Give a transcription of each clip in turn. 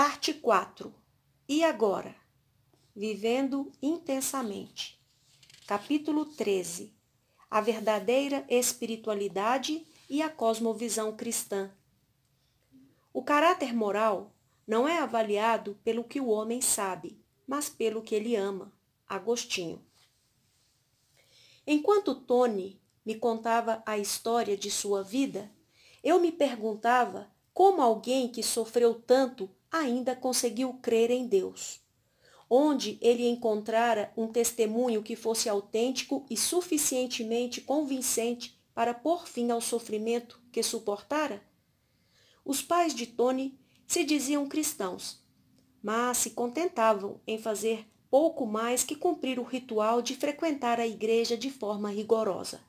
Parte 4. E agora? Vivendo intensamente. Capítulo 13. A verdadeira espiritualidade e a cosmovisão cristã. O caráter moral não é avaliado pelo que o homem sabe, mas pelo que ele ama. Agostinho. Enquanto Tony me contava a história de sua vida, eu me perguntava como alguém que sofreu tanto ainda conseguiu crer em Deus. Onde ele encontrara um testemunho que fosse autêntico e suficientemente convincente para pôr fim ao sofrimento que suportara? Os pais de Tony se diziam cristãos, mas se contentavam em fazer pouco mais que cumprir o ritual de frequentar a igreja de forma rigorosa.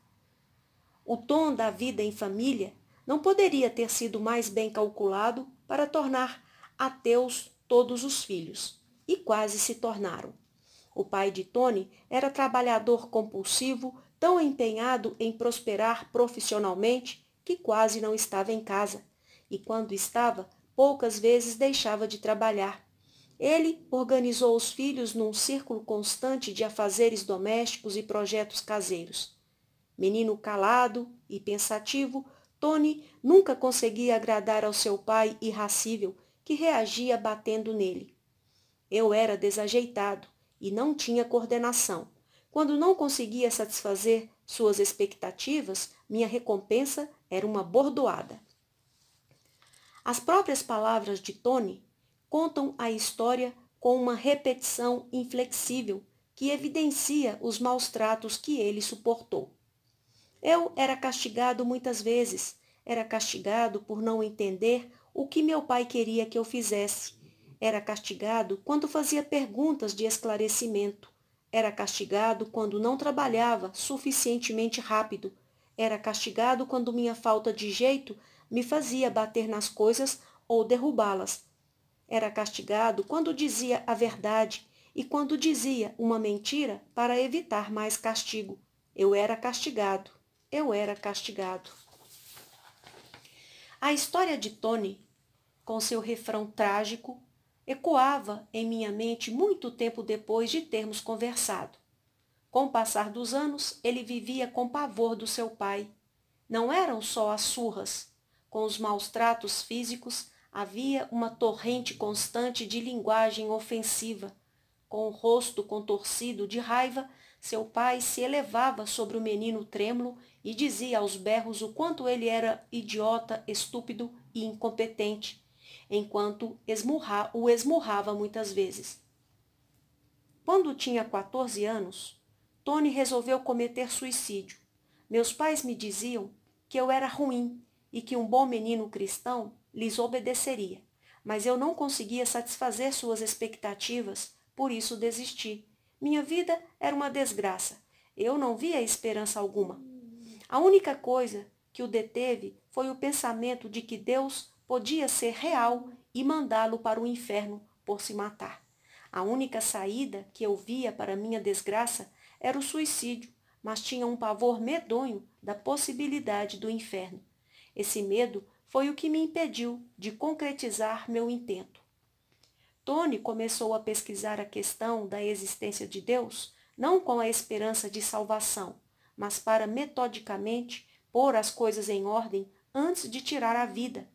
O tom da vida em família não poderia ter sido mais bem calculado para tornar ateus todos os filhos, e quase se tornaram. O pai de Tony era trabalhador compulsivo, tão empenhado em prosperar profissionalmente que quase não estava em casa, e quando estava, poucas vezes deixava de trabalhar. Ele organizou os filhos num círculo constante de afazeres domésticos e projetos caseiros. Menino calado e pensativo, Tony nunca conseguia agradar ao seu pai irracível, que reagia batendo nele. Eu era desajeitado e não tinha coordenação. Quando não conseguia satisfazer suas expectativas, minha recompensa era uma bordoada. As próprias palavras de Tony contam a história com uma repetição inflexível que evidencia os maus tratos que ele suportou. Eu era castigado muitas vezes, era castigado por não entender o que meu pai queria que eu fizesse. Era castigado quando fazia perguntas de esclarecimento. Era castigado quando não trabalhava suficientemente rápido. Era castigado quando minha falta de jeito me fazia bater nas coisas ou derrubá-las. Era castigado quando dizia a verdade e quando dizia uma mentira para evitar mais castigo. Eu era castigado. Eu era castigado. A história de Tony, com seu refrão trágico, ecoava em minha mente muito tempo depois de termos conversado. Com o passar dos anos, ele vivia com pavor do seu pai. Não eram só as surras. Com os maus tratos físicos, havia uma torrente constante de linguagem ofensiva. Com o rosto contorcido de raiva, seu pai se elevava sobre o menino trêmulo e dizia aos berros o quanto ele era idiota, estúpido e incompetente, enquanto esmurra, o esmurrava muitas vezes. Quando tinha 14 anos, Tony resolveu cometer suicídio. Meus pais me diziam que eu era ruim e que um bom menino cristão lhes obedeceria, mas eu não conseguia satisfazer suas expectativas, por isso desisti. Minha vida era uma desgraça. Eu não via esperança alguma. A única coisa que o deteve foi o pensamento de que Deus podia ser real e mandá-lo para o inferno por se matar. A única saída que eu via para minha desgraça era o suicídio, mas tinha um pavor medonho da possibilidade do inferno. Esse medo foi o que me impediu de concretizar meu intento. Tony começou a pesquisar a questão da existência de Deus, não com a esperança de salvação, mas para metodicamente pôr as coisas em ordem antes de tirar a vida.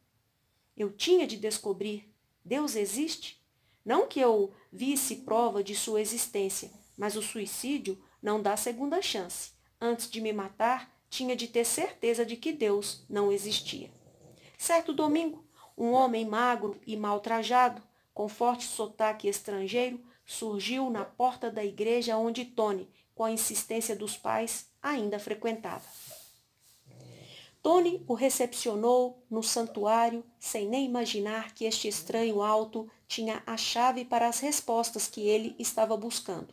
Eu tinha de descobrir: Deus existe? Não que eu visse prova de sua existência, mas o suicídio não dá segunda chance. Antes de me matar, tinha de ter certeza de que Deus não existia. Certo domingo, um homem magro e mal trajado, com forte sotaque estrangeiro, surgiu na porta da igreja onde Tony, com a insistência dos pais, ainda frequentava. Tony o recepcionou no santuário sem nem imaginar que este estranho alto tinha a chave para as respostas que ele estava buscando.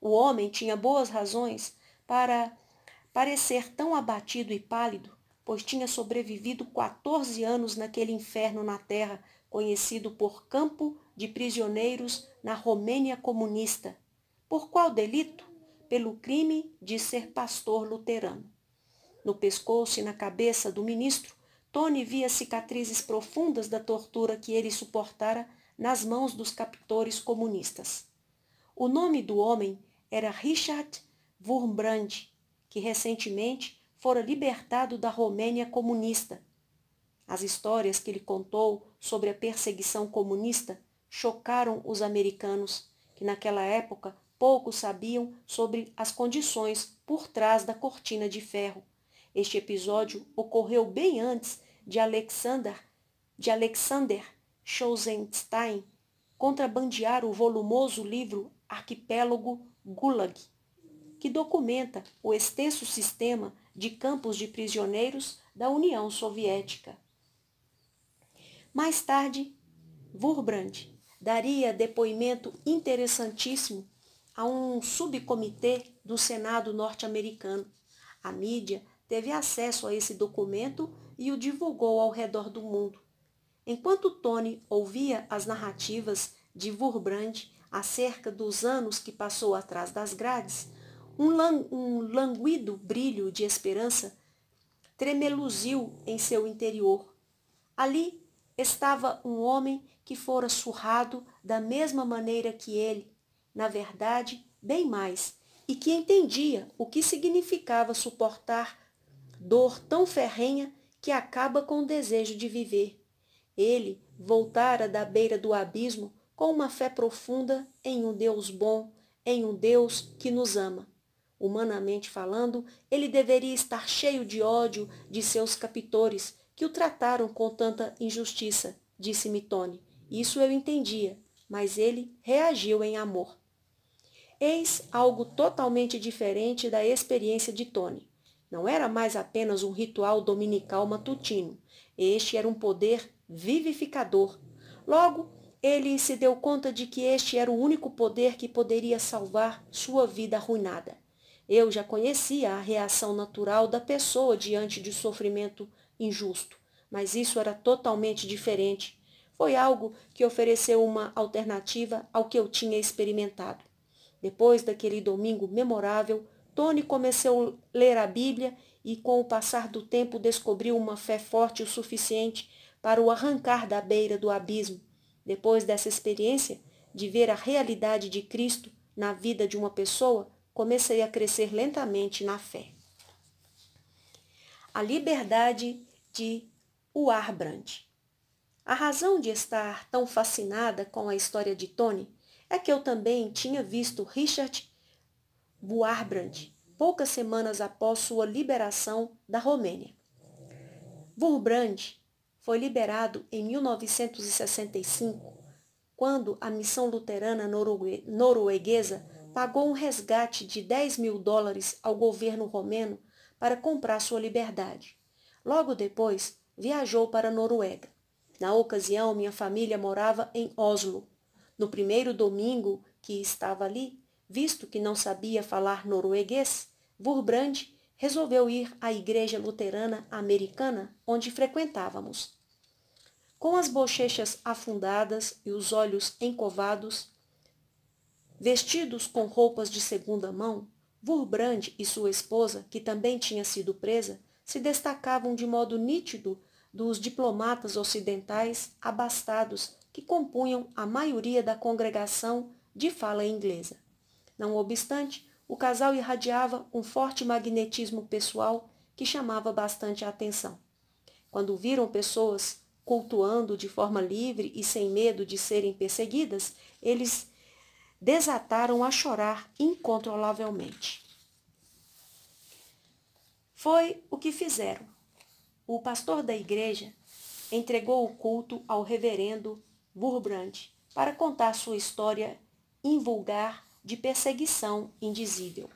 O homem tinha boas razões para parecer tão abatido e pálido, pois tinha sobrevivido 14 anos naquele inferno na terra, conhecido por campo de prisioneiros na Romênia comunista. Por qual delito? pelo crime de ser pastor luterano. No pescoço e na cabeça do ministro, Tony via cicatrizes profundas da tortura que ele suportara nas mãos dos captores comunistas. O nome do homem era Richard Wurmbrand, que recentemente fora libertado da Romênia comunista. As histórias que ele contou sobre a perseguição comunista chocaram os americanos, que naquela época pouco sabiam sobre as condições por trás da cortina de ferro. Este episódio ocorreu bem antes de Alexander, de Alexander Schoenstein contrabandear o volumoso livro Arquipélago Gulag, que documenta o extenso sistema de campos de prisioneiros da União Soviética. Mais tarde, Wurbrand daria depoimento interessantíssimo a um subcomitê do Senado norte-americano. A mídia teve acesso a esse documento e o divulgou ao redor do mundo. Enquanto Tony ouvia as narrativas de Wurbrand acerca dos anos que passou atrás das grades, um, lang um languido brilho de esperança tremeluziu em seu interior. Ali estava um homem que fora surrado da mesma maneira que ele, na verdade, bem mais, e que entendia o que significava suportar dor tão ferrenha que acaba com o desejo de viver. Ele voltara da beira do abismo com uma fé profunda em um Deus bom, em um Deus que nos ama. Humanamente falando, ele deveria estar cheio de ódio de seus captores, que o trataram com tanta injustiça, disse Mitone. Isso eu entendia, mas ele reagiu em amor. Eis algo totalmente diferente da experiência de Tony. Não era mais apenas um ritual dominical matutino. Este era um poder vivificador. Logo, ele se deu conta de que este era o único poder que poderia salvar sua vida arruinada. Eu já conhecia a reação natural da pessoa diante de sofrimento injusto, mas isso era totalmente diferente. Foi algo que ofereceu uma alternativa ao que eu tinha experimentado. Depois daquele domingo memorável, Tony começou a ler a Bíblia e, com o passar do tempo, descobriu uma fé forte o suficiente para o arrancar da beira do abismo. Depois dessa experiência, de ver a realidade de Cristo na vida de uma pessoa, comecei a crescer lentamente na fé. A liberdade de Warbrand. A razão de estar tão fascinada com a história de Tony é que eu também tinha visto Richard Wurmbrand poucas semanas após sua liberação da Romênia. Wurmbrand foi liberado em 1965, quando a missão luterana norueguesa pagou um resgate de 10 mil dólares ao governo romeno para comprar sua liberdade. Logo depois, viajou para a Noruega. Na ocasião, minha família morava em Oslo. No primeiro domingo que estava ali, visto que não sabia falar norueguês, Wurbrand resolveu ir à igreja luterana americana onde frequentávamos. Com as bochechas afundadas e os olhos encovados, vestidos com roupas de segunda mão, Wurbrand e sua esposa, que também tinha sido presa, se destacavam de modo nítido dos diplomatas ocidentais abastados que compunham a maioria da congregação de fala inglesa. Não obstante, o casal irradiava um forte magnetismo pessoal que chamava bastante a atenção. Quando viram pessoas cultuando de forma livre e sem medo de serem perseguidas, eles desataram a chorar incontrolavelmente. Foi o que fizeram. O pastor da igreja entregou o culto ao reverendo Wurbrand para contar sua história invulgar de perseguição indizível.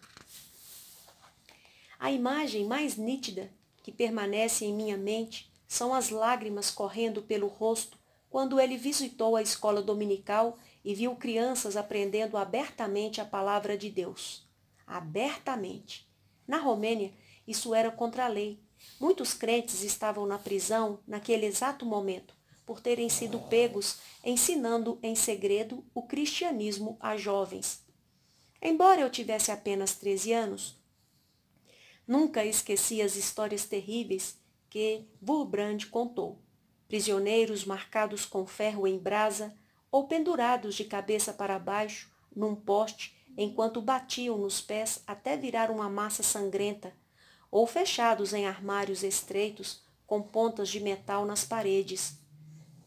A imagem mais nítida que permanece em minha mente são as lágrimas correndo pelo rosto quando ele visitou a escola dominical e viu crianças aprendendo abertamente a palavra de Deus. Abertamente. Na Romênia, isso era contra a lei. Muitos crentes estavam na prisão naquele exato momento, por terem sido pegos ensinando em segredo o cristianismo a jovens. Embora eu tivesse apenas 13 anos, nunca esqueci as histórias terríveis que Wurbrand contou. Prisioneiros marcados com ferro em brasa, ou pendurados de cabeça para baixo num poste enquanto batiam nos pés até virar uma massa sangrenta, ou fechados em armários estreitos com pontas de metal nas paredes.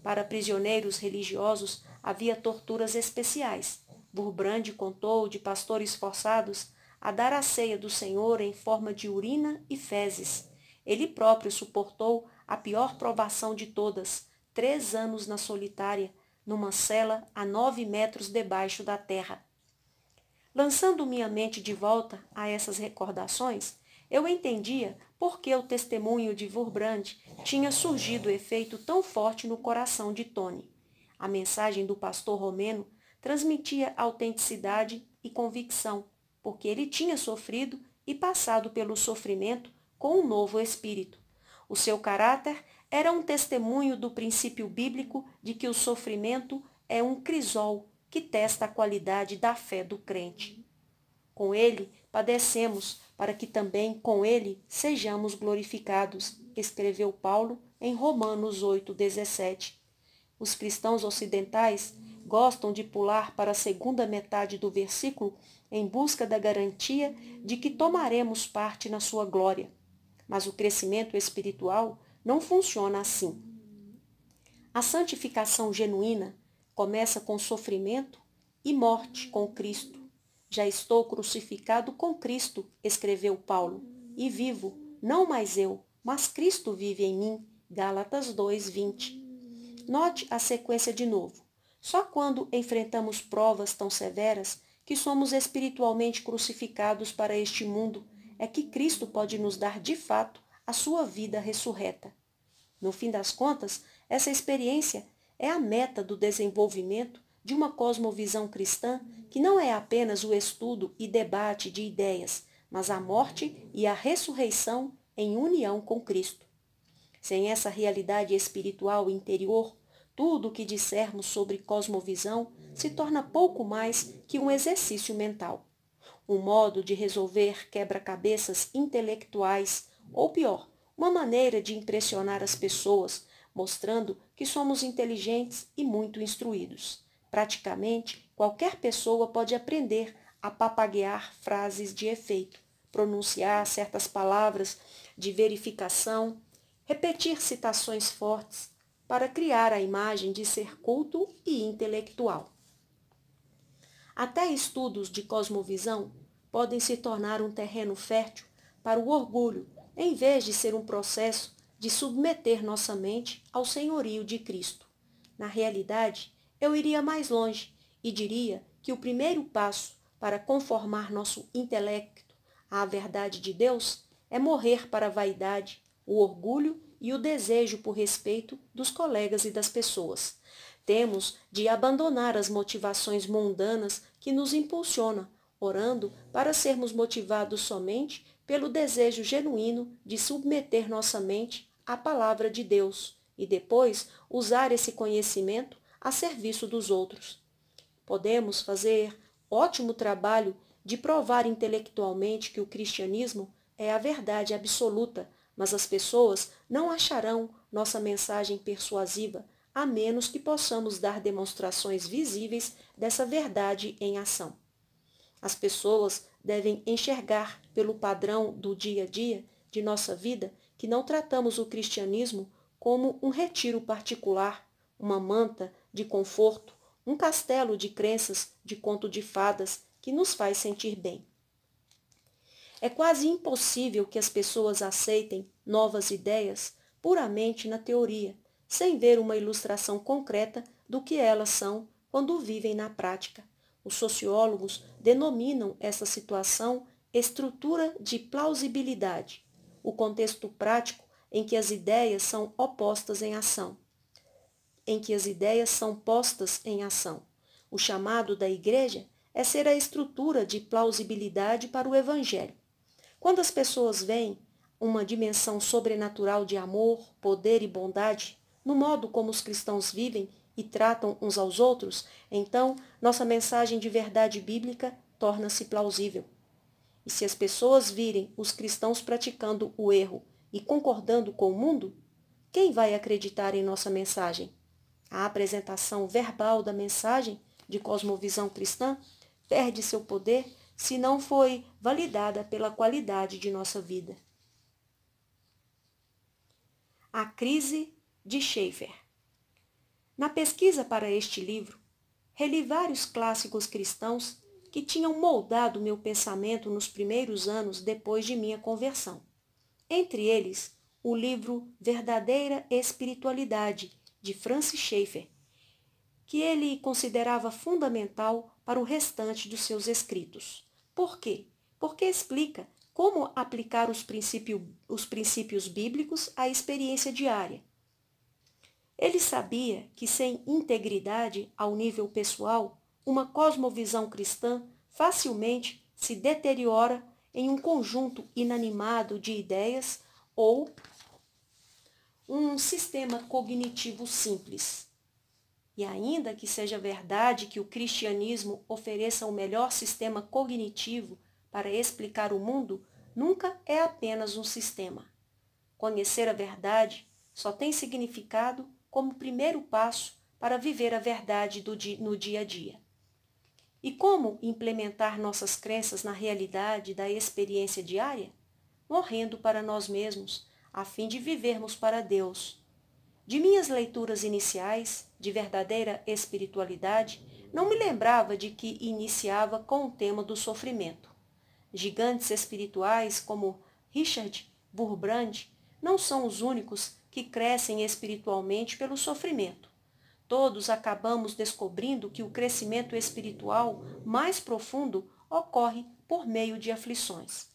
Para prisioneiros religiosos havia torturas especiais. Burbrand contou de pastores forçados a dar a ceia do Senhor em forma de urina e fezes. Ele próprio suportou a pior provação de todas, três anos na solitária, numa cela a nove metros debaixo da terra. Lançando minha mente de volta a essas recordações, eu entendia por que o testemunho de Wurbrand tinha surgido efeito tão forte no coração de Tony. A mensagem do pastor romeno transmitia autenticidade e convicção, porque ele tinha sofrido e passado pelo sofrimento com um novo espírito. O seu caráter era um testemunho do princípio bíblico de que o sofrimento é um crisol que testa a qualidade da fé do crente. Com ele padecemos, para que também com ele sejamos glorificados, escreveu Paulo em Romanos 8,17. Os cristãos ocidentais gostam de pular para a segunda metade do versículo em busca da garantia de que tomaremos parte na sua glória. Mas o crescimento espiritual não funciona assim. A santificação genuína começa com sofrimento e morte com Cristo. Já estou crucificado com Cristo, escreveu Paulo, e vivo, não mais eu, mas Cristo vive em mim. Gálatas 2:20. Note a sequência de novo. Só quando enfrentamos provas tão severas que somos espiritualmente crucificados para este mundo é que Cristo pode nos dar de fato a sua vida ressurreta. No fim das contas, essa experiência é a meta do desenvolvimento de uma cosmovisão cristã que não é apenas o estudo e debate de ideias, mas a morte e a ressurreição em união com Cristo. Sem essa realidade espiritual interior, tudo o que dissermos sobre cosmovisão se torna pouco mais que um exercício mental. Um modo de resolver quebra-cabeças intelectuais, ou pior, uma maneira de impressionar as pessoas, mostrando que somos inteligentes e muito instruídos. Praticamente, qualquer pessoa pode aprender a papaguear frases de efeito, pronunciar certas palavras de verificação, repetir citações fortes, para criar a imagem de ser culto e intelectual. Até estudos de cosmovisão podem se tornar um terreno fértil para o orgulho, em vez de ser um processo de submeter nossa mente ao senhorio de Cristo. Na realidade, eu iria mais longe e diria que o primeiro passo para conformar nosso intelecto à verdade de Deus é morrer para a vaidade, o orgulho e o desejo por respeito dos colegas e das pessoas. Temos de abandonar as motivações mundanas que nos impulsionam, orando para sermos motivados somente pelo desejo genuíno de submeter nossa mente à palavra de Deus e depois usar esse conhecimento a serviço dos outros. Podemos fazer ótimo trabalho de provar intelectualmente que o cristianismo é a verdade absoluta, mas as pessoas não acharão nossa mensagem persuasiva a menos que possamos dar demonstrações visíveis dessa verdade em ação. As pessoas devem enxergar pelo padrão do dia a dia de nossa vida que não tratamos o cristianismo como um retiro particular, uma manta de conforto, um castelo de crenças de conto de fadas que nos faz sentir bem. É quase impossível que as pessoas aceitem novas ideias puramente na teoria, sem ver uma ilustração concreta do que elas são quando vivem na prática. Os sociólogos denominam essa situação estrutura de plausibilidade, o contexto prático em que as ideias são opostas em ação, em que as ideias são postas em ação. O chamado da igreja é ser a estrutura de plausibilidade para o evangelho. Quando as pessoas veem uma dimensão sobrenatural de amor, poder e bondade no modo como os cristãos vivem e tratam uns aos outros, então nossa mensagem de verdade bíblica torna-se plausível. E se as pessoas virem os cristãos praticando o erro e concordando com o mundo, quem vai acreditar em nossa mensagem? A apresentação verbal da mensagem de cosmovisão cristã perde seu poder se não foi validada pela qualidade de nossa vida. A crise de Schaeffer. Na pesquisa para este livro, reli vários clássicos cristãos que tinham moldado meu pensamento nos primeiros anos depois de minha conversão. Entre eles, o livro Verdadeira Espiritualidade, de Francis Schaeffer, que ele considerava fundamental para o restante dos seus escritos. Por quê? Porque explica como aplicar os, princípio, os princípios bíblicos à experiência diária. Ele sabia que sem integridade ao nível pessoal, uma cosmovisão cristã facilmente se deteriora em um conjunto inanimado de ideias ou um sistema cognitivo simples. E ainda que seja verdade que o cristianismo ofereça o melhor sistema cognitivo para explicar o mundo, nunca é apenas um sistema. Conhecer a verdade só tem significado como primeiro passo para viver a verdade di no dia a dia. E como implementar nossas crenças na realidade da experiência diária? Morrendo para nós mesmos, a fim de vivermos para Deus. De minhas leituras iniciais, de verdadeira espiritualidade, não me lembrava de que iniciava com o tema do sofrimento. Gigantes espirituais como Richard Burbrand não são os únicos que crescem espiritualmente pelo sofrimento. Todos acabamos descobrindo que o crescimento espiritual mais profundo ocorre por meio de aflições.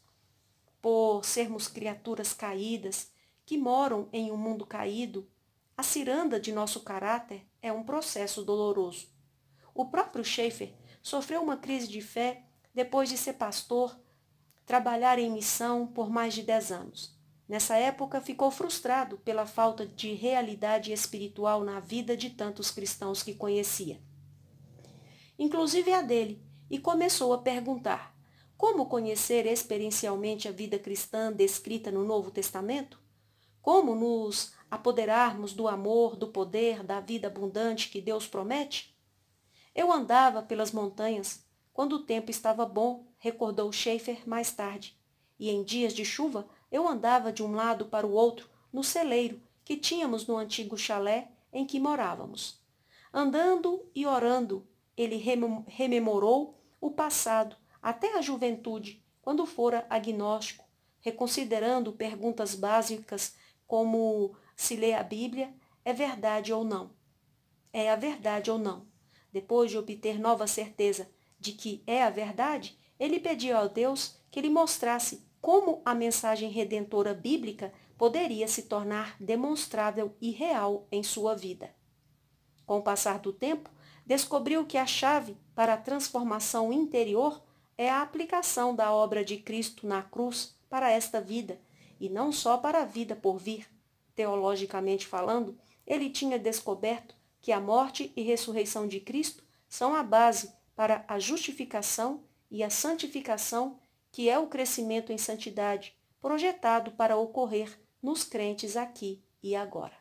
Por sermos criaturas caídas, que moram em um mundo caído, a ciranda de nosso caráter é um processo doloroso. O próprio Schaeffer sofreu uma crise de fé depois de ser pastor, trabalhar em missão por mais de dez anos. Nessa época, ficou frustrado pela falta de realidade espiritual na vida de tantos cristãos que conhecia, inclusive a dele, e começou a perguntar: como conhecer experiencialmente a vida cristã descrita no Novo Testamento? Como nos apoderarmos do amor, do poder, da vida abundante que Deus promete? Eu andava pelas montanhas quando o tempo estava bom, recordou Schaefer mais tarde, e em dias de chuva eu andava de um lado para o outro no celeiro que tínhamos no antigo chalé em que morávamos. Andando e orando, ele rememorou o passado até a juventude, quando fora agnóstico, reconsiderando perguntas básicas como se lê a Bíblia, é verdade ou não. É a verdade ou não. Depois de obter nova certeza de que é a verdade, ele pediu a Deus que lhe mostrasse como a mensagem redentora bíblica poderia se tornar demonstrável e real em sua vida. Com o passar do tempo, descobriu que a chave para a transformação interior é a aplicação da obra de Cristo na cruz para esta vida, e não só para a vida por vir. Teologicamente falando, ele tinha descoberto que a morte e ressurreição de Cristo são a base para a justificação e a santificação que é o crescimento em santidade projetado para ocorrer nos crentes aqui e agora.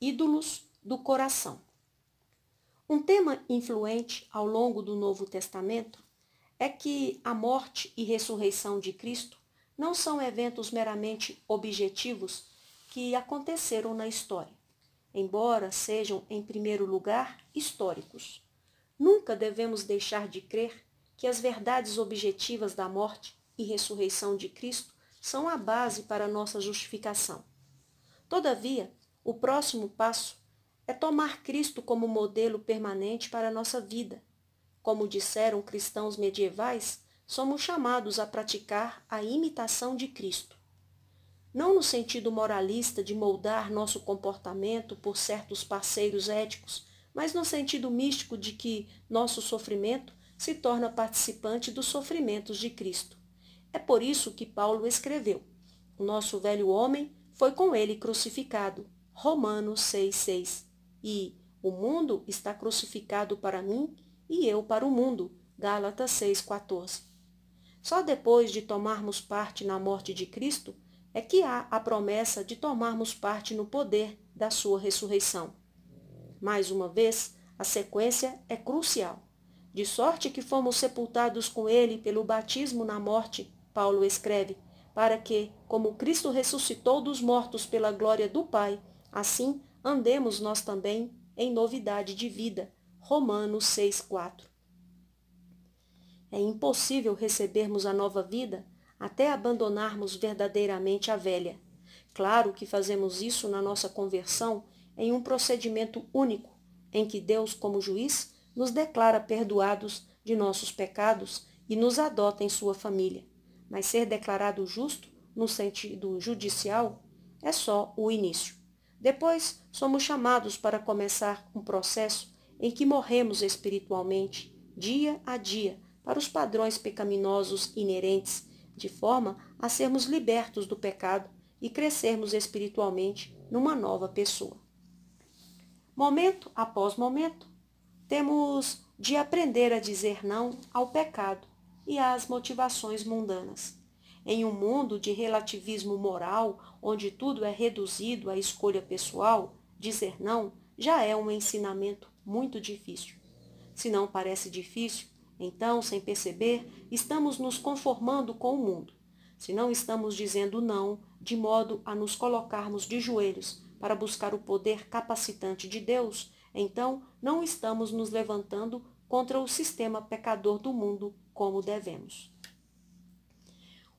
Ídolos do coração. Um tema influente ao longo do Novo Testamento é que a morte e ressurreição de Cristo não são eventos meramente objetivos que aconteceram na história, embora sejam, em primeiro lugar, históricos. Nunca devemos deixar de crer que as verdades objetivas da morte e ressurreição de Cristo são a base para nossa justificação. Todavia, o próximo passo é tomar Cristo como modelo permanente para nossa vida. Como disseram cristãos medievais, somos chamados a praticar a imitação de Cristo. Não no sentido moralista de moldar nosso comportamento por certos parceiros éticos, mas no sentido místico de que nosso sofrimento se torna participante dos sofrimentos de Cristo. É por isso que Paulo escreveu: O nosso velho homem foi com ele crucificado. Romanos 6,6. E o mundo está crucificado para mim e eu para o mundo. Gálatas 6,14. Só depois de tomarmos parte na morte de Cristo é que há a promessa de tomarmos parte no poder da sua ressurreição. Mais uma vez, a sequência é crucial. De sorte que fomos sepultados com ele pelo batismo na morte, Paulo escreve, para que, como Cristo ressuscitou dos mortos pela glória do Pai, assim andemos nós também em novidade de vida. Romanos 6,4. É impossível recebermos a nova vida até abandonarmos verdadeiramente a velha. Claro que fazemos isso na nossa conversão em um procedimento único, em que Deus, como juiz, nos declara perdoados de nossos pecados e nos adota em sua família. Mas ser declarado justo, no sentido judicial, é só o início. Depois, somos chamados para começar um processo em que morremos espiritualmente, dia a dia, para os padrões pecaminosos inerentes, de forma a sermos libertos do pecado e crescermos espiritualmente numa nova pessoa. Momento após momento, temos de aprender a dizer não ao pecado e às motivações mundanas. Em um mundo de relativismo moral, onde tudo é reduzido à escolha pessoal, dizer não já é um ensinamento muito difícil. Se não parece difícil, então, sem perceber, estamos nos conformando com o mundo. Se não estamos dizendo não, de modo a nos colocarmos de joelhos para buscar o poder capacitante de Deus, então não estamos nos levantando contra o sistema pecador do mundo como devemos.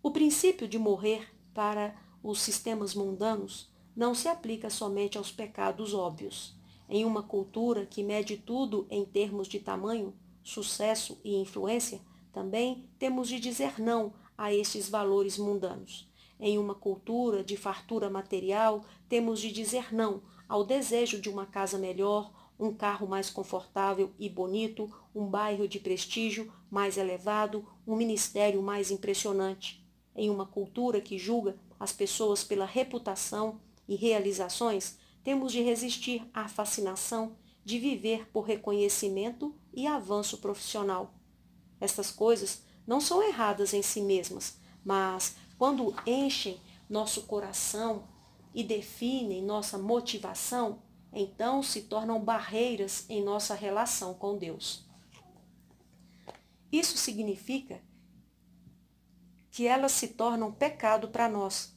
O princípio de morrer para os sistemas mundanos não se aplica somente aos pecados óbvios. Em uma cultura que mede tudo em termos de tamanho, sucesso e influência, também temos de dizer não a estes valores mundanos. Em uma cultura de fartura material, temos de dizer não ao desejo de uma casa melhor, um carro mais confortável e bonito, um bairro de prestígio mais elevado, um ministério mais impressionante. Em uma cultura que julga as pessoas pela reputação e realizações, temos de resistir à fascinação de viver por reconhecimento e avanço profissional. Estas coisas não são erradas em si mesmas, mas quando enchem nosso coração e definem nossa motivação, então se tornam barreiras em nossa relação com Deus. Isso significa que elas se tornam pecado para nós.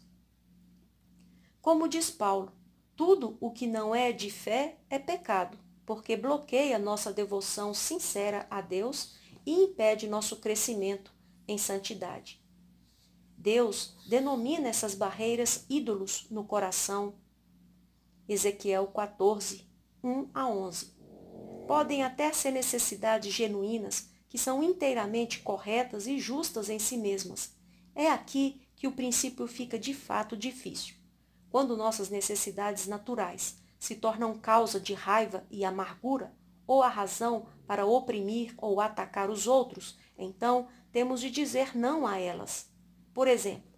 Como diz Paulo, tudo o que não é de fé é pecado porque bloqueia nossa devoção sincera a Deus e impede nosso crescimento em santidade. Deus denomina essas barreiras ídolos no coração. Ezequiel 14, 1 a 11. Podem até ser necessidades genuínas que são inteiramente corretas e justas em si mesmas. É aqui que o princípio fica de fato difícil. Quando nossas necessidades naturais se tornam causa de raiva e amargura, ou a razão para oprimir ou atacar os outros, então temos de dizer não a elas. Por exemplo,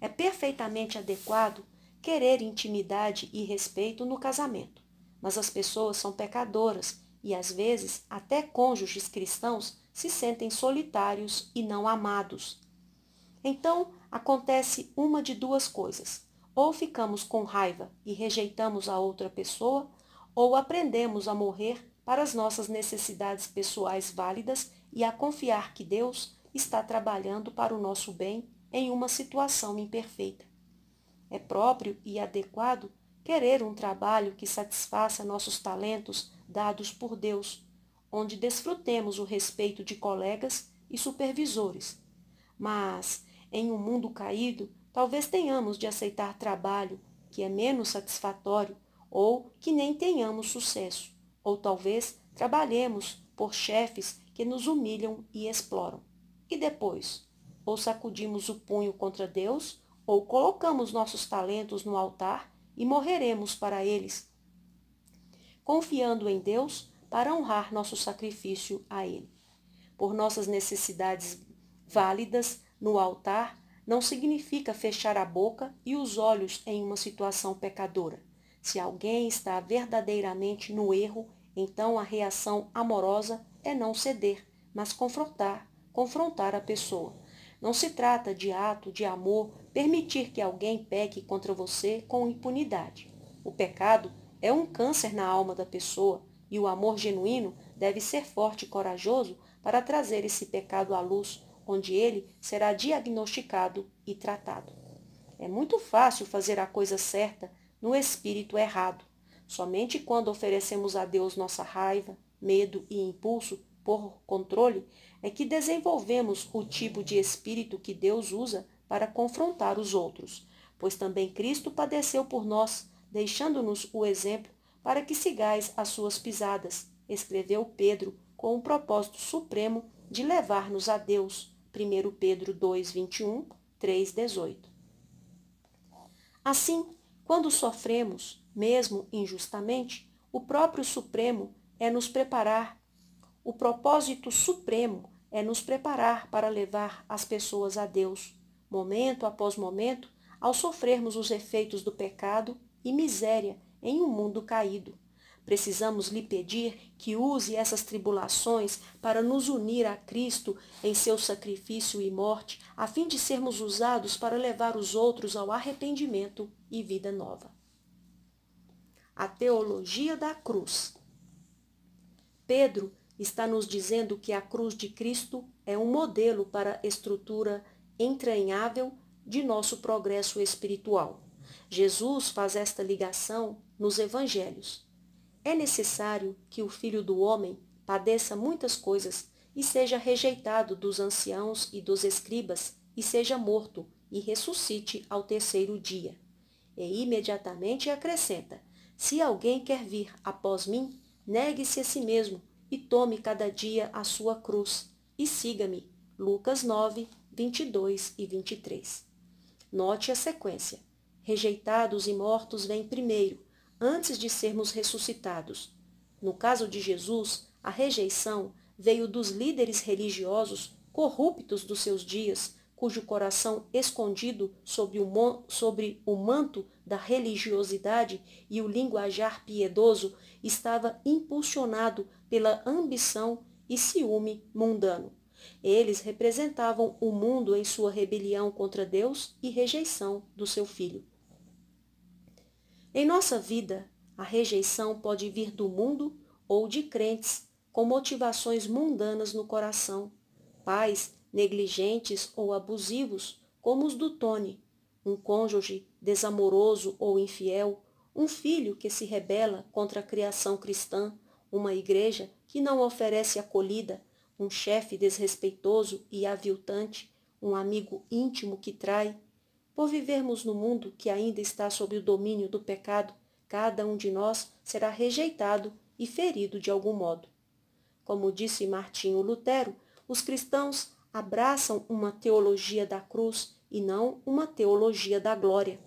é perfeitamente adequado querer intimidade e respeito no casamento, mas as pessoas são pecadoras e às vezes até cônjuges cristãos se sentem solitários e não amados. Então acontece uma de duas coisas ou ficamos com raiva e rejeitamos a outra pessoa, ou aprendemos a morrer para as nossas necessidades pessoais válidas e a confiar que Deus está trabalhando para o nosso bem em uma situação imperfeita. É próprio e adequado querer um trabalho que satisfaça nossos talentos dados por Deus, onde desfrutemos o respeito de colegas e supervisores. Mas, em um mundo caído, Talvez tenhamos de aceitar trabalho que é menos satisfatório ou que nem tenhamos sucesso, ou talvez trabalhemos por chefes que nos humilham e exploram. E depois, ou sacudimos o punho contra Deus, ou colocamos nossos talentos no altar e morreremos para eles, confiando em Deus para honrar nosso sacrifício a Ele. Por nossas necessidades válidas no altar, não significa fechar a boca e os olhos em uma situação pecadora. Se alguém está verdadeiramente no erro, então a reação amorosa é não ceder, mas confrontar, confrontar a pessoa. Não se trata de ato de amor permitir que alguém peque contra você com impunidade. O pecado é um câncer na alma da pessoa e o amor genuíno deve ser forte e corajoso para trazer esse pecado à luz, onde ele será diagnosticado e tratado. É muito fácil fazer a coisa certa no espírito errado. Somente quando oferecemos a Deus nossa raiva, medo e impulso por controle é que desenvolvemos o tipo de espírito que Deus usa para confrontar os outros, pois também Cristo padeceu por nós, deixando-nos o exemplo para que sigais as suas pisadas, escreveu Pedro com o propósito supremo de levar-nos a Deus. 1 Pedro 2, 21, 3, 18. Assim, quando sofremos, mesmo injustamente, o próprio Supremo é nos preparar, o propósito supremo é nos preparar para levar as pessoas a Deus, momento após momento, ao sofrermos os efeitos do pecado e miséria em um mundo caído. Precisamos lhe pedir que use essas tribulações para nos unir a Cristo em seu sacrifício e morte, a fim de sermos usados para levar os outros ao arrependimento e vida nova. A teologia da cruz. Pedro está nos dizendo que a cruz de Cristo é um modelo para a estrutura entranhável de nosso progresso espiritual. Jesus faz esta ligação nos evangelhos. É necessário que o Filho do Homem padeça muitas coisas e seja rejeitado dos anciãos e dos escribas e seja morto e ressuscite ao terceiro dia. E imediatamente acrescenta: Se alguém quer vir após mim, negue-se a si mesmo e tome cada dia a sua cruz e siga-me. Lucas 9, 22 e 23. Note a sequência. Rejeitados e mortos vêm primeiro, antes de sermos ressuscitados. No caso de Jesus, a rejeição veio dos líderes religiosos corruptos dos seus dias, cujo coração escondido sobre o, sobre o manto da religiosidade e o linguajar piedoso estava impulsionado pela ambição e ciúme mundano. Eles representavam o mundo em sua rebelião contra Deus e rejeição do seu filho. Em nossa vida, a rejeição pode vir do mundo ou de crentes com motivações mundanas no coração, pais negligentes ou abusivos, como os do Tony, um cônjuge desamoroso ou infiel, um filho que se rebela contra a criação cristã, uma igreja que não oferece acolhida, um chefe desrespeitoso e aviltante, um amigo íntimo que trai, por vivermos no mundo que ainda está sob o domínio do pecado, cada um de nós será rejeitado e ferido de algum modo. Como disse Martinho Lutero, os cristãos abraçam uma teologia da cruz e não uma teologia da glória.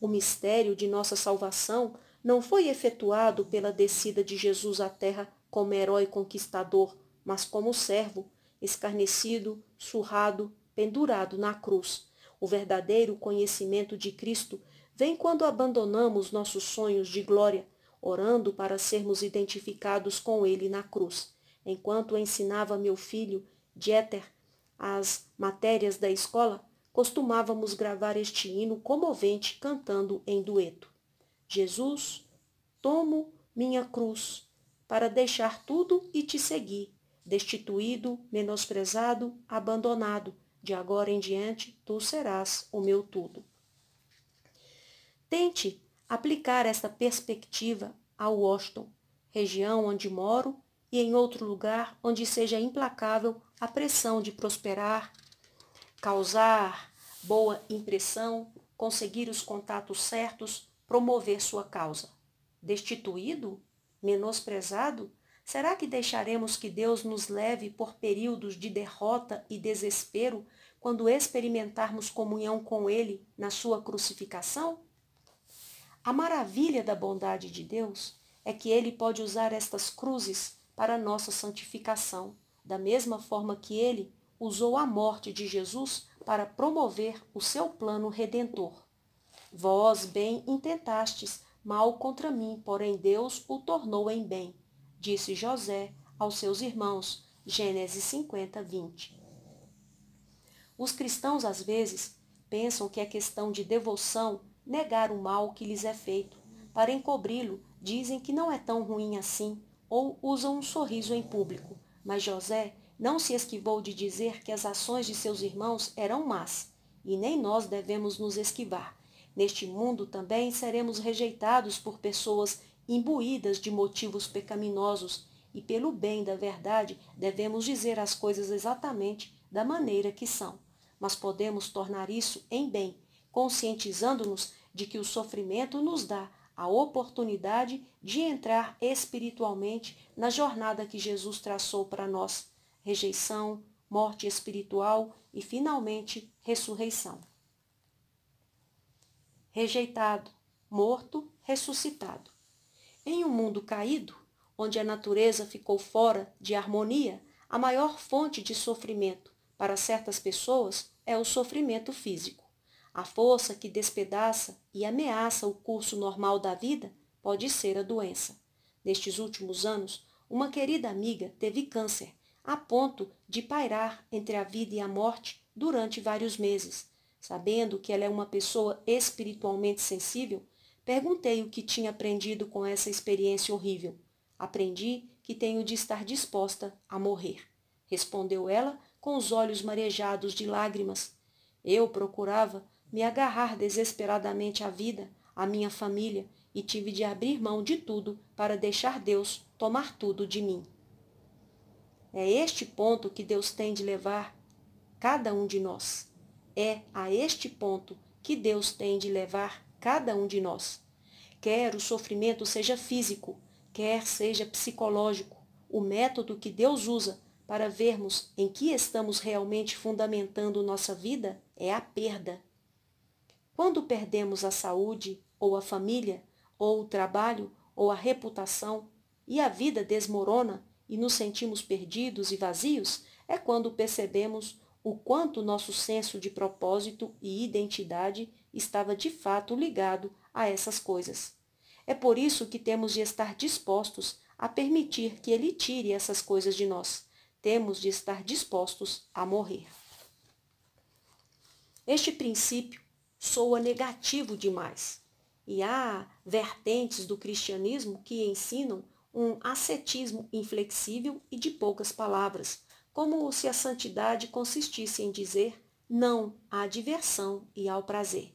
O mistério de nossa salvação não foi efetuado pela descida de Jesus à terra como herói conquistador, mas como servo, escarnecido, surrado, pendurado na cruz o verdadeiro conhecimento de Cristo vem quando abandonamos nossos sonhos de glória, orando para sermos identificados com Ele na cruz. Enquanto ensinava meu filho, Dieter, as matérias da escola, costumávamos gravar este hino comovente cantando em dueto. Jesus, tomo minha cruz para deixar tudo e te seguir, destituído, menosprezado, abandonado, de agora em diante, tu serás o meu tudo. Tente aplicar esta perspectiva a Washington, região onde moro, e em outro lugar onde seja implacável a pressão de prosperar, causar boa impressão, conseguir os contatos certos, promover sua causa. Destituído? Menosprezado? Será que deixaremos que Deus nos leve por períodos de derrota e desespero quando experimentarmos comunhão com Ele na sua crucificação? A maravilha da bondade de Deus é que Ele pode usar estas cruzes para nossa santificação, da mesma forma que Ele usou a morte de Jesus para promover o seu plano redentor. Vós bem intentastes, mal contra mim, porém Deus o tornou em bem disse José aos seus irmãos. Gênesis 50, 20. Os cristãos, às vezes, pensam que é questão de devoção negar o mal que lhes é feito, para encobri-lo dizem que não é tão ruim assim ou usam um sorriso em público, mas José não se esquivou de dizer que as ações de seus irmãos eram más, e nem nós devemos nos esquivar. Neste mundo também seremos rejeitados por pessoas imbuídas de motivos pecaminosos, e pelo bem da verdade devemos dizer as coisas exatamente da maneira que são. Mas podemos tornar isso em bem, conscientizando-nos de que o sofrimento nos dá a oportunidade de entrar espiritualmente na jornada que Jesus traçou para nós: rejeição, morte espiritual e, finalmente, ressurreição. Rejeitado, morto, ressuscitado. Em um mundo caído, onde a natureza ficou fora de harmonia, a maior fonte de sofrimento para certas pessoas é o sofrimento físico. A força que despedaça e ameaça o curso normal da vida pode ser a doença. Nestes últimos anos, uma querida amiga teve câncer, a ponto de pairar entre a vida e a morte durante vários meses. Sabendo que ela é uma pessoa espiritualmente sensível, perguntei o que tinha aprendido com essa experiência horrível. Aprendi que tenho de estar disposta a morrer, respondeu ela com os olhos marejados de lágrimas. Eu procurava me agarrar desesperadamente à vida, à minha família, e tive de abrir mão de tudo para deixar Deus tomar tudo de mim. É este ponto que Deus tem de levar cada um de nós. É a este ponto que Deus tem de levar cada um de nós. Quer o sofrimento seja físico, quer seja psicológico, o método que Deus usa para vermos em que estamos realmente fundamentando nossa vida é a perda quando perdemos a saúde, ou a família, ou o trabalho, ou a reputação, e a vida desmorona e nos sentimos perdidos e vazios, é quando percebemos o quanto nosso senso de propósito e identidade estava de fato ligado a essas coisas. É por isso que temos de estar dispostos a permitir que Ele tire essas coisas de nós. Temos de estar dispostos a morrer. Este princípio soa negativo demais. E há vertentes do cristianismo que ensinam um ascetismo inflexível e de poucas palavras, como se a santidade consistisse em dizer não à diversão e ao prazer.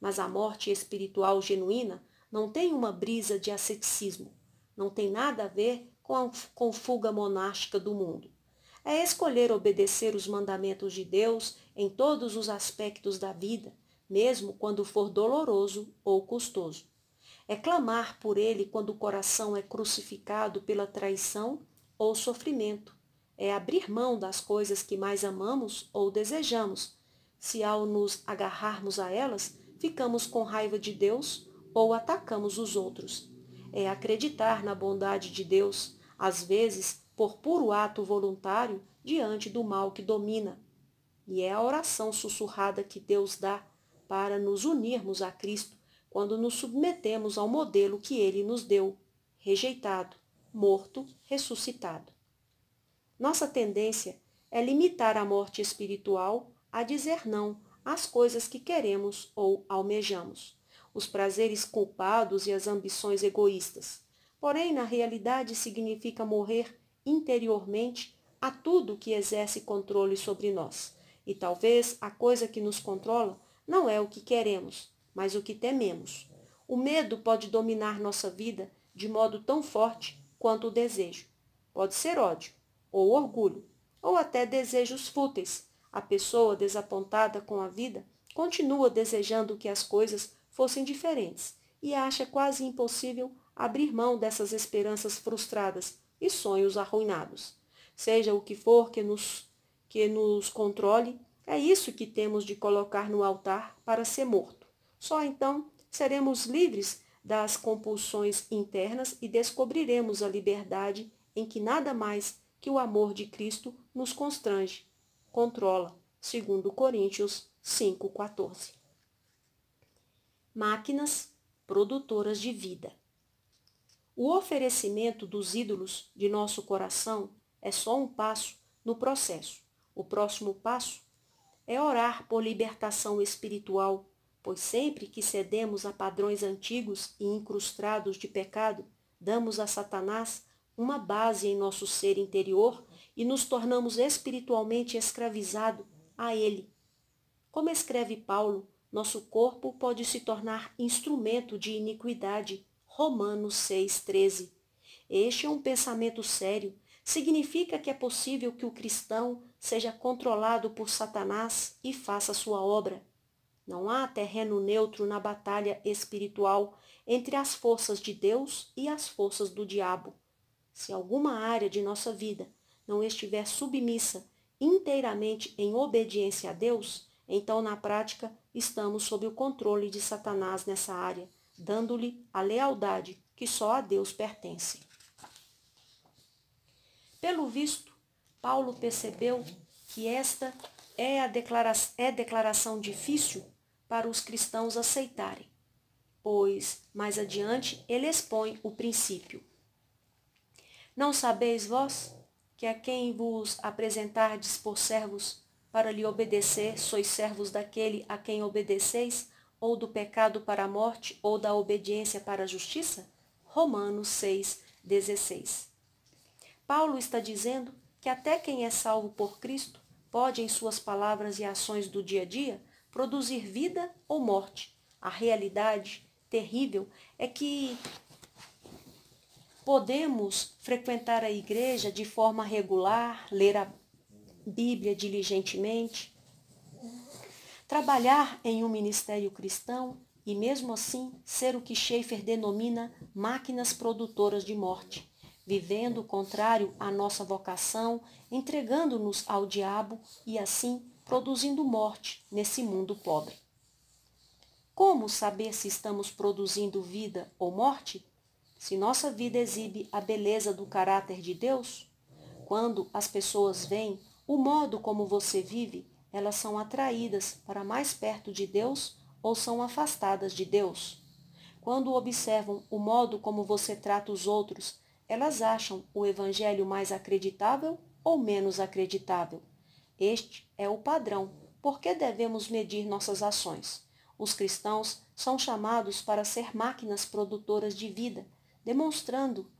Mas a morte espiritual genuína não tem uma brisa de asceticismo, não tem nada a ver com a fuga monástica do mundo. É escolher obedecer os mandamentos de Deus em todos os aspectos da vida, mesmo quando for doloroso ou custoso. É clamar por ele quando o coração é crucificado pela traição ou sofrimento. É abrir mão das coisas que mais amamos ou desejamos, se ao nos agarrarmos a elas, ficamos com raiva de Deus ou atacamos os outros. É acreditar na bondade de Deus, às vezes por puro ato voluntário, diante do mal que domina. E é a oração sussurrada que Deus dá para nos unirmos a Cristo quando nos submetemos ao modelo que ele nos deu, rejeitado, morto, ressuscitado. Nossa tendência é limitar a morte espiritual a dizer não às coisas que queremos ou almejamos, os prazeres culpados e as ambições egoístas. Porém, na realidade, significa morrer interiormente a tudo que exerce controle sobre nós. E talvez a coisa que nos controla não é o que queremos, mas o que tememos. O medo pode dominar nossa vida de modo tão forte quanto o desejo. Pode ser ódio, ou orgulho, ou até desejos fúteis. A pessoa desapontada com a vida continua desejando que as coisas fossem diferentes e acha quase impossível abrir mão dessas esperanças frustradas e sonhos arruinados. Seja o que for que nos, que nos controle, é isso que temos de colocar no altar para ser morto. Só então seremos livres das compulsões internas e descobriremos a liberdade em que nada mais que o amor de Cristo nos constrange, controla, segundo Coríntios 5:14. Máquinas produtoras de vida. O oferecimento dos ídolos de nosso coração é só um passo no processo. O próximo passo é orar por libertação espiritual, pois sempre que cedemos a padrões antigos e incrustados de pecado, damos a Satanás uma base em nosso ser interior e nos tornamos espiritualmente escravizados a ele. Como escreve Paulo, nosso corpo pode se tornar instrumento de iniquidade. Romanos 6,13. Este é um pensamento sério. Significa que é possível que o cristão seja controlado por Satanás e faça sua obra. Não há terreno neutro na batalha espiritual entre as forças de Deus e as forças do diabo. Se alguma área de nossa vida não estiver submissa inteiramente em obediência a Deus, então na prática estamos sob o controle de Satanás nessa área, dando-lhe a lealdade que só a Deus pertence. Pelo visto, Paulo percebeu que esta é a declara é declaração difícil para os cristãos aceitarem, pois mais adiante ele expõe o princípio. Não sabeis vós que a quem vos apresentardes por servos para lhe obedecer, sois servos daquele a quem obedeceis, ou do pecado para a morte, ou da obediência para a justiça? Romanos 6, 16. Paulo está dizendo que até quem é salvo por Cristo pode, em suas palavras e ações do dia a dia, produzir vida ou morte. A realidade terrível é que podemos frequentar a igreja de forma regular, ler a Bíblia diligentemente, trabalhar em um ministério cristão e, mesmo assim, ser o que Schaeffer denomina máquinas produtoras de morte, vivendo contrário à nossa vocação, entregando-nos ao diabo e, assim, produzindo morte nesse mundo pobre. Como saber se estamos produzindo vida ou morte? Se nossa vida exibe a beleza do caráter de Deus? Quando as pessoas veem o modo como você vive, elas são atraídas para mais perto de Deus ou são afastadas de Deus. Quando observam o modo como você trata os outros, elas acham o evangelho mais acreditável ou menos acreditável. Este é o padrão por que devemos medir nossas ações. Os cristãos são chamados para ser máquinas produtoras de vida, demonstrando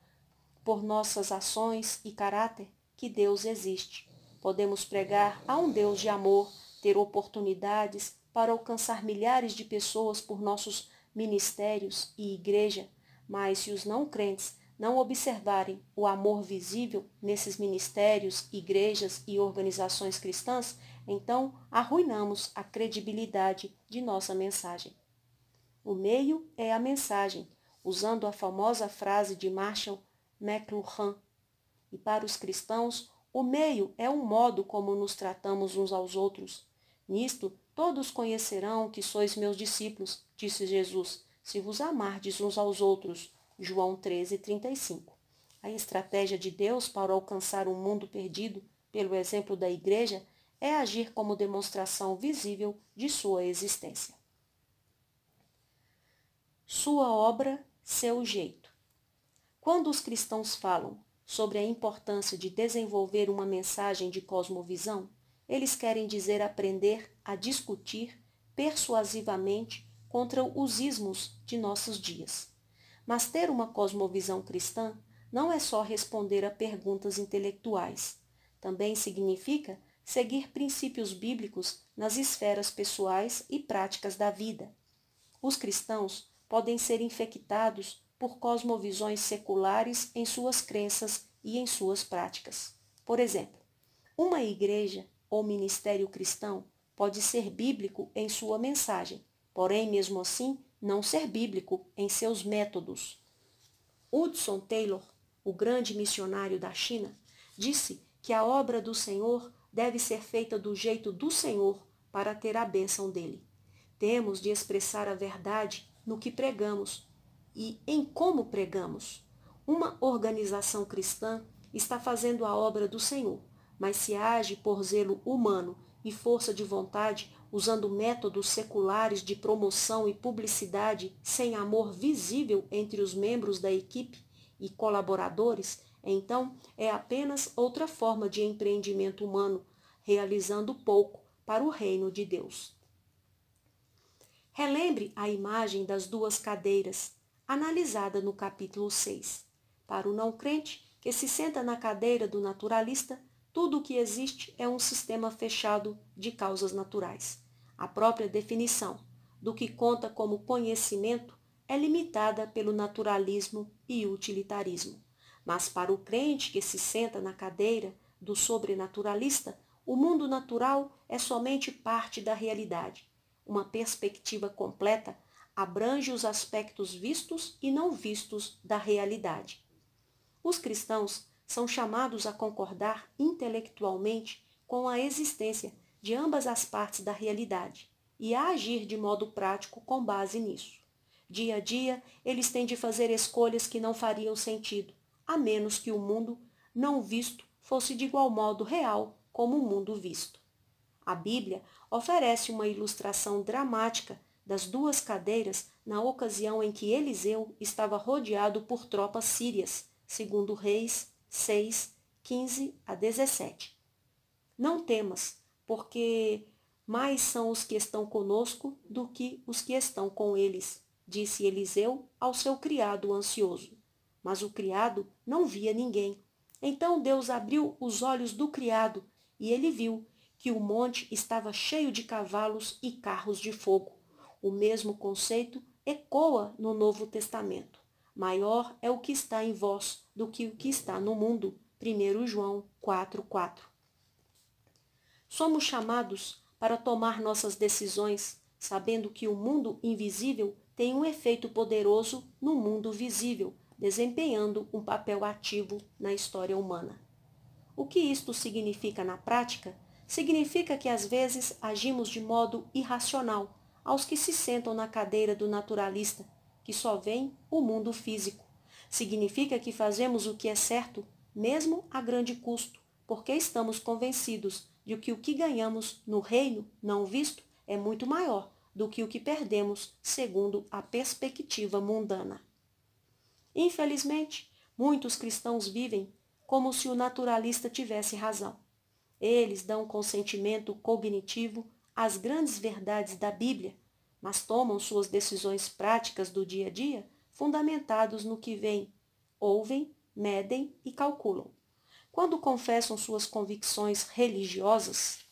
por nossas ações e caráter que Deus existe. Podemos pregar a um Deus de amor, ter oportunidades para alcançar milhares de pessoas por nossos ministérios e igreja, mas se os não crentes não observarem o amor visível nesses ministérios, igrejas e organizações cristãs, então arruinamos a credibilidade de nossa mensagem. O meio é a mensagem, usando a famosa frase de Marshall McLuhan. E para os cristãos, o meio é o modo como nos tratamos uns aos outros. Nisto, todos conhecerão que sois meus discípulos, disse Jesus, se vos amardes uns aos outros. João 13, 35. A estratégia de Deus para alcançar um mundo perdido, pelo exemplo da igreja, é agir como demonstração visível de sua existência. Sua obra, seu jeito. Quando os cristãos falam sobre a importância de desenvolver uma mensagem de cosmovisão, eles querem dizer aprender a discutir persuasivamente contra os ismos de nossos dias. Mas ter uma cosmovisão cristã não é só responder a perguntas intelectuais. Também significa seguir princípios bíblicos nas esferas pessoais e práticas da vida. Os cristãos podem ser infectados por cosmovisões seculares em suas crenças e em suas práticas. Por exemplo, uma igreja ou ministério cristão pode ser bíblico em sua mensagem, porém, mesmo assim, não ser bíblico em seus métodos. Hudson Taylor, o grande missionário da China, disse que a obra do Senhor deve ser feita do jeito do Senhor para ter a bênção dele. Temos de expressar a verdade no que pregamos, e em como pregamos. Uma organização cristã está fazendo a obra do Senhor, mas se age por zelo humano e força de vontade, usando métodos seculares de promoção e publicidade sem amor visível entre os membros da equipe e colaboradores, então é apenas outra forma de empreendimento humano, realizando pouco para o reino de Deus. Relembre a imagem das duas cadeiras, analisada no capítulo 6. Para o não crente, que se senta na cadeira do naturalista, tudo o que existe é um sistema fechado de causas naturais. A própria definição do que conta como conhecimento é limitada pelo naturalismo e utilitarismo. Mas para o crente que se senta na cadeira do sobrenaturalista, o mundo natural é somente parte da realidade. Uma perspectiva completa abrange os aspectos vistos e não vistos da realidade. Os cristãos são chamados a concordar intelectualmente com a existência de ambas as partes da realidade e a agir de modo prático com base nisso. Dia a dia, eles têm de fazer escolhas que não fariam sentido, a menos que o mundo não visto fosse de igual modo real como o mundo visto. A Bíblia oferece uma ilustração dramática das duas cadeiras na ocasião em que Eliseu estava rodeado por tropas sírias, segundo Reis 6, 15 a 17. Não temas, porque mais são os que estão conosco do que os que estão com eles, disse Eliseu ao seu criado ansioso. Mas o criado não via ninguém. Então Deus abriu os olhos do criado e ele viu que o monte estava cheio de cavalos e carros de fogo. O mesmo conceito ecoa no Novo Testamento. Maior é o que está em vós do que o que está no mundo. 1 João 4,4. Somos chamados para tomar nossas decisões, sabendo que o mundo invisível tem um efeito poderoso no mundo visível, desempenhando um papel ativo na história humana. O que isto significa na prática? Significa que às vezes agimos de modo irracional aos que se sentam na cadeira do naturalista, que só vêem o mundo físico. Significa que fazemos o que é certo, mesmo a grande custo, porque estamos convencidos de que o que ganhamos no reino não visto é muito maior do que o que perdemos segundo a perspectiva mundana. Infelizmente, muitos cristãos vivem como se o naturalista tivesse razão. Eles dão consentimento cognitivo às grandes verdades da Bíblia, mas tomam suas decisões práticas do dia a dia fundamentados no que veem, ouvem, medem e calculam. Quando confessam suas convicções religiosas,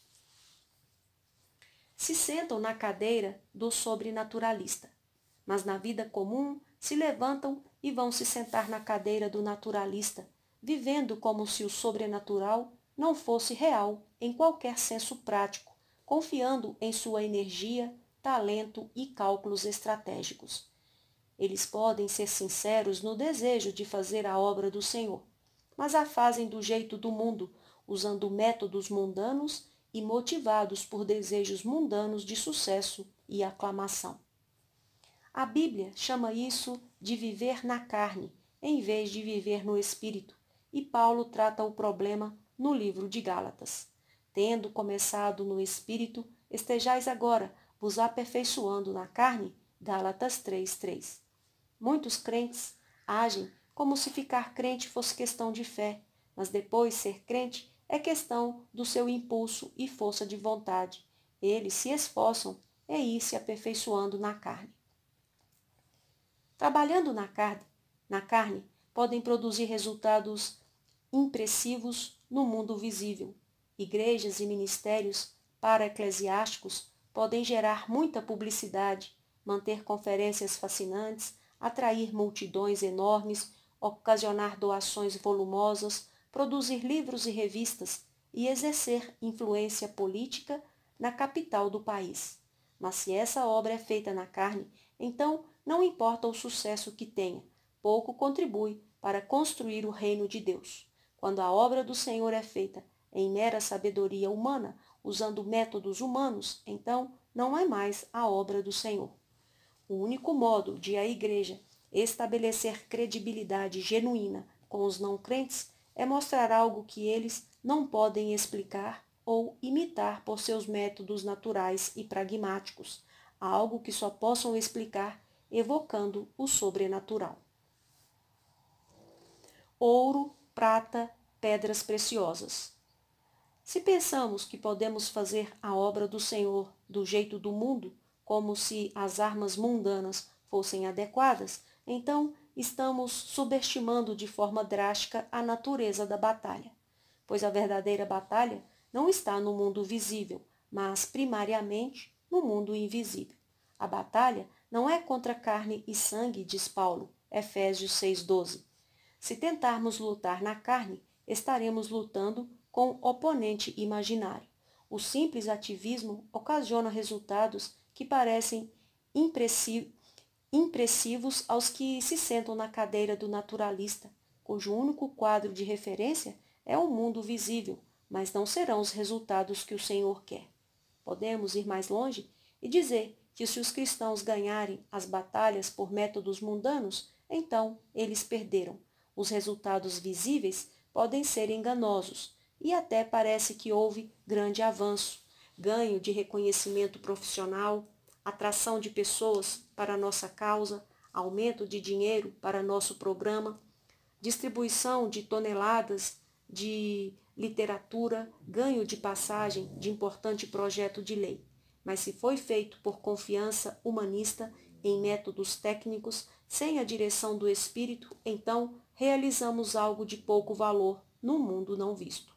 se sentam na cadeira do sobrenaturalista, mas na vida comum se levantam e vão se sentar na cadeira do naturalista, vivendo como se o sobrenatural não fosse real em qualquer senso prático, confiando em sua energia, talento e cálculos estratégicos. Eles podem ser sinceros no desejo de fazer a obra do Senhor, mas a fazem do jeito do mundo, usando métodos mundanos e motivados por desejos mundanos de sucesso e aclamação. A Bíblia chama isso de viver na carne, em vez de viver no espírito, e Paulo trata o problema no livro de Gálatas. Tendo começado no espírito, estejais agora vos aperfeiçoando na carne. Gálatas 3:3. Muitos crentes agem como se ficar crente fosse questão de fé, mas depois ser crente é questão do seu impulso e força de vontade. Eles se esforçam em ir se aperfeiçoando na carne. Trabalhando na carne, na carne podem produzir resultados impressivos no mundo visível. Igrejas e ministérios para eclesiásticos podem gerar muita publicidade, manter conferências fascinantes, atrair multidões enormes, ocasionar doações volumosas, produzir livros e revistas e exercer influência política na capital do país. Mas se essa obra é feita na carne, então não importa o sucesso que tenha, pouco contribui para construir o reino de Deus. Quando a obra do Senhor é feita em mera sabedoria humana, usando métodos humanos, então não é mais a obra do Senhor. O único modo de a igreja estabelecer credibilidade genuína com os não crentes é mostrar algo que eles não podem explicar ou imitar por seus métodos naturais e pragmáticos, algo que só possam explicar evocando o sobrenatural. Ouro, prata, pedras preciosas. Se pensamos que podemos fazer a obra do Senhor do jeito do mundo, como se as armas mundanas fossem adequadas, então estamos subestimando de forma drástica a natureza da batalha, pois a verdadeira batalha não está no mundo visível, mas primariamente no mundo invisível. A batalha não é contra carne e sangue, diz Paulo, Efésios 6,12. Se tentarmos lutar na carne, estaremos lutando com oponente imaginário. O simples ativismo ocasiona resultados que parecem impressivos aos que se sentam na cadeira do naturalista, cujo único quadro de referência é o mundo visível, mas não serão os resultados que o Senhor quer. Podemos ir mais longe e dizer que se os cristãos ganharem as batalhas por métodos mundanos, então eles perderam. Os resultados visíveis podem ser enganosos e até parece que houve grande avanço, ganho de reconhecimento profissional, atração de pessoas para nossa causa, aumento de dinheiro para nosso programa, distribuição de toneladas de literatura, ganho de passagem de importante projeto de lei. Mas se foi feito por confiança humanista em métodos técnicos, sem a direção do espírito, então realizamos algo de pouco valor no mundo não visto.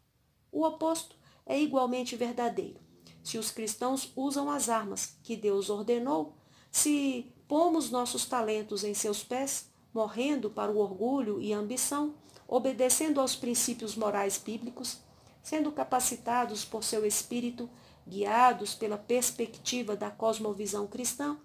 O oposto é igualmente verdadeiro. Se os cristãos usam as armas que Deus ordenou, se pomos nossos talentos em seus pés, morrendo para o orgulho e ambição, obedecendo aos princípios morais bíblicos, sendo capacitados por seu espírito, guiados pela perspectiva da cosmovisão cristã,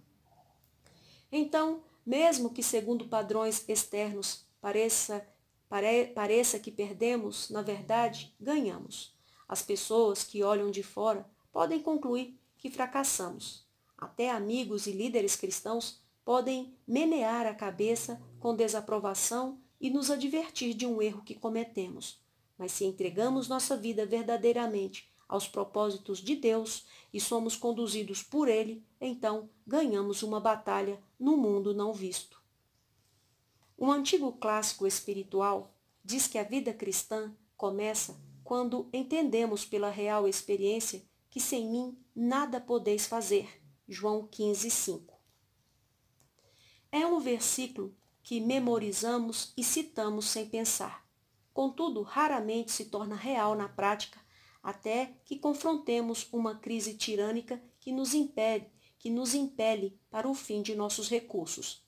então, mesmo que segundo padrões externos pareça, pare, pareça que perdemos, na verdade, ganhamos. As pessoas que olham de fora podem concluir que fracassamos. Até amigos e líderes cristãos podem menear a cabeça com desaprovação e nos advertir de um erro que cometemos. Mas se entregamos nossa vida verdadeiramente aos propósitos de Deus e somos conduzidos por Ele, então ganhamos uma batalha no mundo não visto. Um antigo clássico espiritual diz que a vida cristã começa quando entendemos pela real experiência que sem mim nada podeis fazer. João 15, 5. É um versículo que memorizamos e citamos sem pensar. Contudo, raramente se torna real na prática, até que confrontemos uma crise tirânica que nos impede, que nos impele para o fim de nossos recursos.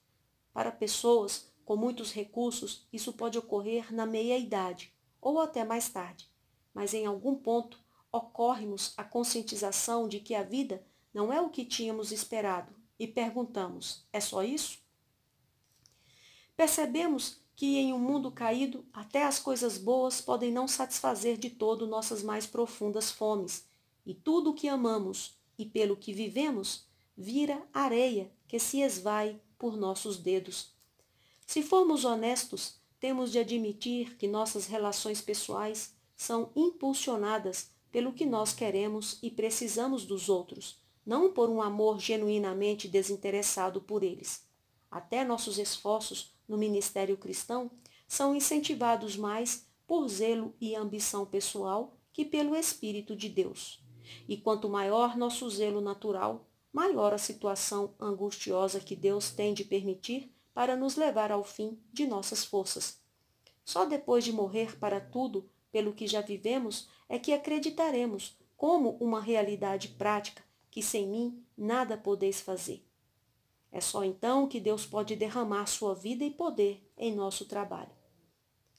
Para pessoas com muitos recursos, isso pode ocorrer na meia-idade ou até mais tarde, mas em algum ponto ocorre-nos a conscientização de que a vida não é o que tínhamos esperado e perguntamos: é só isso? Percebemos que em um mundo caído até as coisas boas podem não satisfazer de todo nossas mais profundas fomes, e tudo o que amamos e pelo que vivemos vira areia que se esvai por nossos dedos. Se formos honestos, temos de admitir que nossas relações pessoais são impulsionadas pelo que nós queremos e precisamos dos outros, não por um amor genuinamente desinteressado por eles. Até nossos esforços no ministério cristão são incentivados mais por zelo e ambição pessoal que pelo Espírito de Deus. E quanto maior nosso zelo natural, maior a situação angustiosa que Deus tem de permitir para nos levar ao fim de nossas forças. Só depois de morrer para tudo pelo que já vivemos é que acreditaremos como uma realidade prática que sem mim nada podeis fazer. É só então que Deus pode derramar sua vida e poder em nosso trabalho.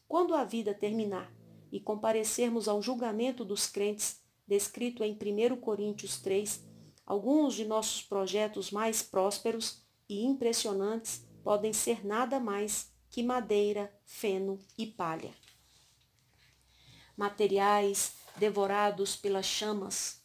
Quando a vida terminar e comparecermos ao julgamento dos crentes, descrito em 1 Coríntios 3, alguns de nossos projetos mais prósperos e impressionantes podem ser nada mais que madeira, feno e palha. Materiais devorados pelas chamas.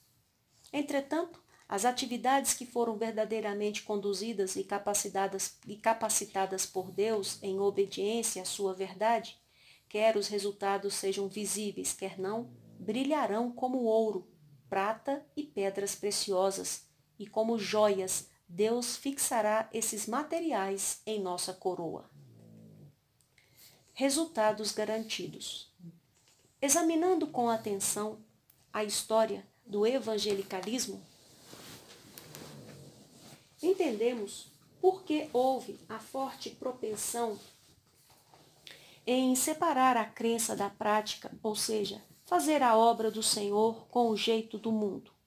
Entretanto, as atividades que foram verdadeiramente conduzidas e capacitadas, e capacitadas por Deus em obediência à sua verdade, quer os resultados sejam visíveis, quer não, brilharão como ouro, prata e pedras preciosas, e como joias Deus fixará esses materiais em nossa coroa. Resultados garantidos. Examinando com atenção a história do evangelicalismo, entendemos por que houve a forte propensão em separar a crença da prática, ou seja, fazer a obra do Senhor com o jeito do mundo.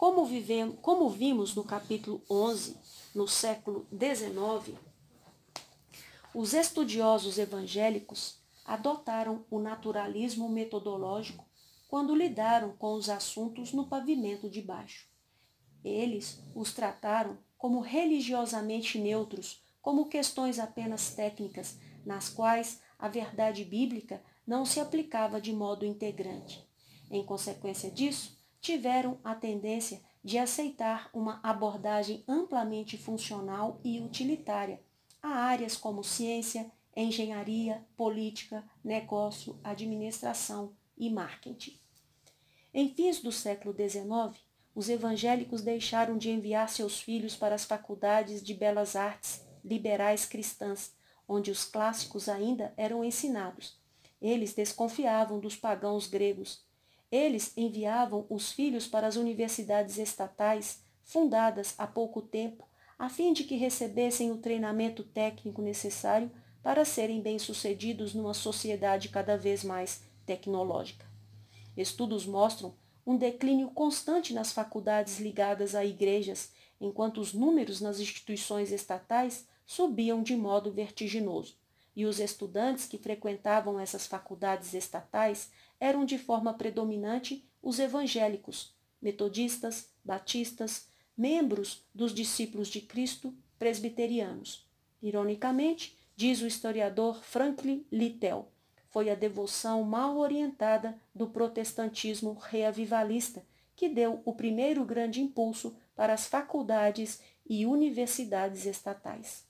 Como, vivemos, como vimos no capítulo 11, no século XIX, os estudiosos evangélicos adotaram o naturalismo metodológico quando lidaram com os assuntos no pavimento de baixo. Eles os trataram como religiosamente neutros, como questões apenas técnicas, nas quais a verdade bíblica não se aplicava de modo integrante. Em consequência disso, tiveram a tendência de aceitar uma abordagem amplamente funcional e utilitária a áreas como ciência, engenharia, política, negócio, administração e marketing. Em fins do século XIX, os evangélicos deixaram de enviar seus filhos para as faculdades de belas artes liberais cristãs, onde os clássicos ainda eram ensinados. Eles desconfiavam dos pagãos gregos. Eles enviavam os filhos para as universidades estatais, fundadas há pouco tempo, a fim de que recebessem o treinamento técnico necessário para serem bem-sucedidos numa sociedade cada vez mais tecnológica. Estudos mostram um declínio constante nas faculdades ligadas a igrejas, enquanto os números nas instituições estatais subiam de modo vertiginoso. E os estudantes que frequentavam essas faculdades estatais eram de forma predominante os evangélicos, metodistas, batistas, membros dos discípulos de Cristo, presbiterianos. Ironicamente, diz o historiador Franklin Littell, foi a devoção mal orientada do protestantismo reavivalista que deu o primeiro grande impulso para as faculdades e universidades estatais.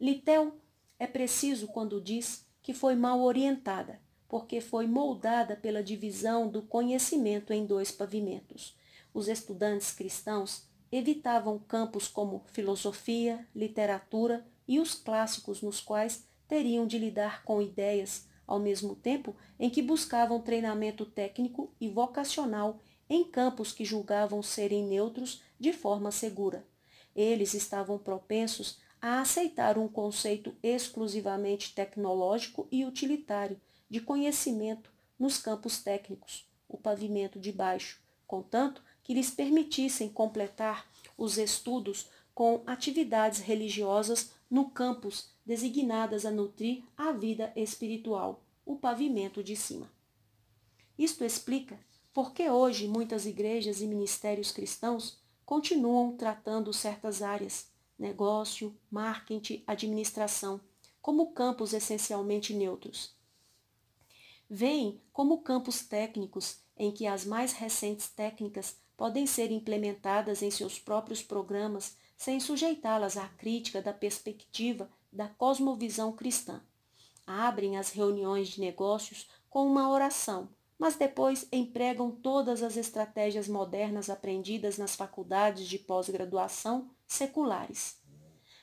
Littell é preciso quando diz que foi mal orientada, porque foi moldada pela divisão do conhecimento em dois pavimentos. Os estudantes cristãos evitavam campos como filosofia, literatura e os clássicos nos quais teriam de lidar com ideias, ao mesmo tempo em que buscavam treinamento técnico e vocacional em campos que julgavam serem neutros de forma segura. Eles estavam propensos a aceitar um conceito exclusivamente tecnológico e utilitário de conhecimento nos campos técnicos, o pavimento de baixo, contanto que lhes permitissem completar os estudos com atividades religiosas no campus designadas a nutrir a vida espiritual, o pavimento de cima. Isto explica por que hoje muitas igrejas e ministérios cristãos continuam tratando certas áreas, negócio, marketing, administração, como campos essencialmente neutros. Veem como campos técnicos em que as mais recentes técnicas podem ser implementadas em seus próprios programas sem sujeitá-las à crítica da perspectiva da cosmovisão cristã. Abrem as reuniões de negócios com uma oração, mas depois empregam todas as estratégias modernas aprendidas nas faculdades de pós-graduação seculares.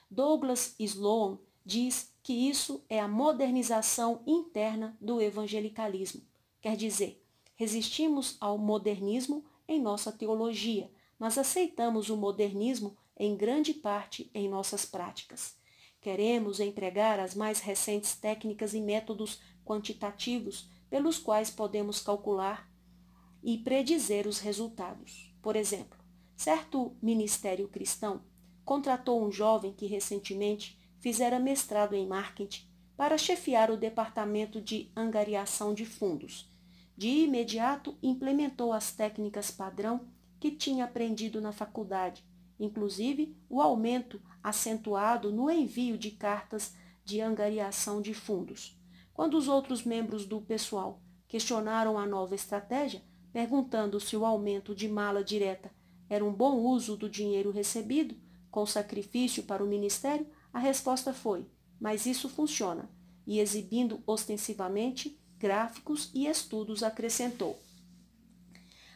Douglas Sloan diz que isso é a modernização interna do evangelicalismo. Quer dizer, resistimos ao modernismo em nossa teologia, mas aceitamos o modernismo em grande parte em nossas práticas. Queremos empregar as mais recentes técnicas e métodos quantitativos pelos quais podemos calcular e predizer os resultados. Por exemplo, certo ministério cristão contratou um jovem que recentemente fizera mestrado em marketing para chefiar o departamento de angariação de fundos. De imediato implementou as técnicas padrão que tinha aprendido na faculdade inclusive o aumento acentuado no envio de cartas de angariação de fundos. Quando os outros membros do pessoal questionaram a nova estratégia, perguntando se o aumento de mala direta era um bom uso do dinheiro recebido, com sacrifício para o ministério, a resposta foi: mas isso funciona. E exibindo ostensivamente gráficos e estudos, acrescentou: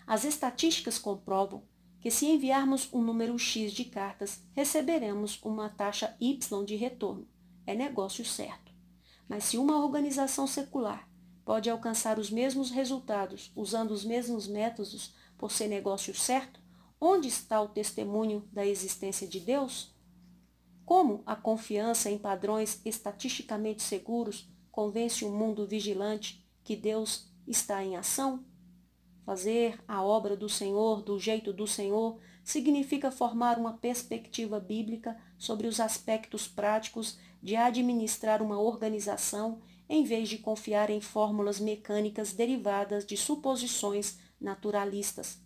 As estatísticas comprovam que se enviarmos um número X de cartas, receberemos uma taxa Y de retorno. É negócio certo. Mas se uma organização secular pode alcançar os mesmos resultados usando os mesmos métodos por ser negócio certo, Onde está o testemunho da existência de Deus? Como a confiança em padrões estatisticamente seguros convence o mundo vigilante que Deus está em ação? Fazer a obra do Senhor do jeito do Senhor significa formar uma perspectiva bíblica sobre os aspectos práticos de administrar uma organização em vez de confiar em fórmulas mecânicas derivadas de suposições naturalistas.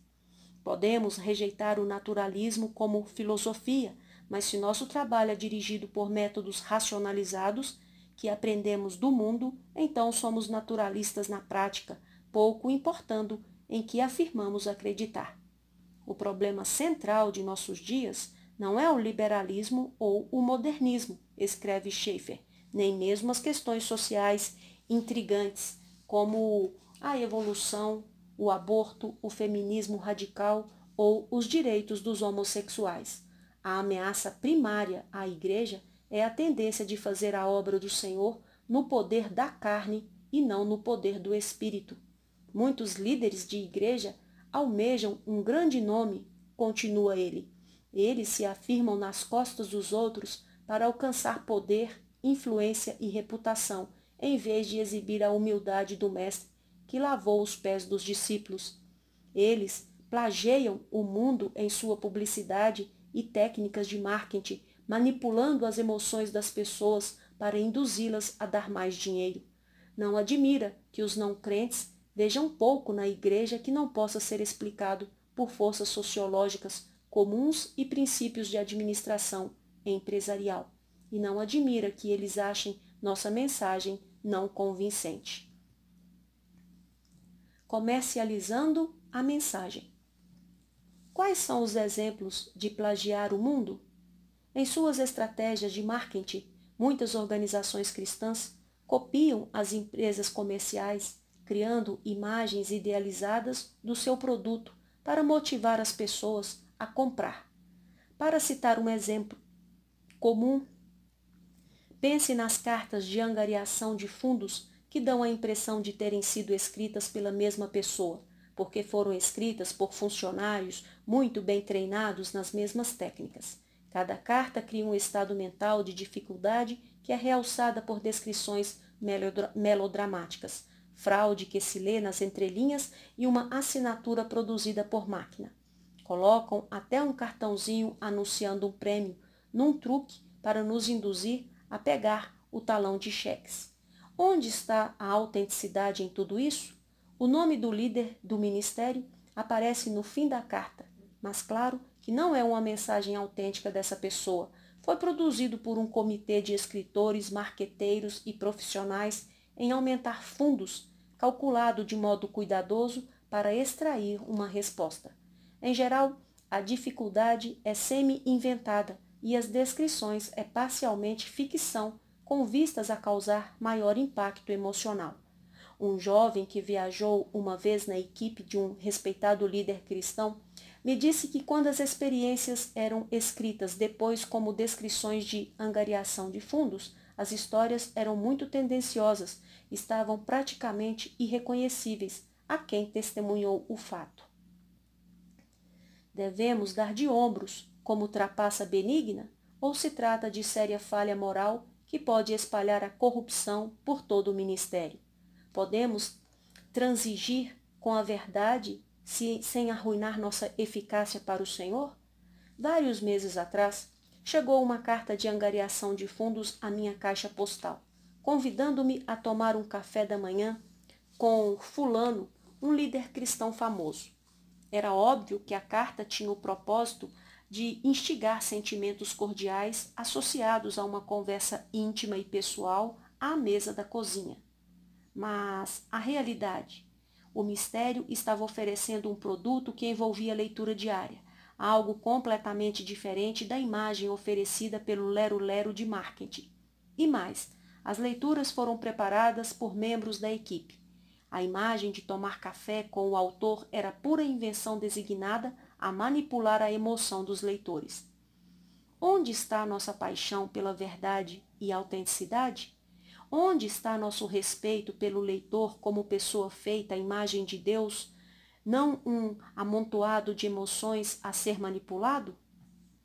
Podemos rejeitar o naturalismo como filosofia, mas se nosso trabalho é dirigido por métodos racionalizados, que aprendemos do mundo, então somos naturalistas na prática, pouco importando em que afirmamos acreditar. O problema central de nossos dias não é o liberalismo ou o modernismo, escreve Schaeffer, nem mesmo as questões sociais intrigantes, como a evolução, o aborto, o feminismo radical ou os direitos dos homossexuais. A ameaça primária à Igreja é a tendência de fazer a obra do Senhor no poder da carne e não no poder do Espírito. Muitos líderes de igreja almejam um grande nome, continua ele. Eles se afirmam nas costas dos outros para alcançar poder, influência e reputação, em vez de exibir a humildade do Mestre que lavou os pés dos discípulos. Eles plagiam o mundo em sua publicidade e técnicas de marketing, manipulando as emoções das pessoas para induzi-las a dar mais dinheiro. Não admira que os não crentes Vejam pouco na igreja que não possa ser explicado por forças sociológicas comuns e princípios de administração empresarial. E não admira que eles achem nossa mensagem não convincente. Comercializando a mensagem. Quais são os exemplos de plagiar o mundo? Em suas estratégias de marketing, muitas organizações cristãs copiam as empresas comerciais criando imagens idealizadas do seu produto para motivar as pessoas a comprar. Para citar um exemplo comum, pense nas cartas de angariação de fundos que dão a impressão de terem sido escritas pela mesma pessoa, porque foram escritas por funcionários muito bem treinados nas mesmas técnicas. Cada carta cria um estado mental de dificuldade que é realçada por descrições melodramáticas fraude que se lê nas entrelinhas e uma assinatura produzida por máquina. Colocam até um cartãozinho anunciando um prêmio, num truque para nos induzir a pegar o talão de cheques. Onde está a autenticidade em tudo isso? O nome do líder do ministério aparece no fim da carta, mas claro que não é uma mensagem autêntica dessa pessoa. Foi produzido por um comitê de escritores, marqueteiros e profissionais em aumentar fundos calculado de modo cuidadoso para extrair uma resposta. Em geral, a dificuldade é semi-inventada e as descrições é parcialmente ficção, com vistas a causar maior impacto emocional. Um jovem que viajou uma vez na equipe de um respeitado líder cristão me disse que quando as experiências eram escritas depois como descrições de angariação de fundos, as histórias eram muito tendenciosas estavam praticamente irreconhecíveis a quem testemunhou o fato. Devemos dar de ombros como trapaça benigna ou se trata de séria falha moral que pode espalhar a corrupção por todo o ministério? Podemos transigir com a verdade se, sem arruinar nossa eficácia para o Senhor? Vários meses atrás, chegou uma carta de angariação de fundos à minha caixa postal convidando-me a tomar um café da manhã com Fulano, um líder cristão famoso. Era óbvio que a carta tinha o propósito de instigar sentimentos cordiais associados a uma conversa íntima e pessoal à mesa da cozinha. Mas a realidade, o mistério estava oferecendo um produto que envolvia leitura diária, algo completamente diferente da imagem oferecida pelo lero-lero de marketing. E mais, as leituras foram preparadas por membros da equipe. A imagem de tomar café com o autor era pura invenção designada a manipular a emoção dos leitores. Onde está nossa paixão pela verdade e autenticidade? Onde está nosso respeito pelo leitor como pessoa feita à imagem de Deus, não um amontoado de emoções a ser manipulado?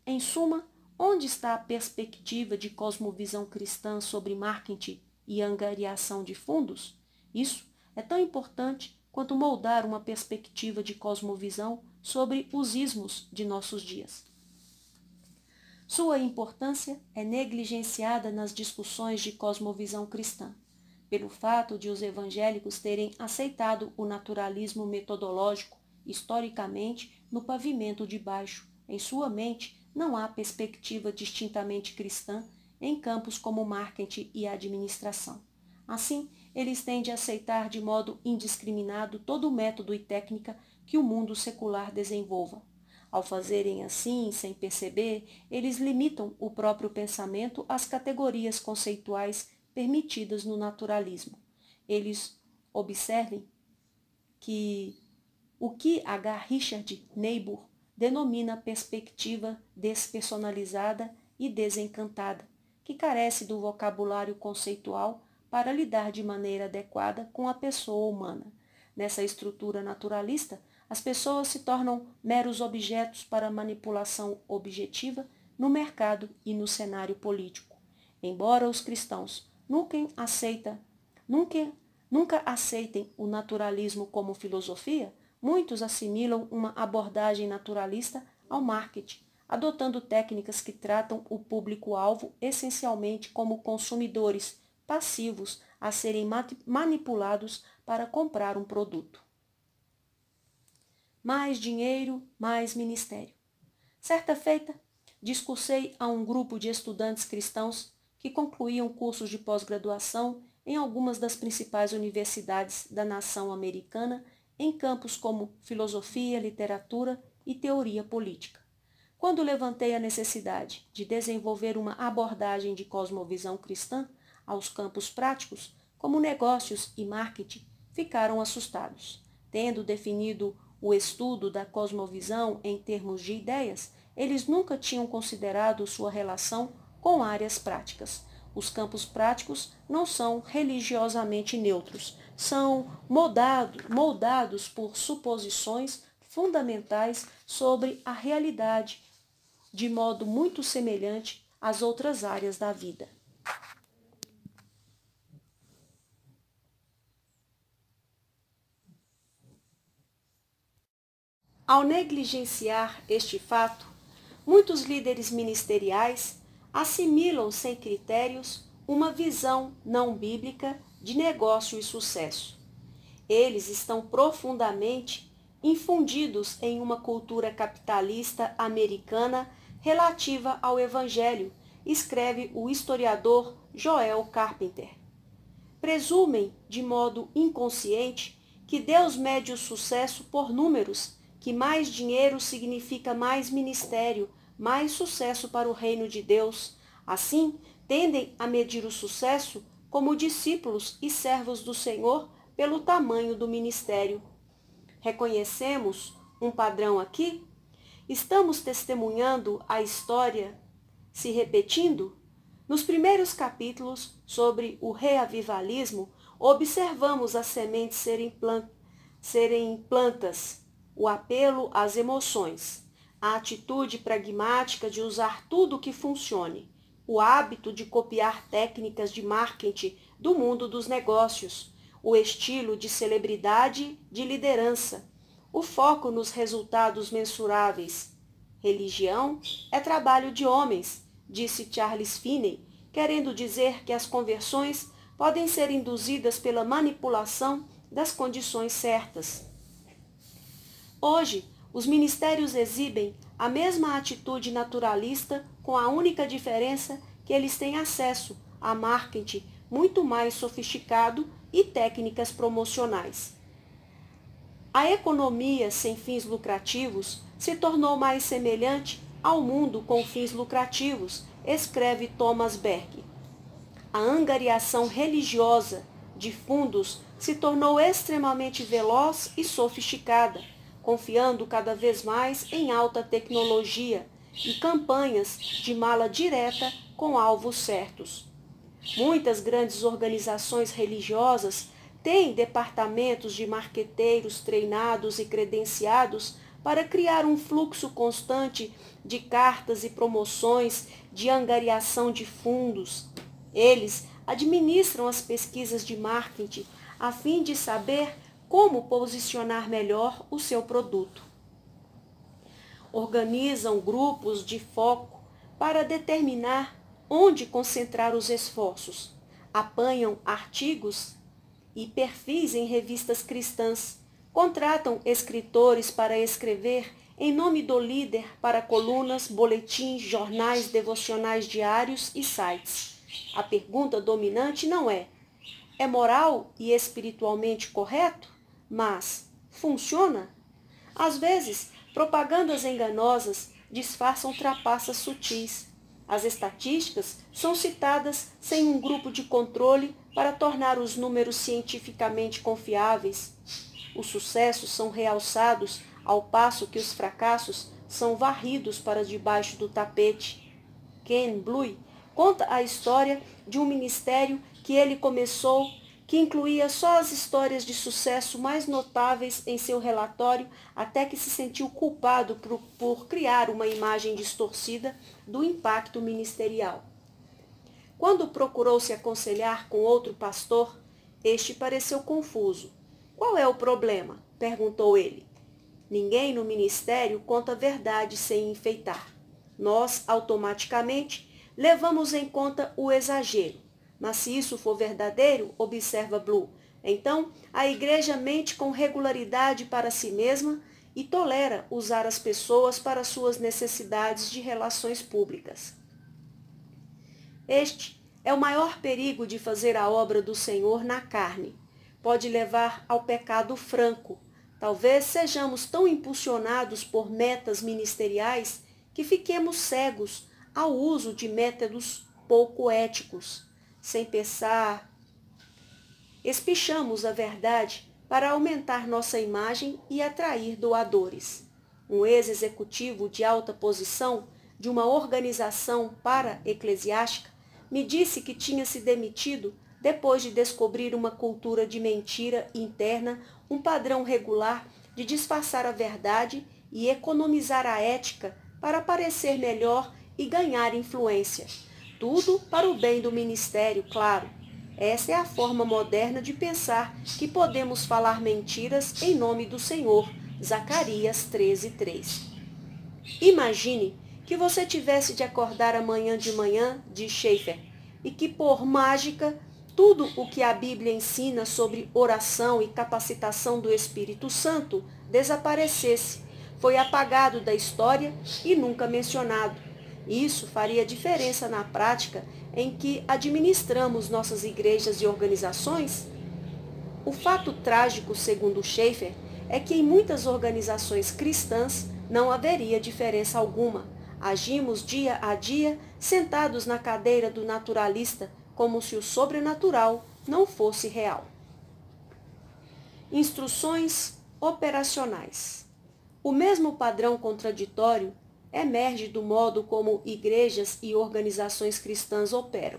Em suma, onde está a perspectiva de cosmovisão cristã sobre marketing e angariação de fundos? Isso é tão importante quanto moldar uma perspectiva de cosmovisão sobre os ismos de nossos dias. Sua importância é negligenciada nas discussões de cosmovisão cristã, pelo fato de os evangélicos terem aceitado o naturalismo metodológico historicamente no pavimento de baixo. Em sua mente não há perspectiva distintamente cristã em campos como marketing e administração. Assim, eles tendem a aceitar de modo indiscriminado todo o método e técnica que o mundo secular desenvolva. Ao fazerem assim, sem perceber, eles limitam o próprio pensamento às categorias conceituais permitidas no naturalismo. Eles observem que o que H. Richard Niebuhr denomina perspectiva despersonalizada e desencantada, que carece do vocabulário conceitual para lidar de maneira adequada com a pessoa humana. Nessa estrutura naturalista, as pessoas se tornam meros objetos para manipulação objetiva no mercado e no cenário político. Embora os cristãos nunca, aceita, nunca, nunca aceitem o naturalismo como filosofia, muitos assimilam uma abordagem naturalista ao marketing, adotando técnicas que tratam o público-alvo essencialmente como consumidores passivos a serem manipulados para comprar um produto. Mais dinheiro, mais ministério. Certa feita, discursei a um grupo de estudantes cristãos que concluíam cursos de pós-graduação em algumas das principais universidades da nação americana em campos como filosofia, literatura e teoria política. Quando levantei a necessidade de desenvolver uma abordagem de cosmovisão cristã aos campos práticos, como negócios e marketing, ficaram assustados. Tendo definido o estudo da cosmovisão em termos de ideias, eles nunca tinham considerado sua relação com áreas práticas. Os campos práticos não são religiosamente neutros, são moldado, moldados por suposições fundamentais sobre a realidade, de modo muito semelhante às outras áreas da vida. Ao negligenciar este fato, muitos líderes ministeriais assimilam sem critérios uma visão não bíblica de negócio e sucesso. Eles estão profundamente infundidos em uma cultura capitalista americana relativa ao Evangelho, escreve o historiador Joel Carpenter. Presumem, de modo inconsciente, que Deus mede o sucesso por números, que mais dinheiro significa mais ministério, mais sucesso para o reino de Deus. Assim, tendem a medir o sucesso como discípulos e servos do Senhor pelo tamanho do ministério. Reconhecemos um padrão aqui? Estamos testemunhando a história se repetindo? Nos primeiros capítulos sobre o reavivalismo, observamos as sementes serem, plant serem plantas, o apelo às emoções, a atitude pragmática de usar tudo que funcione, o hábito de copiar técnicas de marketing do mundo dos negócios, o estilo de celebridade de liderança, o foco nos resultados mensuráveis. Religião é trabalho de homens, disse Charles Finney, querendo dizer que as conversões podem ser induzidas pela manipulação das condições certas. Hoje, os ministérios exibem a mesma atitude naturalista, com a única diferença que eles têm acesso a marketing muito mais sofisticado e técnicas promocionais. A economia sem fins lucrativos se tornou mais semelhante ao mundo com fins lucrativos, escreve Thomas Berg. A angariação religiosa de fundos se tornou extremamente veloz e sofisticada confiando cada vez mais em alta tecnologia e campanhas de mala direta com alvos certos. Muitas grandes organizações religiosas tem departamentos de marqueteiros treinados e credenciados para criar um fluxo constante de cartas e promoções de angariação de fundos. Eles administram as pesquisas de marketing a fim de saber como posicionar melhor o seu produto. Organizam grupos de foco para determinar onde concentrar os esforços. Apanham artigos e perfis em revistas cristãs. Contratam escritores para escrever em nome do líder para colunas, boletins, jornais, devocionais diários e sites. A pergunta dominante não é: é moral e espiritualmente correto? Mas funciona? Às vezes, propagandas enganosas disfarçam trapaças sutis. As estatísticas são citadas sem um grupo de controle para tornar os números cientificamente confiáveis. Os sucessos são realçados ao passo que os fracassos são varridos para debaixo do tapete. Ken Blue conta a história de um ministério que ele começou que incluía só as histórias de sucesso mais notáveis em seu relatório, até que se sentiu culpado por, por, criar uma imagem distorcida do impacto ministerial. Quando procurou se aconselhar com outro pastor, este pareceu confuso. Qual é o problema? perguntou ele. Ninguém no ministério conta verdade sem enfeitar. Nós, automaticamente, levamos em conta o exagero. Mas se isso for verdadeiro, observa Blue, então a igreja mente com regularidade para si mesma e tolera usar as pessoas para suas necessidades de relações públicas. Este é o maior perigo de fazer a obra do Senhor na carne. Pode levar ao pecado franco. Talvez sejamos tão impulsionados por metas ministeriais que fiquemos cegos ao uso de métodos pouco éticos sem pensar. Espichamos a verdade para aumentar nossa imagem e atrair doadores. Um ex-executivo de alta posição de uma organização para-eclesiástica me disse que tinha se demitido depois de descobrir uma cultura de mentira interna, um padrão regular de disfarçar a verdade e economizar a ética para parecer melhor e ganhar influência. Tudo para o bem do ministério, claro. Essa é a forma moderna de pensar que podemos falar mentiras em nome do Senhor. Zacarias 13, 3. Imagine que você tivesse de acordar amanhã de manhã, de Schaefer, e que por mágica tudo o que a Bíblia ensina sobre oração e capacitação do Espírito Santo desaparecesse, foi apagado da história e nunca mencionado. Isso faria diferença na prática em que administramos nossas igrejas e organizações? O fato trágico, segundo Schaeffer, é que em muitas organizações cristãs não haveria diferença alguma. Agimos dia a dia sentados na cadeira do naturalista, como se o sobrenatural não fosse real. Instruções operacionais. O mesmo padrão contraditório emerge do modo como igrejas e organizações cristãs operam,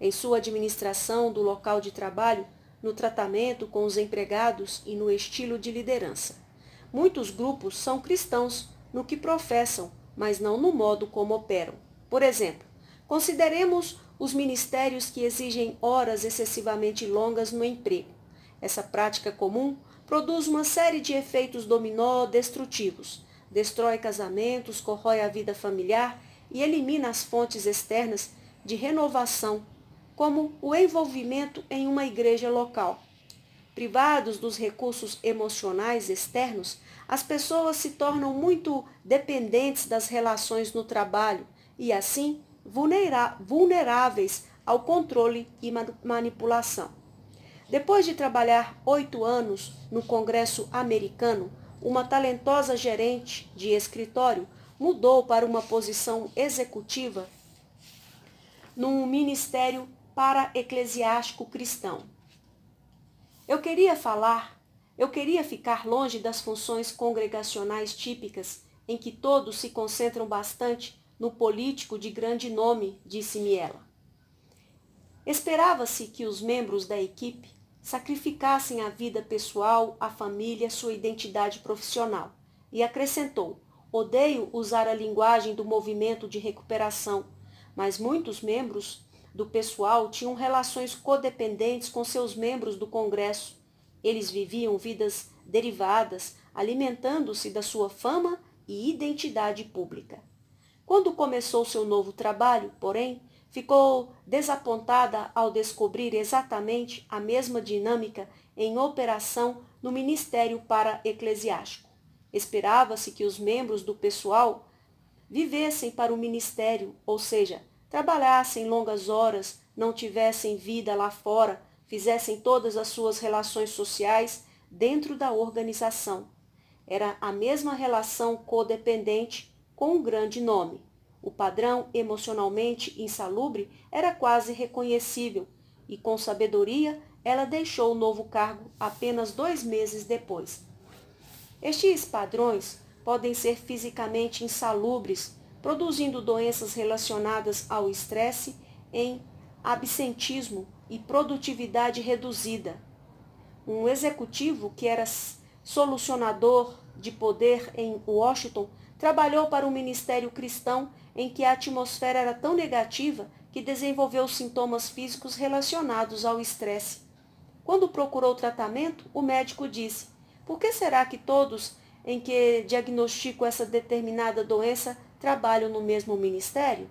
em sua administração do local de trabalho, no tratamento com os empregados e no estilo de liderança. Muitos grupos são cristãos no que professam, mas não no modo como operam. Por exemplo, consideremos os ministérios que exigem horas excessivamente longas no emprego. Essa prática comum produz uma série de efeitos dominó destrutivos destrói casamentos, corrói a vida familiar e elimina as fontes externas de renovação, como o envolvimento em uma igreja local. Privados dos recursos emocionais externos, as pessoas se tornam muito dependentes das relações no trabalho e, assim, vulneráveis ao controle e manipulação. Depois de trabalhar oito anos no Congresso americano, uma talentosa gerente de escritório mudou para uma posição executiva num ministério para eclesiástico cristão. Eu queria falar, eu queria ficar longe das funções congregacionais típicas em que todos se concentram bastante no político de grande nome, disse-me ela. Esperava-se que os membros da equipe sacrificassem a vida pessoal, a família, sua identidade profissional. E acrescentou: Odeio usar a linguagem do movimento de recuperação, mas muitos membros do pessoal tinham relações codependentes com seus membros do Congresso. Eles viviam vidas derivadas, alimentando-se da sua fama e identidade pública. Quando começou seu novo trabalho, porém, ficou desapontada ao descobrir exatamente a mesma dinâmica em operação no Ministério para Eclesiástico. Esperava-se que os membros do pessoal vivessem para o ministério, ou seja, trabalhassem longas horas, não tivessem vida lá fora, fizessem todas as suas relações sociais dentro da organização. Era a mesma relação codependente com um grande nome. O padrão emocionalmente insalubre era quase reconhecível e, com sabedoria, ela deixou o novo cargo apenas dois meses depois. Estes padrões podem ser fisicamente insalubres, produzindo doenças relacionadas ao estresse em absentismo e produtividade reduzida. Um executivo que era solucionador de poder em Washington trabalhou para um ministério cristão em que a atmosfera era tão negativa que desenvolveu sintomas físicos relacionados ao estresse. Quando procurou tratamento, o médico disse: Por que será que todos em que diagnostico essa determinada doença trabalham no mesmo ministério?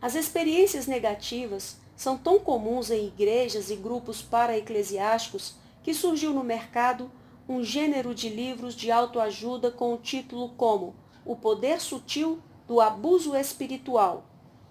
As experiências negativas são tão comuns em igrejas e grupos para-eclesiásticos que surgiu no mercado um gênero de livros de autoajuda com o título como O Poder Sutil do Abuso Espiritual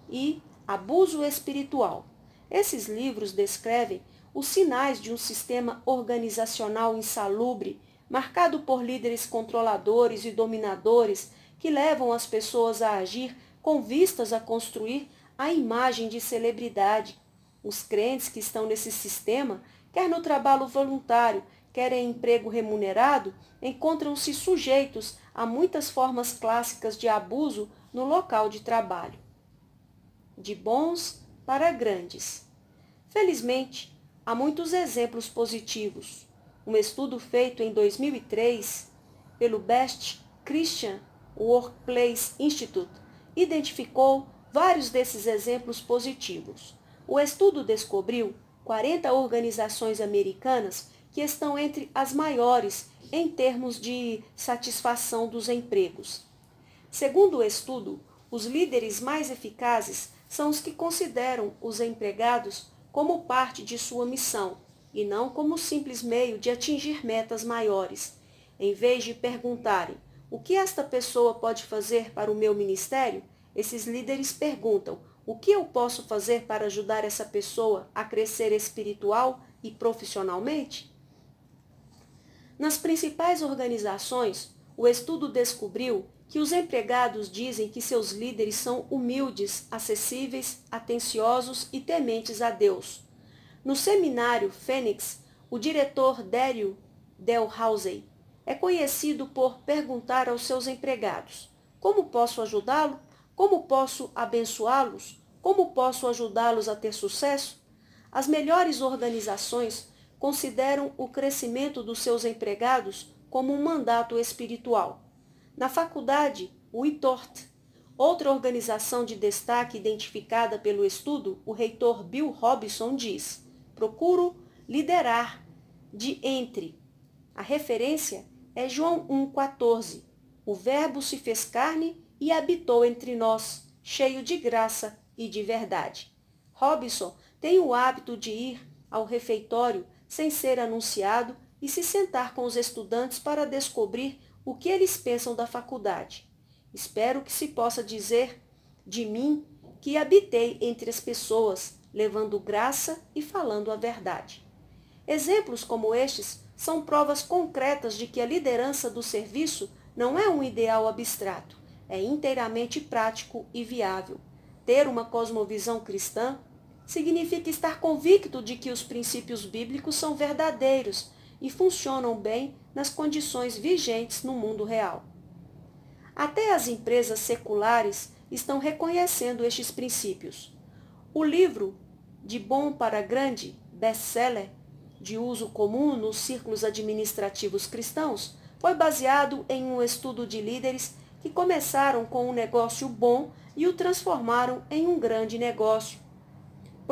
e Abuso Espiritual. Esses livros descrevem os sinais de um sistema organizacional insalubre, marcado por líderes controladores e dominadores que levam as pessoas a agir com vistas a construir a imagem de celebridade. Os crentes que estão nesse sistema, quer no trabalho voluntário, quer em emprego remunerado, encontram-se sujeitos a muitas formas clássicas de abuso no local de trabalho. De bons para grandes. Felizmente, há muitos exemplos positivos. Um estudo feito em 2003 pelo Best Christian Workplace Institute identificou vários desses exemplos positivos. O estudo descobriu 40 organizações americanas que estão entre as maiores em termos de satisfação dos empregos. Segundo o estudo, os líderes mais eficazes são os que consideram os empregados como parte de sua missão e não como simples meio de atingir metas maiores. Em vez de perguntarem o que esta pessoa pode fazer para o meu ministério, esses líderes perguntam o que eu posso fazer para ajudar essa pessoa a crescer espiritual e profissionalmente? Nas principais organizações, o estudo descobriu que os empregados dizem que seus líderes são humildes, acessíveis, atenciosos e tementes a Deus. No seminário Fênix, o diretor Dério Delhousey é conhecido por perguntar aos seus empregados: Como posso ajudá-lo? Como posso abençoá-los? Como posso ajudá-los a ter sucesso? As melhores organizações consideram o crescimento dos seus empregados como um mandato espiritual. Na faculdade, o ITORT, outra organização de destaque identificada pelo estudo, o reitor Bill Robson diz: procuro liderar de entre. A referência é João 1,14. O Verbo se fez carne e habitou entre nós, cheio de graça e de verdade. Robson tem o hábito de ir ao refeitório sem ser anunciado e se sentar com os estudantes para descobrir o que eles pensam da faculdade. Espero que se possa dizer de mim que habitei entre as pessoas, levando graça e falando a verdade. Exemplos como estes são provas concretas de que a liderança do serviço não é um ideal abstrato, é inteiramente prático e viável. Ter uma cosmovisão cristã significa estar convicto de que os princípios bíblicos são verdadeiros e funcionam bem nas condições vigentes no mundo real. Até as empresas seculares estão reconhecendo estes princípios. O livro De Bom para Grande, best-seller de uso comum nos círculos administrativos cristãos, foi baseado em um estudo de líderes que começaram com um negócio bom e o transformaram em um grande negócio,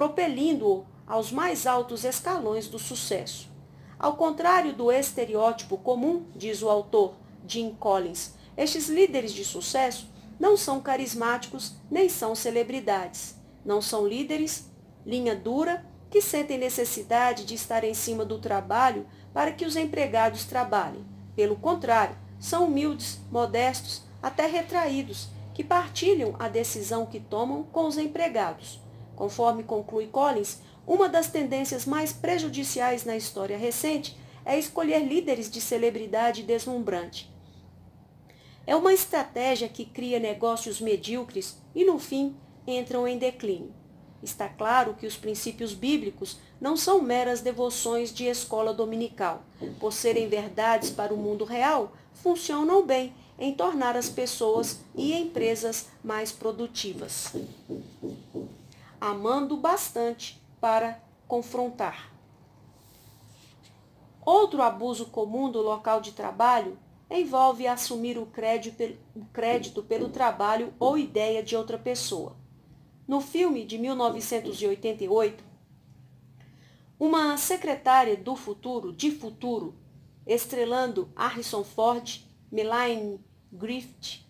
propelindo-o aos mais altos escalões do sucesso. Ao contrário do estereótipo comum, diz o autor Jim Collins, estes líderes de sucesso não são carismáticos nem são celebridades. Não são líderes, linha dura, que sentem necessidade de estar em cima do trabalho para que os empregados trabalhem. Pelo contrário, são humildes, modestos, até retraídos, que partilham a decisão que tomam com os empregados. Conforme conclui Collins, uma das tendências mais prejudiciais na história recente é escolher líderes de celebridade deslumbrante. É uma estratégia que cria negócios medíocres e, no fim, entram em declínio. Está claro que os princípios bíblicos não são meras devoções de escola dominical. Por serem verdades para o mundo real, funcionam bem em tornar as pessoas e empresas mais produtivas. Amando bastante para confrontar. Outro abuso comum do local de trabalho envolve assumir o crédito, pelo trabalho ou ideia de outra pessoa. No filme de 1988, uma secretária do futuro, de futuro, estrelando Harrison Ford, Melanie Griffith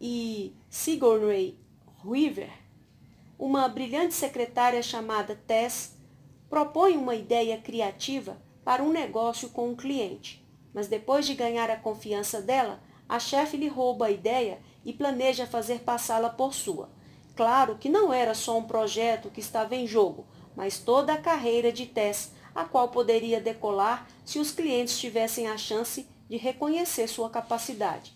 e Sigourney Weaver, uma brilhante secretária chamada Tess propõe uma ideia criativa para um negócio com um cliente. Mas depois de ganhar a confiança dela, a chefe lhe rouba a ideia e planeja fazer passá-la por sua. Claro que não era só um projeto que estava em jogo, mas toda a carreira de Tess, a qual poderia decolar se os clientes tivessem a chance de reconhecer sua capacidade.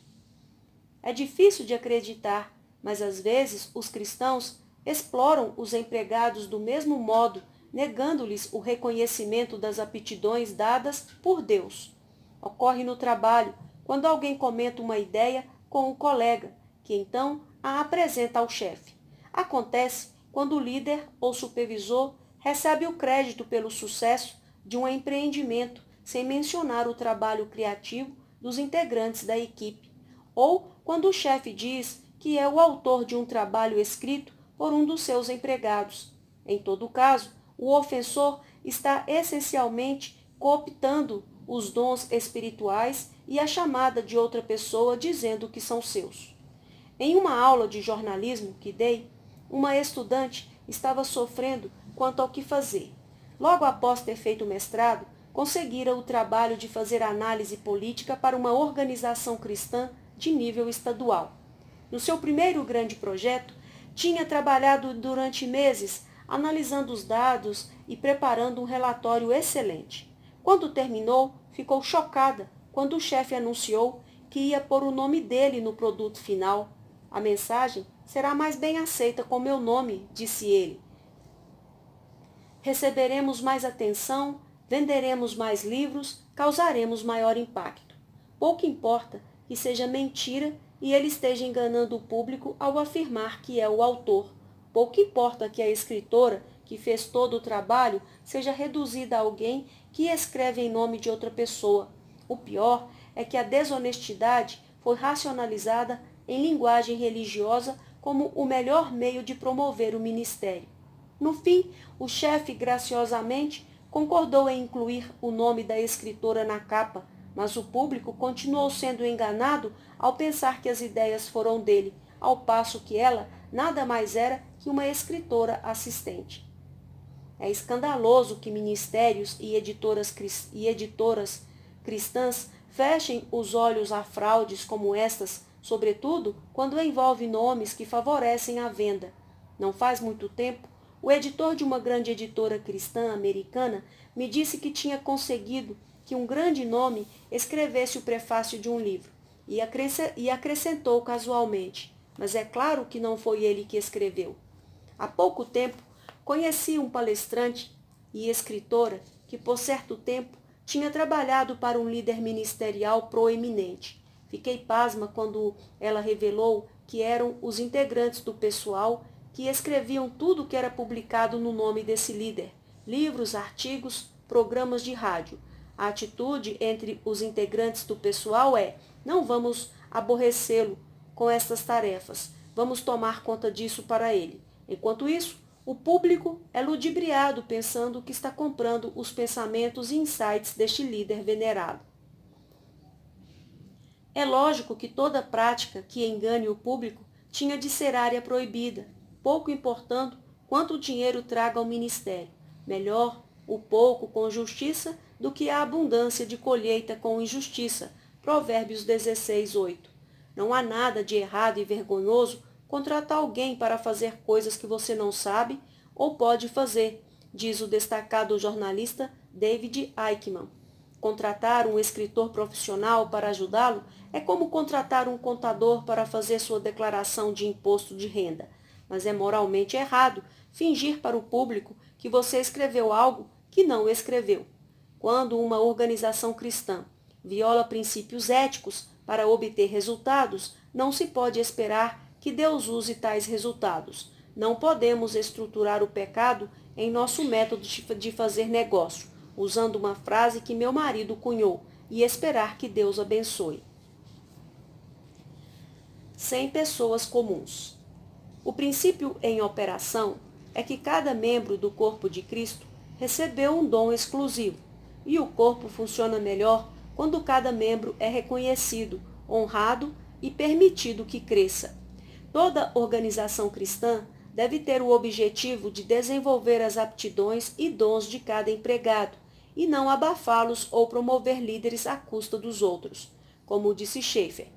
É difícil de acreditar, mas às vezes os cristãos exploram os empregados do mesmo modo, negando-lhes o reconhecimento das aptidões dadas por Deus. Ocorre no trabalho, quando alguém comenta uma ideia com um colega, que então a apresenta ao chefe. Acontece quando o líder ou supervisor recebe o crédito pelo sucesso de um empreendimento sem mencionar o trabalho criativo dos integrantes da equipe, ou quando o chefe diz que é o autor de um trabalho escrito por um dos seus empregados. Em todo caso, o ofensor está essencialmente cooptando os dons espirituais e a chamada de outra pessoa dizendo que são seus. Em uma aula de jornalismo que dei, uma estudante estava sofrendo quanto ao que fazer. Logo após ter feito o mestrado, conseguira o trabalho de fazer análise política para uma organização cristã de nível estadual. No seu primeiro grande projeto, tinha trabalhado durante meses analisando os dados e preparando um relatório excelente. Quando terminou, ficou chocada quando o chefe anunciou que ia pôr o nome dele no produto final. A mensagem será mais bem aceita com meu nome, disse ele. Receberemos mais atenção, venderemos mais livros, causaremos maior impacto. Pouco importa que seja mentira e ele esteja enganando o público ao afirmar que é o autor. Pouco importa que a escritora, que fez todo o trabalho, seja reduzida a alguém que escreve em nome de outra pessoa. O pior é que a desonestidade foi racionalizada em linguagem religiosa como o melhor meio de promover o ministério. No fim, o chefe graciosamente concordou em incluir o nome da escritora na capa, mas o público continuou sendo enganado ao pensar que as ideias foram dele, ao passo que ela nada mais era que uma escritora assistente. É escandaloso que ministérios e editoras, e editoras cristãs fechem os olhos a fraudes como estas sobretudo quando envolve nomes que favorecem a venda. Não faz muito tempo, o editor de uma grande editora cristã americana me disse que tinha conseguido que um grande nome escrevesse o prefácio de um livro e, acrescentou casualmente: Mas é claro que não foi ele que escreveu. Há pouco tempo, conheci um palestrante e escritora que, por certo tempo, tinha trabalhado para um líder ministerial proeminente. Fiquei pasma quando ela revelou que eram os integrantes do pessoal que escreviam tudo que era publicado no nome desse líder, livros, artigos, programas de rádio. A atitude entre os integrantes do pessoal é: não vamos aborrecê-lo com estas tarefas, vamos tomar conta disso para ele. Enquanto isso, o público é ludibriado pensando que está comprando os pensamentos e insights deste líder venerado. É lógico que toda prática que engane o público tinha de ser área proibida, pouco importando quanto dinheiro traga ao ministério. Melhor o pouco com justiça do que a abundância de colheita com injustiça. Provérbios 16, 8. Não há nada de errado e vergonhoso contratar alguém para fazer coisas que você não sabe ou pode fazer, diz o destacado jornalista David Eichmann. Contratar um escritor profissional para ajudá-lo é como contratar um contador para fazer sua declaração de imposto de renda. Mas é moralmente errado fingir para o público que você escreveu algo que não escreveu. Quando uma organização cristã viola princípios éticos para obter resultados, não se pode esperar que Deus use tais resultados. Não podemos estruturar o pecado em nosso método de fazer negócio, usando uma frase que meu marido cunhou, e esperar que Deus abençoe. Sem pessoas comuns. O princípio em operação é que cada membro do corpo de Cristo recebeu um dom exclusivo, e o corpo funciona melhor quando cada membro é reconhecido, honrado e permitido que cresça. Toda organização cristã deve ter o objetivo de desenvolver as aptidões e dons de cada empregado, e não abafá-los ou promover líderes à custa dos outros, como disse Schaeffer.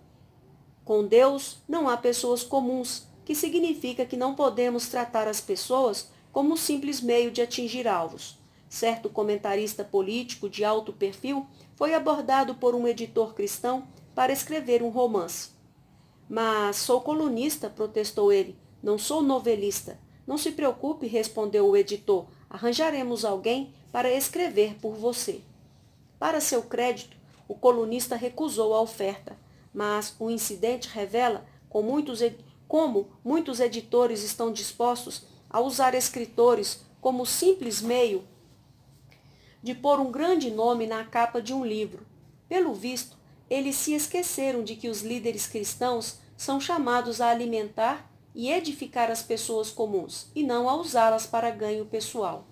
Com Deus não há pessoas comuns, que significa que não podemos tratar as pessoas como um simples meio de atingir alvos. Certo comentarista político de alto perfil foi abordado por um editor cristão para escrever um romance. Mas sou colunista, protestou ele, não sou novelista. Não se preocupe, respondeu o editor, arranjaremos alguém para escrever por você. Para seu crédito, o colunista recusou a oferta, mas o incidente revela com muitos, como muitos editores estão dispostos a usar escritores como simples meio de pôr um grande nome na capa de um livro. Pelo visto, eles se esqueceram de que os líderes cristãos são chamados a alimentar e edificar as pessoas comuns, e não a usá-las para ganho pessoal.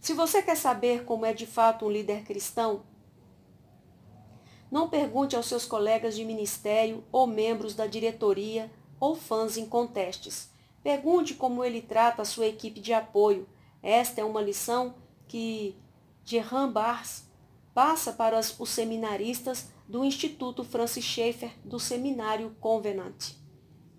Se você quer saber como é de fato um líder cristão, não pergunte aos seus colegas de ministério ou membros da diretoria ou fãs incontestes. Pergunte como ele trata a sua equipe de apoio. Esta é uma lição que Gerhard Bars passa para os seminaristas do Instituto Francis Schaeffer do Seminário Covenant.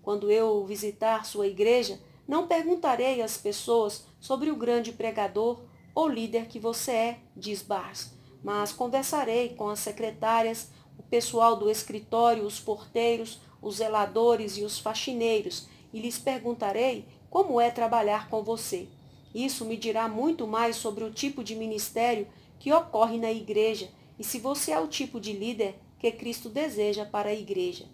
Quando eu visitar sua igreja, não perguntarei às pessoas sobre o grande pregador ou líder que você é, diz Bars mas conversarei com as secretárias, o pessoal do escritório, os porteiros, os zeladores e os faxineiros, e lhes perguntarei como é trabalhar com você. Isso me dirá muito mais sobre o tipo de ministério que ocorre na igreja e se você é o tipo de líder que Cristo deseja para a igreja.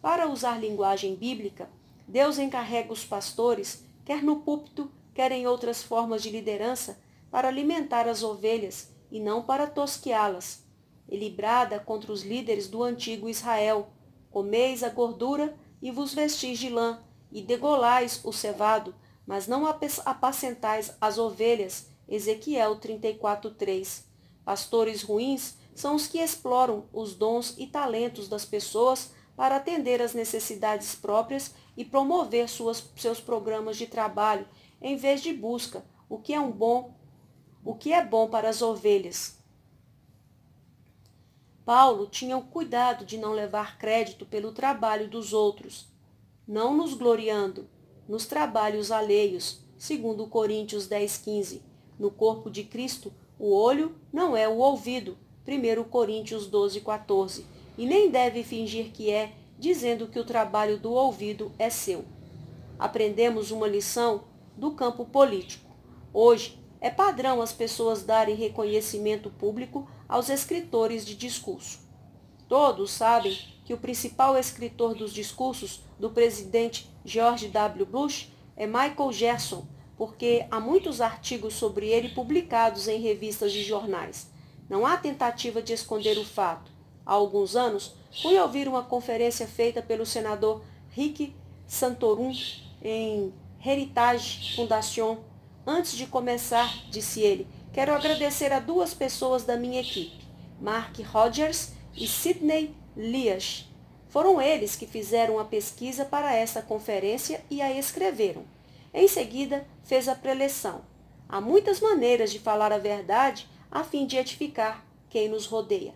Para usar linguagem bíblica, Deus encarrega os pastores, quer no púlpito, quer em outras formas de liderança, para alimentar as ovelhas e não para tosqueá-las. Ele brada contra os líderes do antigo Israel: Comeis a gordura e vos vestis de lã, e degolais o cevado, mas não apacentais as ovelhas. Ezequiel 34:3. Pastores ruins são os que exploram os dons e talentos das pessoas para atender às necessidades próprias e promover suas, seus programas de trabalho, em vez de busca, o que é um bom o que é bom para as ovelhas. Paulo tinha o cuidado de não levar crédito pelo trabalho dos outros, não nos gloriando nos trabalhos alheios, segundo Coríntios 10:15. No corpo de Cristo, o olho não é o ouvido, 1 Coríntios 12:14, e nem deve fingir que é, dizendo que o trabalho do ouvido é seu. Aprendemos uma lição do campo político. Hoje, é padrão as pessoas darem reconhecimento público aos escritores de discurso. Todos sabem que o principal escritor dos discursos do presidente George W. Bush é Michael Gerson, porque há muitos artigos sobre ele publicados em revistas de jornais. Não há tentativa de esconder o fato. Há alguns anos, fui ouvir uma conferência feita pelo senador Rick Santorum em Heritage Foundation. Antes de começar, disse ele, quero agradecer a duas pessoas da minha equipe, Mark Rogers e Sidney Lias. Foram eles que fizeram a pesquisa para esta conferência e a escreveram. Em seguida, fez a preleção. Há muitas maneiras de falar a verdade a fim de edificar quem nos rodeia.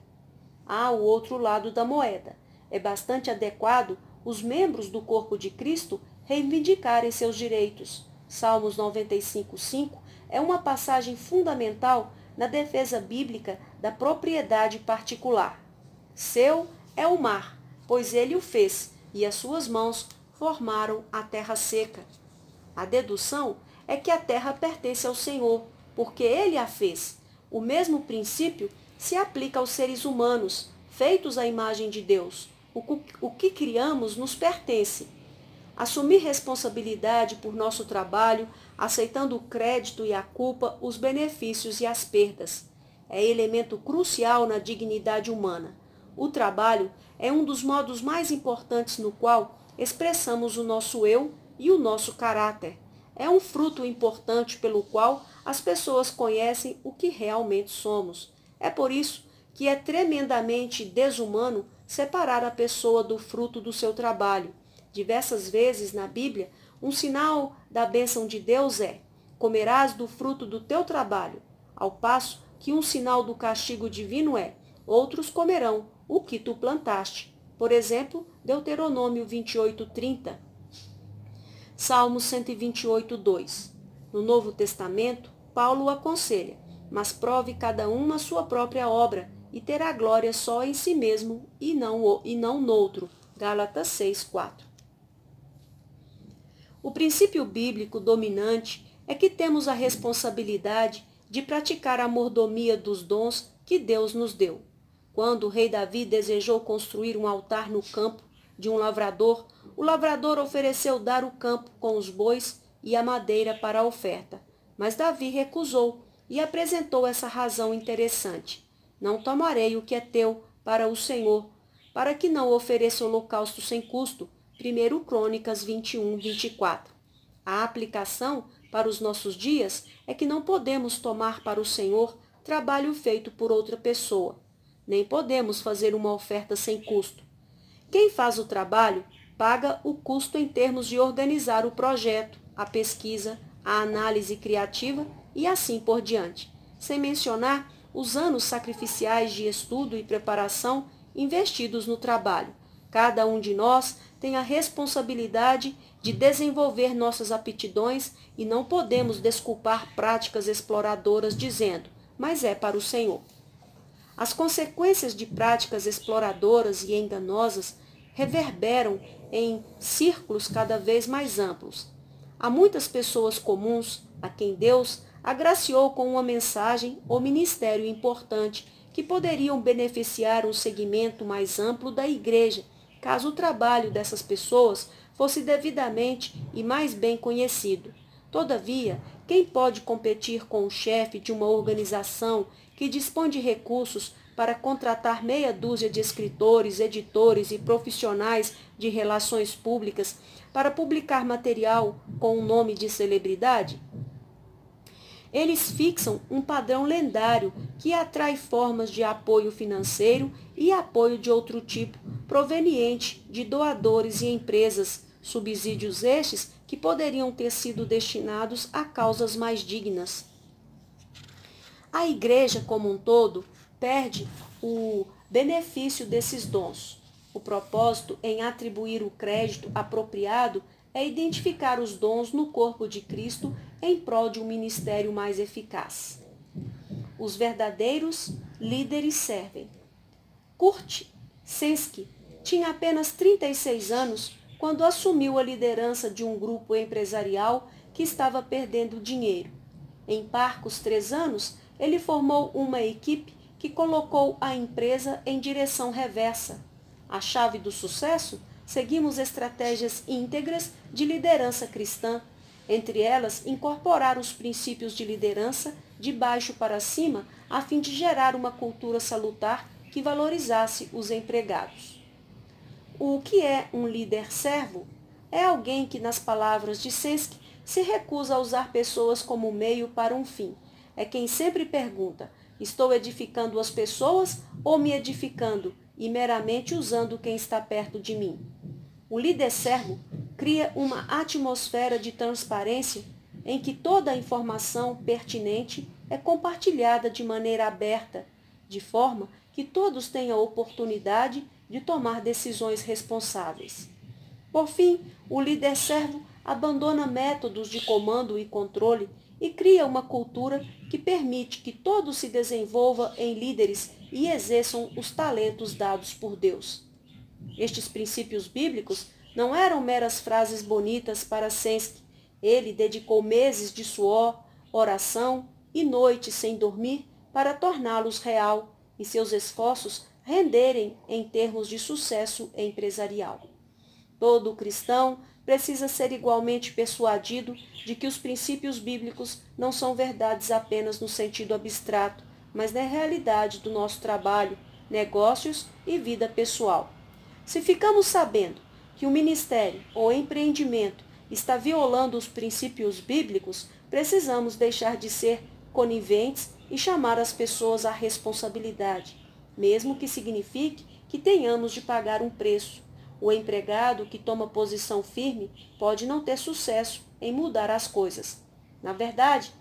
Há o outro lado da moeda. É bastante adequado os membros do corpo de Cristo reivindicarem seus direitos. Salmos 95:5 é uma passagem fundamental na defesa bíblica da propriedade particular. Seu é o mar, pois ele o fez, e as suas mãos formaram a terra seca. A dedução é que a terra pertence ao Senhor, porque ele a fez. O mesmo princípio se aplica aos seres humanos, feitos à imagem de Deus. O que criamos nos pertence. Assumir responsabilidade por nosso trabalho, aceitando o crédito e a culpa, os benefícios e as perdas. É elemento crucial na dignidade humana. O trabalho é um dos modos mais importantes no qual expressamos o nosso eu e o nosso caráter. É um fruto importante pelo qual as pessoas conhecem o que realmente somos. É por isso que é tremendamente desumano separar a pessoa do fruto do seu trabalho. Diversas vezes na Bíblia, um sinal da bênção de Deus é: comerás do fruto do teu trabalho, ao passo que um sinal do castigo divino é: outros comerão o que tu plantaste. Por exemplo, Deuteronômio 28, 30. Salmo 128, 2. No Novo Testamento, Paulo aconselha, mas prove cada um a sua própria obra, e terá glória só em si mesmo e não, e não noutro. Gálatas 6, 4. O princípio bíblico dominante é que temos a responsabilidade de praticar a mordomia dos dons que Deus nos deu. Quando o rei Davi desejou construir um altar no campo de um lavrador, o lavrador ofereceu dar o campo com os bois e a madeira para a oferta. Mas Davi recusou e apresentou essa razão interessante. Não tomarei o que é teu para o Senhor, para que não ofereça holocausto sem custo. 1 Crônicas 21, 24. A aplicação para os nossos dias é que não podemos tomar para o Senhor trabalho feito por outra pessoa. Nem podemos fazer uma oferta sem custo. Quem faz o trabalho paga o custo em termos de organizar o projeto, a pesquisa, a análise criativa e assim por diante, sem mencionar os anos sacrificiais de estudo e preparação investidos no trabalho. Cada um de nós tem a responsabilidade de desenvolver nossas aptidões e não podemos desculpar práticas exploradoras dizendo, mas é para o Senhor. As consequências de práticas exploradoras e enganosas reverberam em círculos cada vez mais amplos. Há muitas pessoas comuns a quem Deus agraciou com uma mensagem ou ministério importante que poderiam beneficiar um segmento mais amplo da igreja, caso o trabalho dessas pessoas fosse devidamente e mais bem conhecido. Todavia, quem pode competir com o chefe de uma organização que dispõe de recursos para contratar meia dúzia de escritores, editores e profissionais de relações públicas para publicar material com o nome de celebridade? Eles fixam um padrão lendário que atrai formas de apoio financeiro e apoio de outro tipo, proveniente de doadores e empresas, subsídios estes que poderiam ter sido destinados a causas mais dignas. A igreja como um todo perde o benefício desses dons. O propósito em atribuir o crédito apropriado é identificar os dons no corpo de Cristo em prol de um ministério mais eficaz. Os verdadeiros líderes servem. Kurt Sensky tinha apenas 36 anos quando assumiu a liderança de um grupo empresarial que estava perdendo dinheiro. Em parcos três anos, ele formou uma equipe que colocou a empresa em direção reversa. A chave do sucesso? Seguimos estratégias íntegras de liderança cristã. Entre elas, incorporar os princípios de liderança de baixo para cima, a fim de gerar uma cultura salutar que valorizasse os empregados. O que é um líder servo? É alguém que, nas palavras de Sensky, se recusa a usar pessoas como meio para um fim. É quem sempre pergunta: estou edificando as pessoas ou me edificando e meramente usando quem está perto de mim? O líder servo cria uma atmosfera de transparência em que toda a informação pertinente é compartilhada de maneira aberta, de forma que todos tenham a oportunidade de tomar decisões responsáveis. Por fim, o líder servo abandona métodos de comando e controle e cria uma cultura que permite que todos se desenvolvam em líderes e exerçam os talentos dados por Deus. Estes princípios bíblicos não eram meras frases bonitas para Sensky, ele dedicou meses de suor, oração e noites sem dormir para torná-los real e seus esforços renderem em termos de sucesso empresarial. Todo cristão precisa ser igualmente persuadido de que os princípios bíblicos não são verdades apenas no sentido abstrato, mas na realidade do nosso trabalho, negócios e vida pessoal. Se ficamos sabendo que o ministério ou empreendimento está violando os princípios bíblicos, precisamos deixar de ser coniventes e chamar as pessoas à responsabilidade, mesmo que signifique que tenhamos de pagar um preço. O empregado que toma posição firme pode não ter sucesso em mudar as coisas. Na verdade,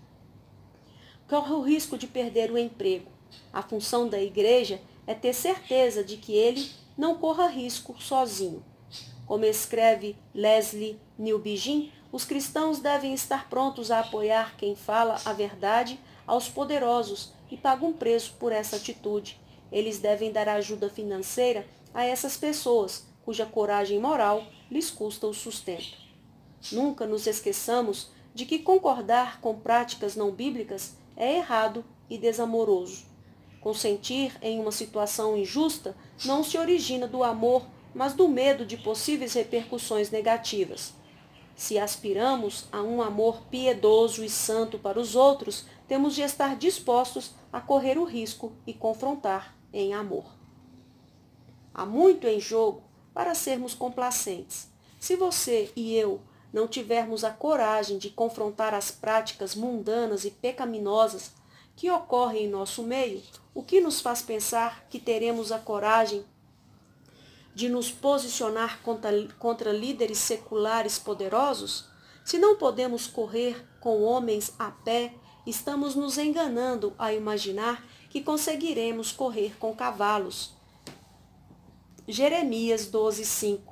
corre o risco de perder o emprego. A função da igreja é ter certeza de que ele não corra risco sozinho. Como escreve Leslie Newbigin, os cristãos devem estar prontos a apoiar quem fala a verdade aos poderosos e paga um preço por essa atitude. Eles devem dar ajuda financeira a essas pessoas cuja coragem moral lhes custa o sustento. Nunca nos esqueçamos de que concordar com práticas não bíblicas é errado e desamoroso. Consentir em uma situação injusta não se origina do amor mas do medo de possíveis repercussões negativas. Se aspiramos a um amor piedoso e santo para os outros, temos de estar dispostos a correr o risco e confrontar em amor. Há muito em jogo para sermos complacentes. Se você e eu não tivermos a coragem de confrontar as práticas mundanas e pecaminosas que ocorrem em nosso meio, o que nos faz pensar que teremos a coragem de nos posicionar contra, contra líderes seculares poderosos? Se não podemos correr com homens a pé, estamos nos enganando a imaginar que conseguiremos correr com cavalos. Jeremias 12, 5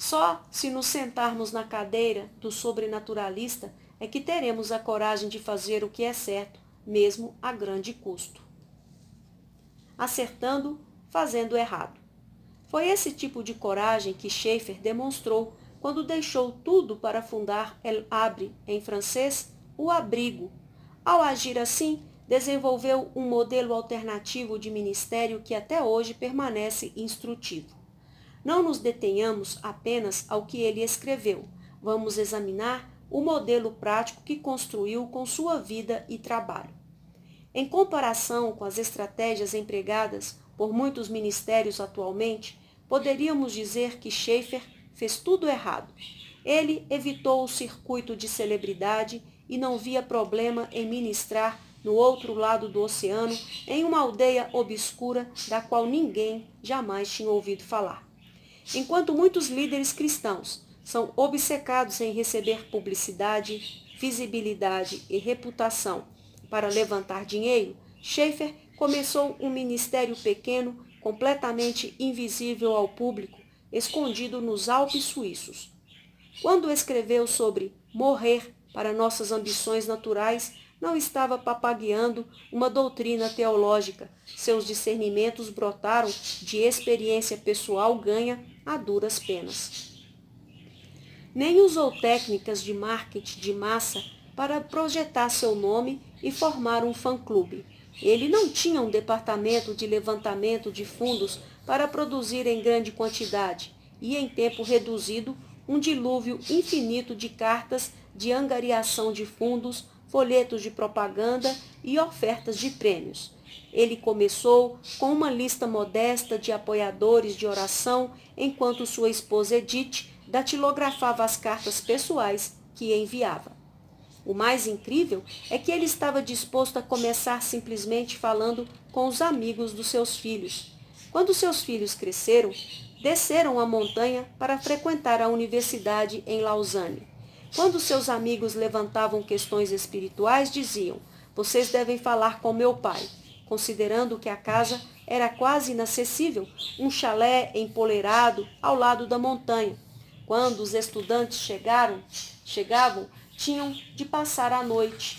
Só se nos sentarmos na cadeira do sobrenaturalista é que teremos a coragem de fazer o que é certo, mesmo a grande custo. Acertando, fazendo errado. Foi esse tipo de coragem que Schaeffer demonstrou quando deixou tudo para fundar El Abre, em francês, o abrigo. Ao agir assim, desenvolveu um modelo alternativo de ministério que até hoje permanece instrutivo. Não nos detenhamos apenas ao que ele escreveu. Vamos examinar o modelo prático que construiu com sua vida e trabalho. Em comparação com as estratégias empregadas por muitos ministérios atualmente, poderíamos dizer que Schaeffer fez tudo errado. Ele evitou o circuito de celebridade e não via problema em ministrar no outro lado do oceano, em uma aldeia obscura da qual ninguém jamais tinha ouvido falar. Enquanto muitos líderes cristãos são obcecados em receber publicidade, visibilidade e reputação para levantar dinheiro, Schaeffer começou um ministério pequeno completamente invisível ao público, escondido nos Alpes suíços. Quando escreveu sobre morrer para nossas ambições naturais, não estava papagueando uma doutrina teológica. Seus discernimentos brotaram de experiência pessoal ganha a duras penas. Nem usou técnicas de marketing de massa para projetar seu nome e formar um fã-clube. Ele não tinha um departamento de levantamento de fundos para produzir em grande quantidade e em tempo reduzido um dilúvio infinito de cartas de angariação de fundos, folhetos de propaganda e ofertas de prêmios. Ele começou com uma lista modesta de apoiadores de oração, enquanto sua esposa Edith datilografava as cartas pessoais que enviava. O mais incrível é que ele estava disposto a começar simplesmente falando com os amigos dos seus filhos. Quando seus filhos cresceram, desceram a montanha para frequentar a universidade em Lausanne. Quando seus amigos levantavam questões espirituais, diziam: Vocês devem falar com meu pai, considerando que a casa era quase inacessível, um chalé empoleirado ao lado da montanha. Quando os estudantes chegaram, chegavam, tinham de passar a noite.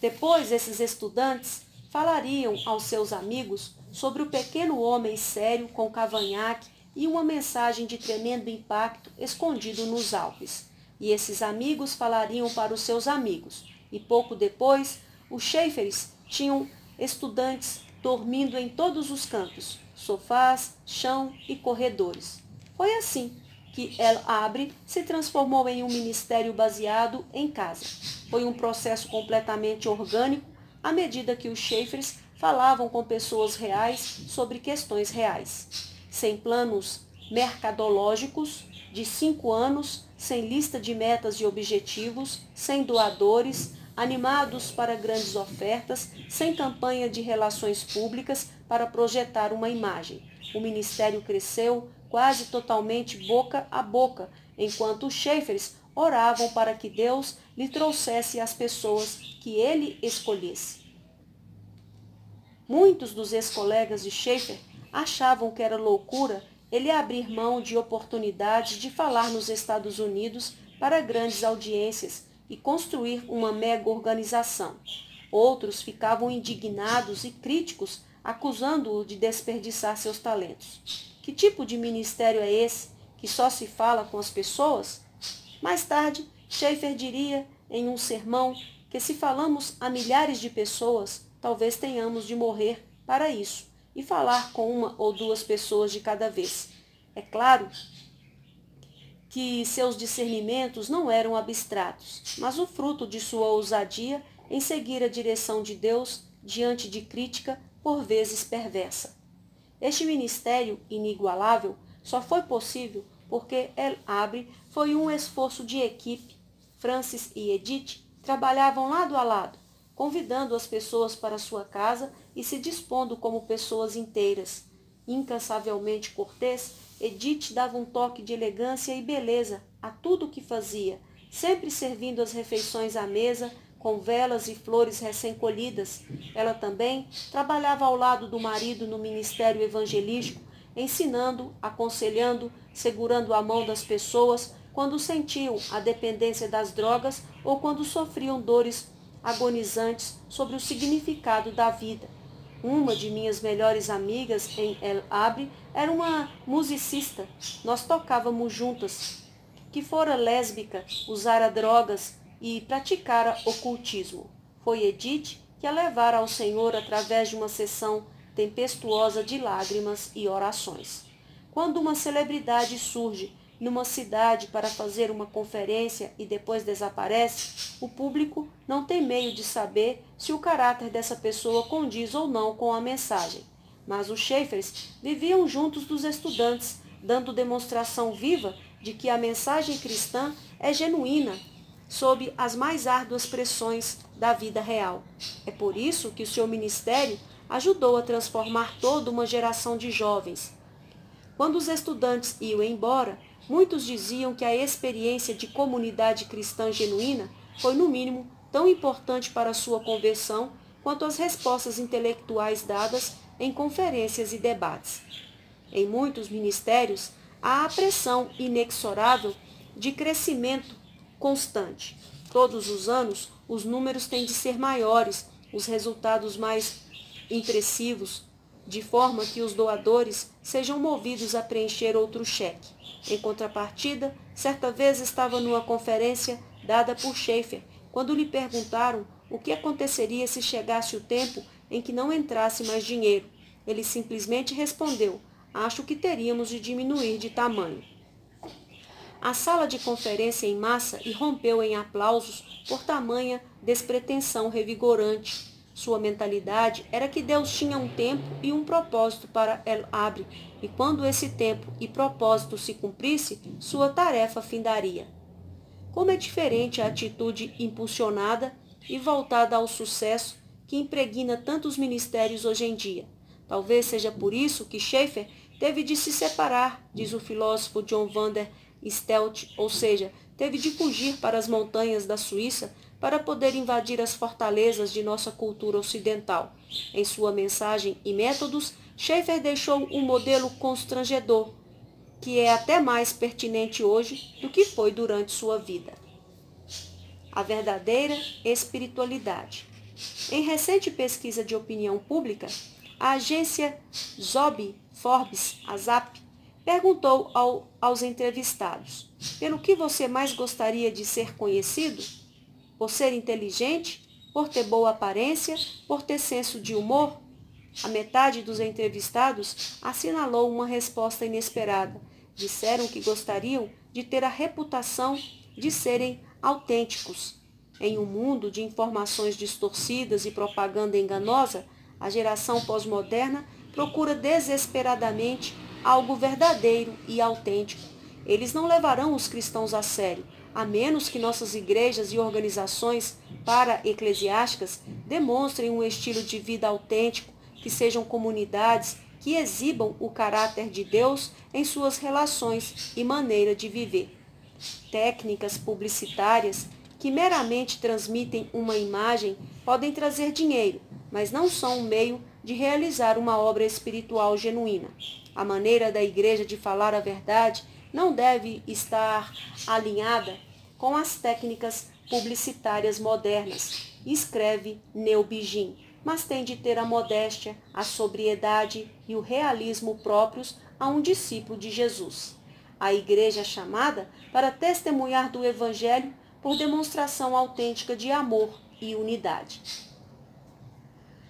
Depois, esses estudantes falariam aos seus amigos sobre o pequeno homem sério com cavanhaque e uma mensagem de tremendo impacto escondido nos Alpes. E esses amigos falariam para os seus amigos. E pouco depois, os Schaefers tinham estudantes dormindo em todos os cantos, sofás, chão e corredores. Foi assim que El Abre se transformou em um ministério baseado em casa. Foi um processo completamente orgânico à medida que os Schaefers falavam com pessoas reais sobre questões reais sem planos mercadológicos, de cinco anos, sem lista de metas e objetivos, sem doadores, animados para grandes ofertas, sem campanha de relações públicas para projetar uma imagem. O ministério cresceu quase totalmente boca a boca, enquanto os Schaefers oravam para que Deus lhe trouxesse as pessoas que ele escolhesse. Muitos dos ex-colegas de Schaefer achavam que era loucura ele abrir mão de oportunidades de falar nos Estados Unidos para grandes audiências e construir uma mega organização. Outros ficavam indignados e críticos, acusando-o de desperdiçar seus talentos. Que tipo de ministério é esse que só se fala com as pessoas? Mais tarde, Schaefer diria em um sermão que se falamos a milhares de pessoas, talvez tenhamos de morrer para isso e falar com uma ou duas pessoas de cada vez. É claro que seus discernimentos não eram abstratos, mas o fruto de sua ousadia em seguir a direção de Deus diante de crítica por vezes perversa. Este ministério inigualável só foi possível porque El Abre foi um esforço de equipe. Francis e Edith trabalhavam lado a lado, convidando as pessoas para sua casa e se dispondo como pessoas inteiras. Incansavelmente cortês, Edith dava um toque de elegância e beleza a tudo o que fazia, sempre servindo as refeições à mesa com velas e flores recém-colhidas. Ela também trabalhava ao lado do marido no ministério evangelístico, ensinando, aconselhando, segurando a mão das pessoas quando sentiam a dependência das drogas ou quando sofriam dores agonizantes sobre o significado da vida. Uma de minhas melhores amigas em El Abre era uma musicista. Nós tocávamos juntas, que fora lésbica, usara drogas e praticara ocultismo. Foi Edith que a levara ao Senhor através de uma sessão tempestuosa de lágrimas e orações. Quando uma celebridade surge numa cidade para fazer uma conferência e depois desaparece, o público não tem meio de saber se o caráter dessa pessoa condiz ou não com a mensagem. Mas os Schaeffers viviam juntos dos estudantes, dando demonstração viva de que a mensagem cristã é genuína, sob as mais árduas pressões da vida real. É por isso que o seu ministério ajudou a transformar toda uma geração de jovens. Quando os estudantes iam embora, Muitos diziam que a experiência de comunidade cristã genuína foi, no mínimo, tão importante para sua conversão quanto as respostas intelectuais dadas em conferências e debates. Em muitos ministérios, há a pressão inexorável de crescimento constante. Todos os anos, os números têm de ser maiores, os resultados mais impressivos, de forma que os doadores sejam movidos a preencher outro cheque. Em contrapartida, certa vez estava numa conferência dada por Schaefer, quando lhe perguntaram o que aconteceria se chegasse o tempo em que não entrasse mais dinheiro. Ele simplesmente respondeu: Acho que teríamos de diminuir de tamanho. a sala de conferência em massa irrompeu em aplausos por tamanha despretensão revigorante. Sua mentalidade era que Deus tinha um tempo e um propósito para El Abre, e quando esse tempo e propósito se cumprisse, sua tarefa findaria. Como é diferente a atitude impulsionada e voltada ao sucesso que impregna tantos ministérios hoje em dia. Talvez seja por isso que Schaeffer teve de se separar, diz o filósofo John Vander Stelt, ou seja, teve de fugir para as montanhas da Suíça para poder invadir as fortalezas de nossa cultura ocidental. Em sua mensagem e métodos, Schaeffer deixou um modelo constrangedor, que é até mais pertinente hoje do que foi durante sua vida. A verdadeira espiritualidade. Em recente pesquisa de opinião pública, a agência Zob Forbes, a ZAP, perguntou ao, aos entrevistados: pelo que você mais gostaria de ser conhecido? Por ser inteligente? Por ter boa aparência? Por ter senso de humor? A metade dos entrevistados assinalou uma resposta inesperada. Disseram que gostariam de ter a reputação de serem autênticos. Em um mundo de informações distorcidas e propaganda enganosa, a geração pós-moderna procura desesperadamente algo verdadeiro e autêntico. Eles não levarão os cristãos a sério, a menos que nossas igrejas e organizações para-eclesiásticas demonstrem um estilo de vida autêntico, que sejam comunidades que exibam o caráter de Deus em suas relações e maneira de viver. Técnicas publicitárias que meramente transmitem uma imagem podem trazer dinheiro, mas não são um meio de realizar uma obra espiritual genuína. A maneira da igreja de falar a verdade não deve estar alinhada com as técnicas publicitárias modernas, escreve Neubigin, mas tem de ter a modéstia, a sobriedade e o realismo próprios a um discípulo de Jesus. A igreja é chamada para testemunhar do Evangelho por demonstração autêntica de amor e unidade.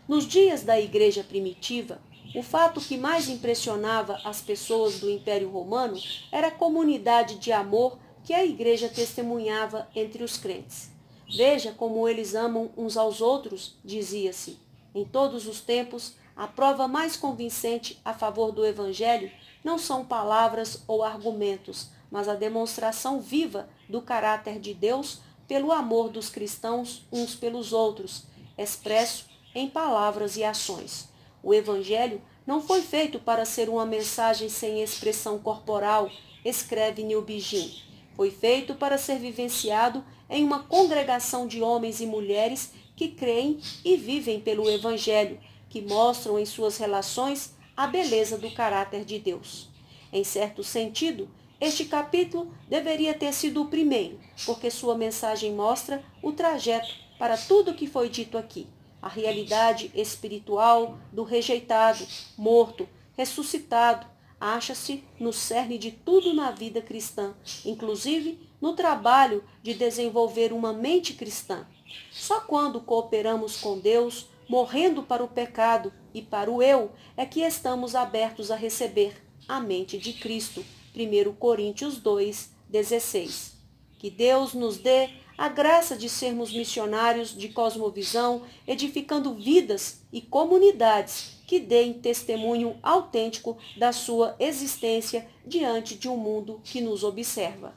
Nos dias da igreja primitiva, o fato que mais impressionava as pessoas do Império Romano era a comunidade de amor que a igreja testemunhava entre os crentes. Veja como eles amam uns aos outros, dizia-se. Em todos os tempos, a prova mais convincente a favor do Evangelho não são palavras ou argumentos, mas a demonstração viva do caráter de Deus pelo amor dos cristãos uns pelos outros, expresso em palavras e ações. O Evangelho não foi feito para ser uma mensagem sem expressão corporal, escreve Nilbigin. Foi feito para ser vivenciado em uma congregação de homens e mulheres que creem e vivem pelo Evangelho, que mostram em suas relações a beleza do caráter de Deus. Em certo sentido, este capítulo deveria ter sido o primeiro, porque sua mensagem mostra o trajeto para tudo o que foi dito aqui a realidade espiritual do rejeitado, morto, ressuscitado, acha-se no cerne de tudo na vida cristã, inclusive no trabalho de desenvolver uma mente cristã. Só quando cooperamos com Deus, morrendo para o pecado e para o eu, é que estamos abertos a receber a mente de Cristo. 1 Coríntios 2, 16. Que Deus nos dê a graça de sermos missionários de cosmovisão, edificando vidas e comunidades que deem testemunho autêntico da sua existência diante de um mundo que nos observa.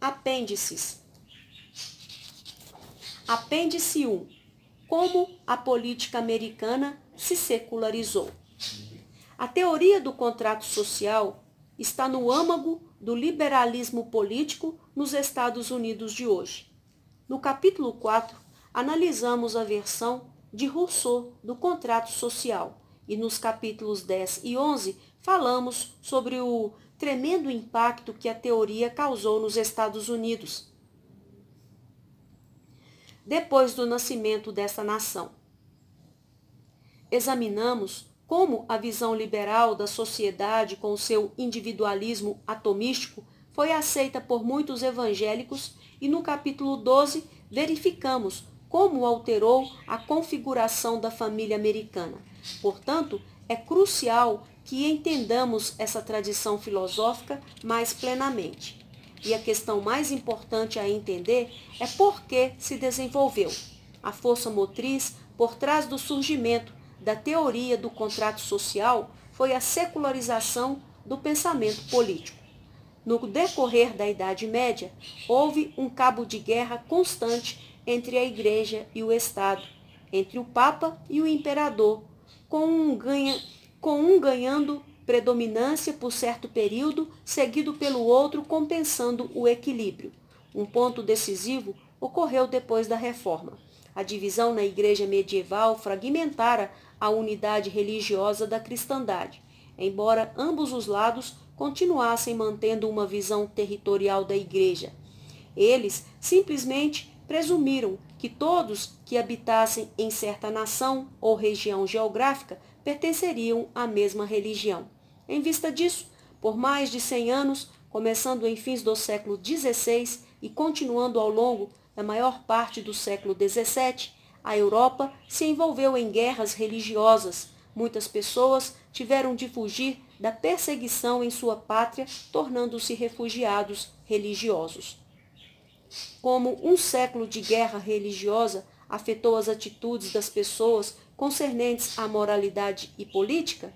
Apêndices. Apêndice 1. Como a política americana se secularizou. A teoria do contrato social está no âmago do liberalismo político nos Estados Unidos de hoje. No capítulo 4, analisamos a versão de Rousseau do contrato social e nos capítulos 10 e 11 falamos sobre o tremendo impacto que a teoria causou nos Estados Unidos depois do nascimento dessa nação. Examinamos como a visão liberal da sociedade com seu individualismo atomístico foi aceita por muitos evangélicos e no capítulo 12 verificamos como alterou a configuração da família americana. Portanto, é crucial que entendamos essa tradição filosófica mais plenamente. E a questão mais importante a entender é por que se desenvolveu. A força motriz por trás do surgimento da teoria do contrato social foi a secularização do pensamento político. No decorrer da Idade Média, houve um cabo de guerra constante entre a Igreja e o Estado, entre o Papa e o Imperador, com um, ganha, com um ganhando predominância por certo período, seguido pelo outro compensando o equilíbrio. Um ponto decisivo ocorreu depois da Reforma. A divisão na Igreja medieval fragmentara a unidade religiosa da cristandade, embora ambos os lados continuassem mantendo uma visão territorial da Igreja. Eles simplesmente presumiram que todos que habitassem em certa nação ou região geográfica pertenceriam à mesma religião. Em vista disso, por mais de 100 anos, começando em fins do século XVI e continuando ao longo da maior parte do século XVII, a Europa se envolveu em guerras religiosas. Muitas pessoas tiveram de fugir da perseguição em sua pátria, tornando-se refugiados religiosos. Como um século de guerra religiosa afetou as atitudes das pessoas concernentes à moralidade e política,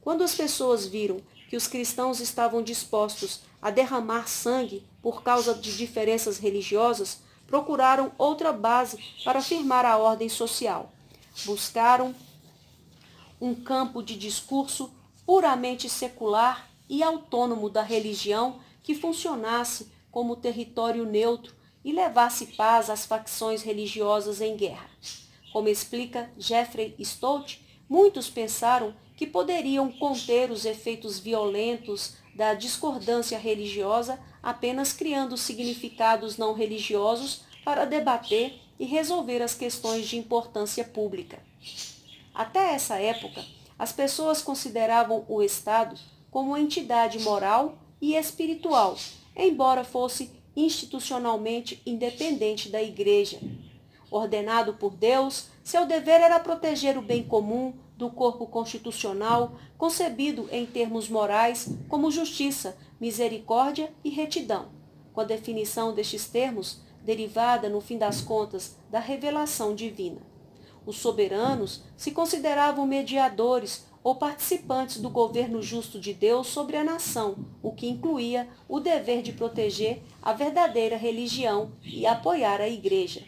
quando as pessoas viram que os cristãos estavam dispostos a derramar sangue por causa de diferenças religiosas, procuraram outra base para firmar a ordem social. Buscaram um campo de discurso puramente secular e autônomo da religião que funcionasse como território neutro e levasse paz às facções religiosas em guerra. Como explica Jeffrey Stott, muitos pensaram que poderiam conter os efeitos violentos da discordância religiosa apenas criando significados não religiosos para debater e resolver as questões de importância pública. Até essa época, as pessoas consideravam o Estado como entidade moral e espiritual, embora fosse institucionalmente independente da Igreja. Ordenado por Deus, seu dever era proteger o bem comum, do corpo constitucional, concebido em termos morais como justiça, misericórdia e retidão, com a definição destes termos derivada, no fim das contas, da revelação divina. Os soberanos se consideravam mediadores ou participantes do governo justo de Deus sobre a nação, o que incluía o dever de proteger a verdadeira religião e apoiar a igreja.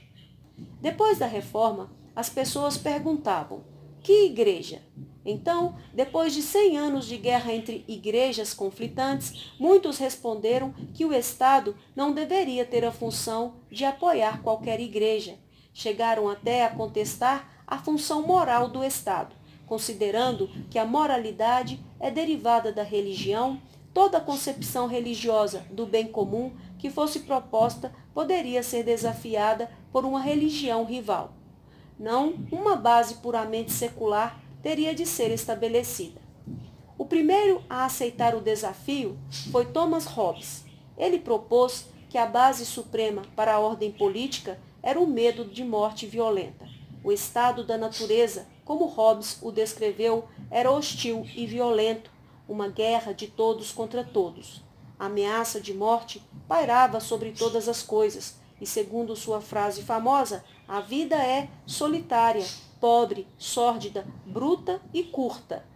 Depois da reforma, as pessoas perguntavam: que igreja? Então, depois de 100 anos de guerra entre igrejas conflitantes, muitos responderam que o Estado não deveria ter a função de apoiar qualquer igreja. Chegaram até a contestar a função moral do Estado, considerando que a moralidade é derivada da religião, toda concepção religiosa do bem comum que fosse proposta poderia ser desafiada por uma religião rival não uma base puramente secular teria de ser estabelecida. O primeiro a aceitar o desafio foi Thomas Hobbes. Ele propôs que a base suprema para a ordem política era o medo de morte violenta. O estado da natureza, como Hobbes o descreveu, era hostil e violento, uma guerra de todos contra todos. A ameaça de morte pairava sobre todas as coisas, e segundo sua frase famosa, a vida é solitária, pobre, sórdida, bruta e curta.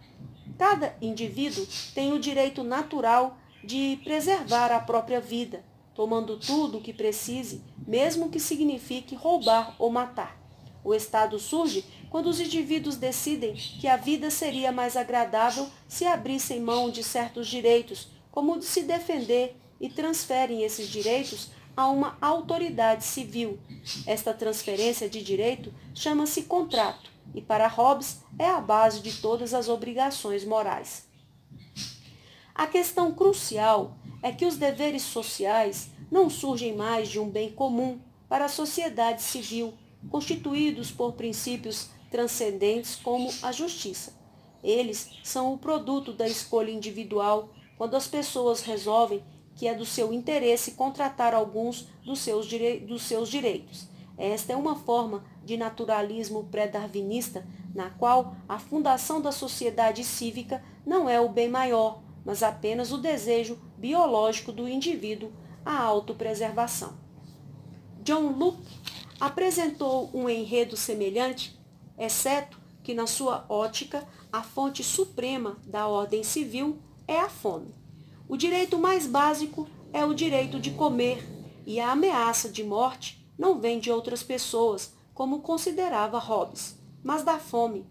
Cada indivíduo tem o direito natural de preservar a própria vida, tomando tudo o que precise, mesmo que signifique roubar ou matar. O Estado surge quando os indivíduos decidem que a vida seria mais agradável se abrissem mão de certos direitos, como de se defender, e transferem esses direitos a uma autoridade civil. Esta transferência de direito chama-se contrato e, para Hobbes, é a base de todas as obrigações morais. A questão crucial é que os deveres sociais não surgem mais de um bem comum para a sociedade civil, constituídos por princípios transcendentes como a justiça. Eles são o produto da escolha individual quando as pessoas resolvem que é do seu interesse contratar alguns dos seus, dos seus direitos. Esta é uma forma de naturalismo pré-darwinista, na qual a fundação da sociedade cívica não é o bem maior, mas apenas o desejo biológico do indivíduo à autopreservação. John Locke apresentou um enredo semelhante, exceto que, na sua ótica, a fonte suprema da ordem civil é a fome. O direito mais básico é o direito de comer, e a ameaça de morte não vem de outras pessoas, como considerava Hobbes, mas da fome.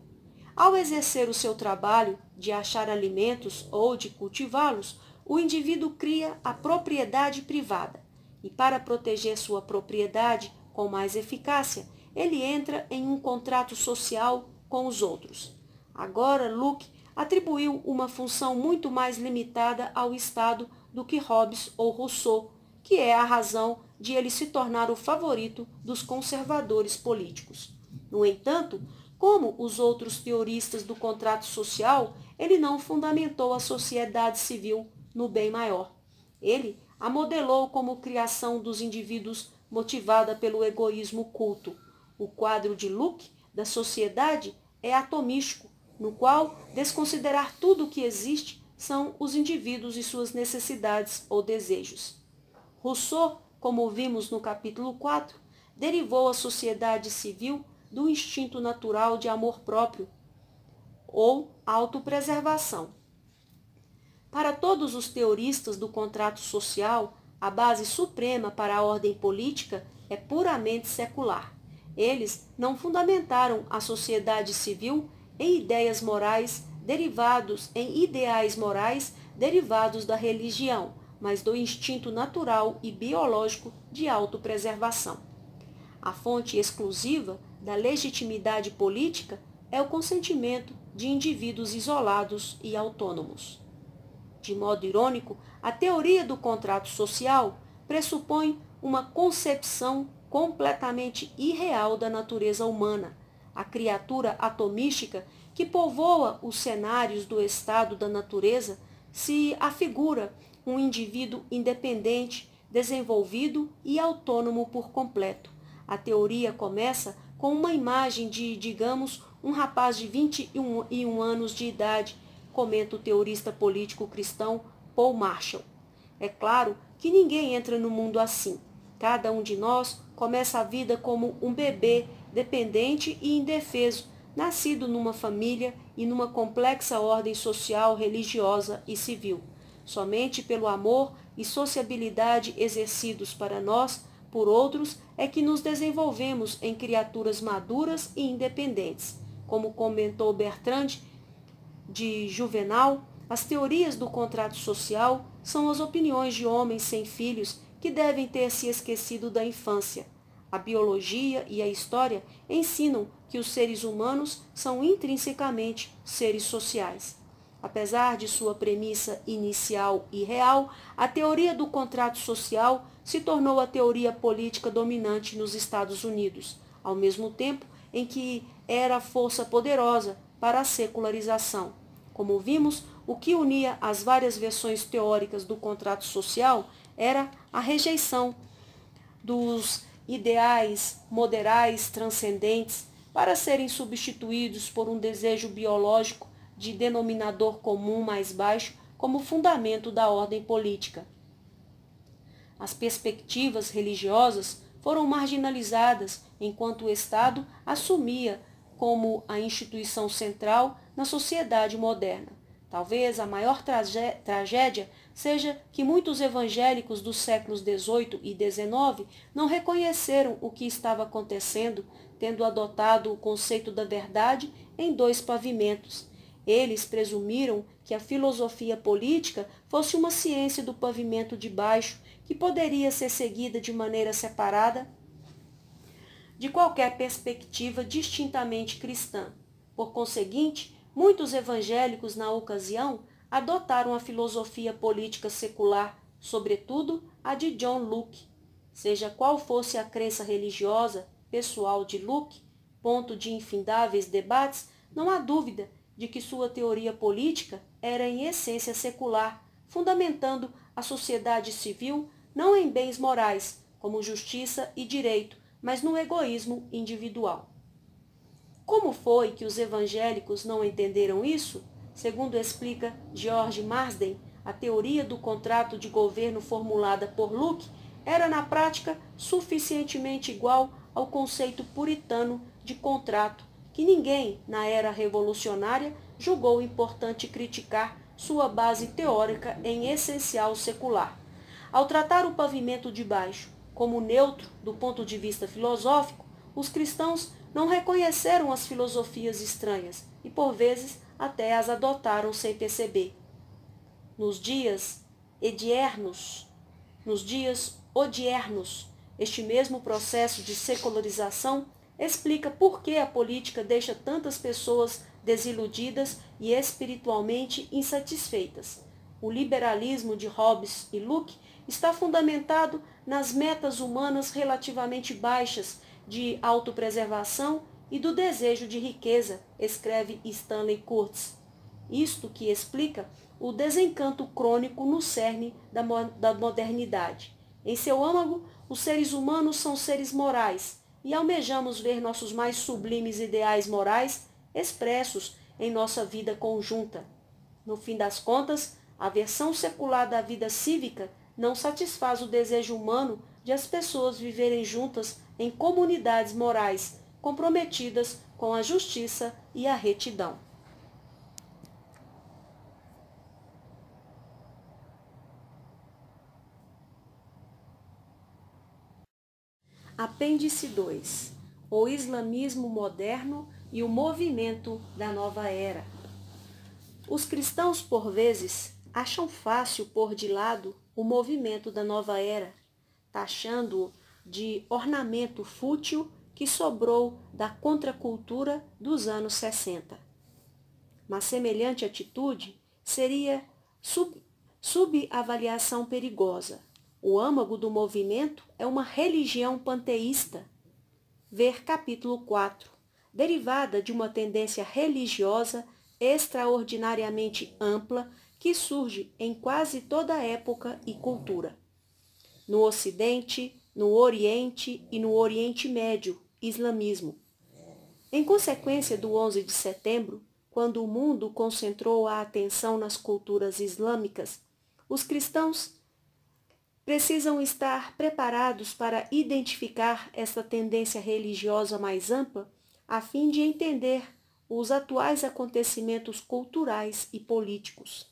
Ao exercer o seu trabalho de achar alimentos ou de cultivá-los, o indivíduo cria a propriedade privada. E para proteger sua propriedade com mais eficácia, ele entra em um contrato social com os outros. Agora, Luke atribuiu uma função muito mais limitada ao Estado do que Hobbes ou Rousseau, que é a razão de ele se tornar o favorito dos conservadores políticos. No entanto, como os outros teoristas do contrato social, ele não fundamentou a sociedade civil no bem maior. Ele a modelou como criação dos indivíduos motivada pelo egoísmo culto. O quadro de Luke da sociedade é atomístico, no qual desconsiderar tudo o que existe são os indivíduos e suas necessidades ou desejos. Rousseau, como vimos no capítulo 4, derivou a sociedade civil do instinto natural de amor próprio ou autopreservação. Para todos os teoristas do contrato social, a base suprema para a ordem política é puramente secular. Eles não fundamentaram a sociedade civil em ideias morais derivados em ideais morais derivados da religião, mas do instinto natural e biológico de autopreservação. A fonte exclusiva da legitimidade política é o consentimento de indivíduos isolados e autônomos. De modo irônico, a teoria do contrato social pressupõe uma concepção completamente irreal da natureza humana, a criatura atomística que povoa os cenários do estado da natureza se afigura um indivíduo independente, desenvolvido e autônomo por completo. A teoria começa com uma imagem de, digamos, um rapaz de 21 anos de idade comenta o teorista político cristão Paul Marshall. É claro que ninguém entra no mundo assim. Cada um de nós começa a vida como um bebê dependente e indefeso, nascido numa família e numa complexa ordem social, religiosa e civil. Somente pelo amor e sociabilidade exercidos para nós, por outros, é que nos desenvolvemos em criaturas maduras e independentes. Como comentou Bertrand, de Juvenal, as teorias do contrato social são as opiniões de homens sem filhos que devem ter se esquecido da infância. A biologia e a história ensinam que os seres humanos são intrinsecamente seres sociais. Apesar de sua premissa inicial e real, a teoria do contrato social se tornou a teoria política dominante nos Estados Unidos, ao mesmo tempo em que era força poderosa para a secularização. Como vimos, o que unia as várias versões teóricas do contrato social era a rejeição dos ideais moderais transcendentes para serem substituídos por um desejo biológico de denominador comum mais baixo como fundamento da ordem política. As perspectivas religiosas foram marginalizadas enquanto o Estado assumia como a instituição central na sociedade moderna. Talvez a maior tragédia seja que muitos evangélicos dos séculos XVIII e XIX não reconheceram o que estava acontecendo, tendo adotado o conceito da verdade em dois pavimentos. Eles presumiram que a filosofia política fosse uma ciência do pavimento de baixo, que poderia ser seguida de maneira separada de qualquer perspectiva distintamente cristã. Por conseguinte, muitos evangélicos na ocasião adotaram a filosofia política secular, sobretudo a de John Locke. Seja qual fosse a crença religiosa pessoal de Locke, ponto de infindáveis debates, não há dúvida de que sua teoria política era em essência secular, fundamentando a sociedade civil não em bens morais, como justiça e direito, mas no egoísmo individual. Como foi que os evangélicos não entenderam isso? Segundo explica George Marsden, a teoria do contrato de governo formulada por Luke era na prática suficientemente igual ao conceito puritano de contrato que ninguém, na era revolucionária, julgou importante criticar sua base teórica em essencial secular. Ao tratar o pavimento de baixo como neutro do ponto de vista filosófico, os cristãos não reconheceram as filosofias estranhas e, por vezes, até as adotaram sem perceber. Nos dias ediernos, nos dias odiernos, este mesmo processo de secularização explica por que a política deixa tantas pessoas desiludidas e espiritualmente insatisfeitas. O liberalismo de Hobbes e Locke está fundamentado nas metas humanas relativamente baixas de autopreservação e do desejo de riqueza, escreve Stanley Kurtz. Isto que explica o desencanto crônico no cerne da, da modernidade. Em seu âmago, os seres humanos são seres morais e almejamos ver nossos mais sublimes ideais morais expressos em nossa vida conjunta. No fim das contas, a versão secular da vida cívica não satisfaz o desejo humano de as pessoas viverem juntas em comunidades morais comprometidas com a justiça e a retidão. Apêndice 2 O islamismo moderno e o movimento da nova era. Os cristãos, por vezes, acham fácil pôr de lado o movimento da nova era, taxando-o de ornamento fútil que sobrou da contracultura dos anos 60. Mas semelhante atitude seria sub, subavaliação perigosa o âmago do movimento é uma religião panteísta. Ver capítulo 4, derivada de uma tendência religiosa extraordinariamente ampla que surge em quase toda época e cultura. No Ocidente, no Oriente e no Oriente Médio, islamismo. Em consequência do 11 de setembro, quando o mundo concentrou a atenção nas culturas islâmicas, os cristãos precisam estar preparados para identificar essa tendência religiosa mais ampla, a fim de entender os atuais acontecimentos culturais e políticos.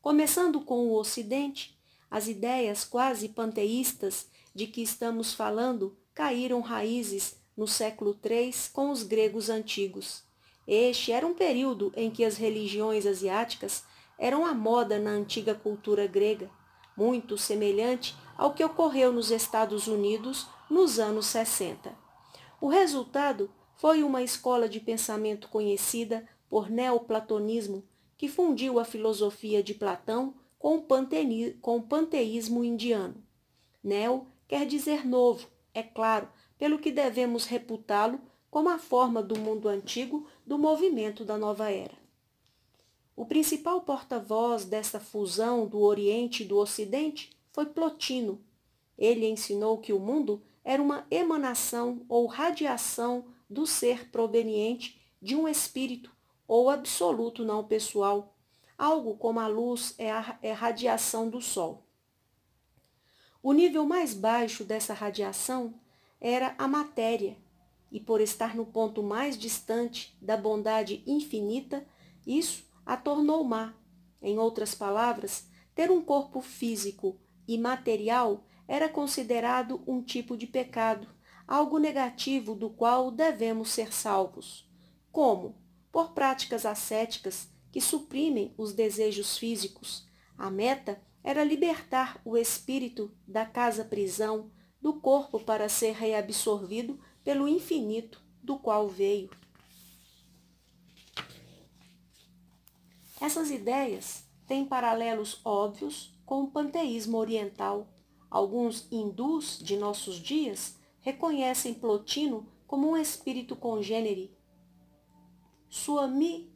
Começando com o Ocidente, as ideias quase panteístas de que estamos falando caíram raízes no século III com os gregos antigos. Este era um período em que as religiões asiáticas eram a moda na antiga cultura grega muito semelhante ao que ocorreu nos Estados Unidos nos anos 60. O resultado foi uma escola de pensamento conhecida por neoplatonismo, que fundiu a filosofia de Platão com o, panteísmo indiano. Neo quer dizer novo, é claro, pelo que devemos reputá-lo como a forma do mundo antigo do movimento da nova era. O principal porta-voz dessa fusão do Oriente e do Ocidente foi Plotino. Ele ensinou que o mundo era uma emanação ou radiação do ser proveniente de um espírito ou absoluto não pessoal, algo como a luz é a é radiação do Sol. O nível mais baixo dessa radiação era a matéria, e por estar no ponto mais distante da bondade infinita, isso a tornou má. Em outras palavras, ter um corpo físico e material era considerado um tipo de pecado, algo negativo do qual devemos ser salvos. Como? Por práticas ascéticas que suprimem os desejos físicos. A meta era libertar o espírito da casa-prisão do corpo para ser reabsorvido pelo infinito do qual veio. Essas ideias têm paralelos óbvios com o panteísmo oriental. Alguns hindus de nossos dias reconhecem Plotino como um espírito congênere. Swami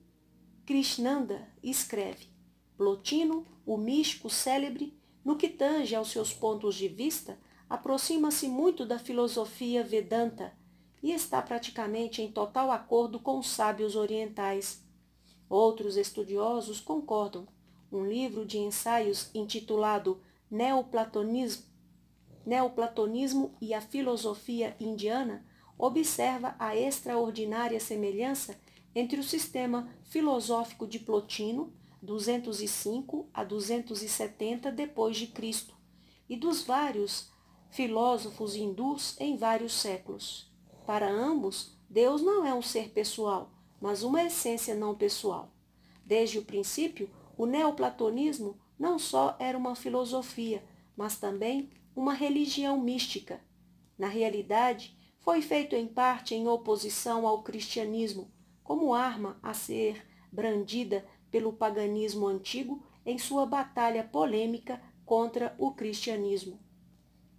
Krishnanda escreve: Plotino, o místico célebre, no que tange aos seus pontos de vista, aproxima-se muito da filosofia Vedanta e está praticamente em total acordo com os sábios orientais. Outros estudiosos concordam. Um livro de ensaios intitulado Neoplatonismo, Neoplatonismo e a Filosofia Indiana observa a extraordinária semelhança entre o sistema filosófico de Plotino, 205 a 270 depois de Cristo, e dos vários filósofos hindus em vários séculos. Para ambos, Deus não é um ser pessoal, mas uma essência não pessoal. Desde o princípio, o neoplatonismo não só era uma filosofia, mas também uma religião mística. Na realidade, foi feito em parte em oposição ao cristianismo, como arma a ser brandida pelo paganismo antigo em sua batalha polêmica contra o cristianismo.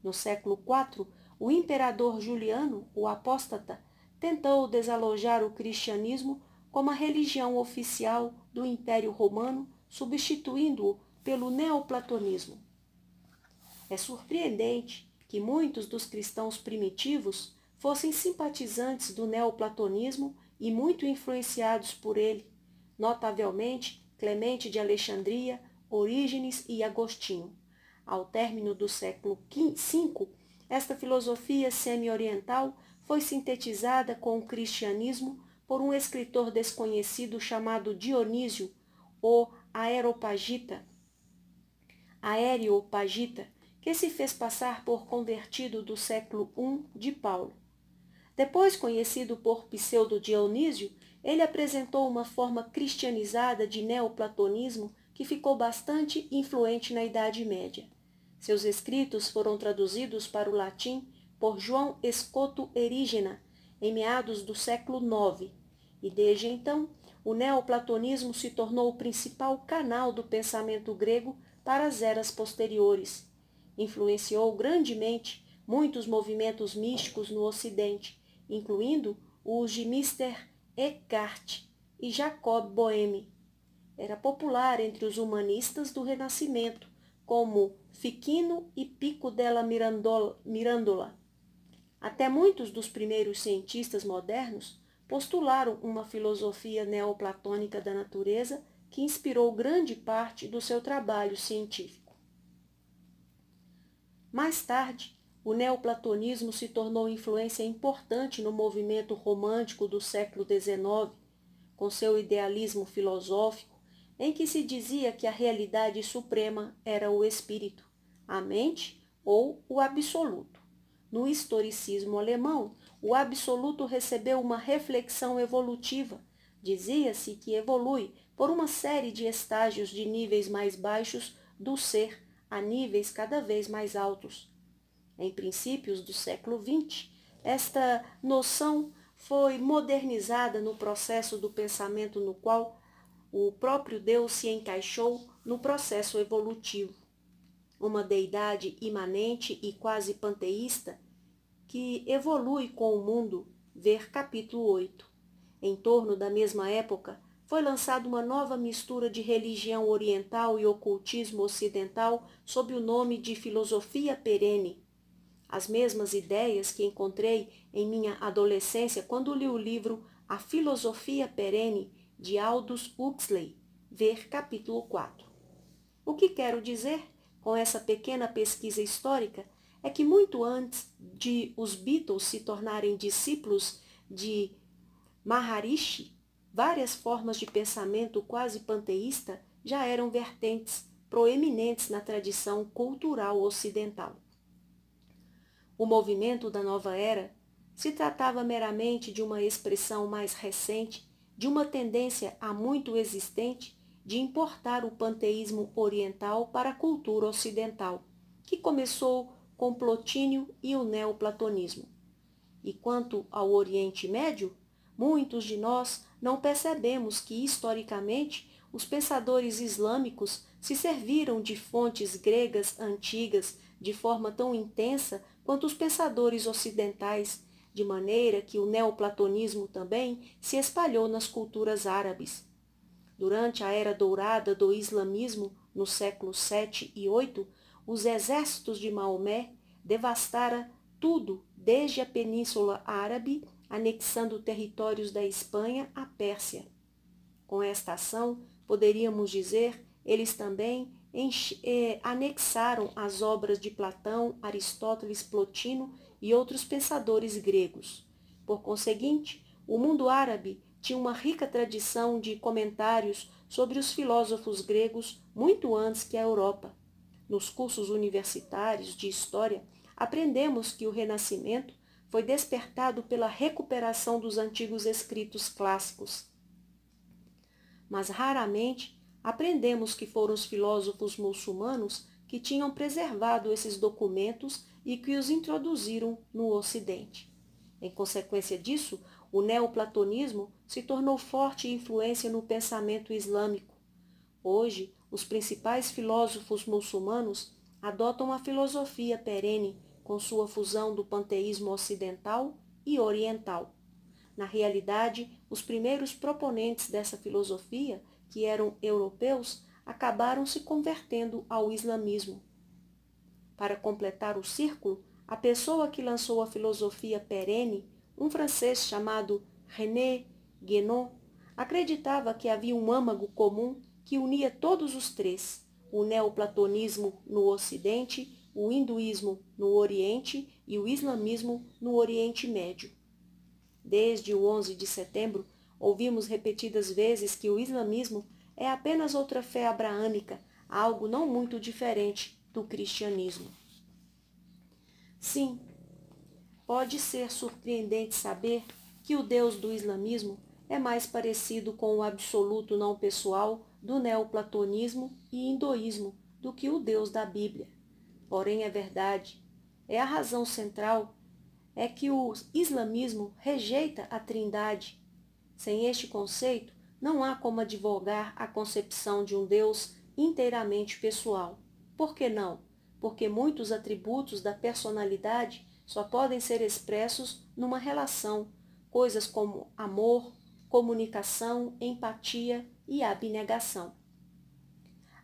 No século IV, o imperador Juliano, o apóstata, tentou desalojar o cristianismo como a religião oficial do Império Romano, substituindo-o pelo neoplatonismo. É surpreendente que muitos dos cristãos primitivos fossem simpatizantes do neoplatonismo e muito influenciados por ele, notavelmente Clemente de Alexandria, Orígenes e Agostinho. Ao término do século V, esta filosofia semi-oriental foi sintetizada com o cristianismo por um escritor desconhecido chamado Dionísio, ou Aeropagita, Aereopagita, que se fez passar por convertido do século I de Paulo. Depois conhecido por Pseudo Dionísio, ele apresentou uma forma cristianizada de neoplatonismo que ficou bastante influente na Idade Média. Seus escritos foram traduzidos para o latim por João Escoto Erígena em meados do século IX, e desde então o neoplatonismo se tornou o principal canal do pensamento grego para as eras posteriores. Influenciou grandemente muitos movimentos místicos no Ocidente, incluindo os de Mr. Eckhart e Jacob Boehme. Era popular entre os humanistas do Renascimento, como Ficino e Pico della Mirandola. Até muitos dos primeiros cientistas modernos postularam uma filosofia neoplatônica da natureza que inspirou grande parte do seu trabalho científico. Mais tarde, o neoplatonismo se tornou influência importante no movimento romântico do século XIX, com seu idealismo filosófico em que se dizia que a realidade suprema era o espírito, a mente ou o absoluto. No historicismo alemão, o absoluto recebeu uma reflexão evolutiva. Dizia-se que evolui por uma série de estágios de níveis mais baixos do ser a níveis cada vez mais altos. Em princípios do século XX, esta noção foi modernizada no processo do pensamento no qual o próprio Deus se encaixou no processo evolutivo. Uma deidade imanente e quase panteísta que evolui com o mundo, ver capítulo 8. Em torno da mesma época, foi lançada uma nova mistura de religião oriental e ocultismo ocidental sob o nome de filosofia perene. As mesmas ideias que encontrei em minha adolescência quando li o livro A Filosofia Perene de Aldous Huxley, ver capítulo 4. O que quero dizer com essa pequena pesquisa histórica é que muito antes de os Beatles se tornarem discípulos de Maharishi, várias formas de pensamento quase panteísta já eram vertentes proeminentes na tradição cultural ocidental. O movimento da nova era se tratava meramente de uma expressão mais recente de uma tendência há muito existente de importar o panteísmo oriental para a cultura ocidental, que começou com Plotínio e o neoplatonismo. E quanto ao Oriente Médio, muitos de nós não percebemos que, historicamente, os pensadores islâmicos se serviram de fontes gregas antigas de forma tão intensa quanto os pensadores ocidentais de maneira que o neoplatonismo também se espalhou nas culturas árabes. Durante a era dourada do islamismo, no século 7 e 8, os exércitos de Maomé devastara tudo desde a Península Árabe, anexando territórios da Espanha à Pérsia. Com esta ação, poderíamos dizer, eles também anexaram as obras de Platão, Aristóteles, Plotino e outros pensadores gregos. Por conseguinte, o mundo árabe tinha uma rica tradição de comentários sobre os filósofos gregos muito antes que a Europa. Nos cursos universitários de história, aprendemos que o Renascimento foi despertado pela recuperação dos antigos escritos clássicos. Mas raramente aprendemos que foram os filósofos muçulmanos que tinham preservado esses documentos e que os introduziram no Ocidente. Em consequência disso, o neoplatonismo se tornou forte influência no pensamento islâmico. Hoje, os principais filósofos muçulmanos adotam a filosofia perene com sua fusão do panteísmo ocidental e oriental. Na realidade, os primeiros proponentes dessa filosofia, que eram europeus, acabaram se convertendo ao islamismo. Para completar o círculo, a pessoa que lançou a filosofia perene um francês chamado René Guénon acreditava que havia um âmago comum que unia todos os três, o neoplatonismo no Ocidente, o hinduísmo no Oriente e o islamismo no Oriente Médio. Desde o 11 de setembro, ouvimos repetidas vezes que o islamismo é apenas outra fé abraâmica, algo não muito diferente do cristianismo. Sim, Pode ser surpreendente saber que o Deus do islamismo é mais parecido com o absoluto não pessoal do neoplatonismo e hinduísmo do que o Deus da Bíblia. Porém, é verdade. É a razão central é que o islamismo rejeita a trindade. Sem este conceito, não há como advogar a concepção de um Deus inteiramente pessoal. Por que não? Porque muitos atributos da personalidade só podem ser expressos numa relação, coisas como amor, comunicação, empatia e abnegação.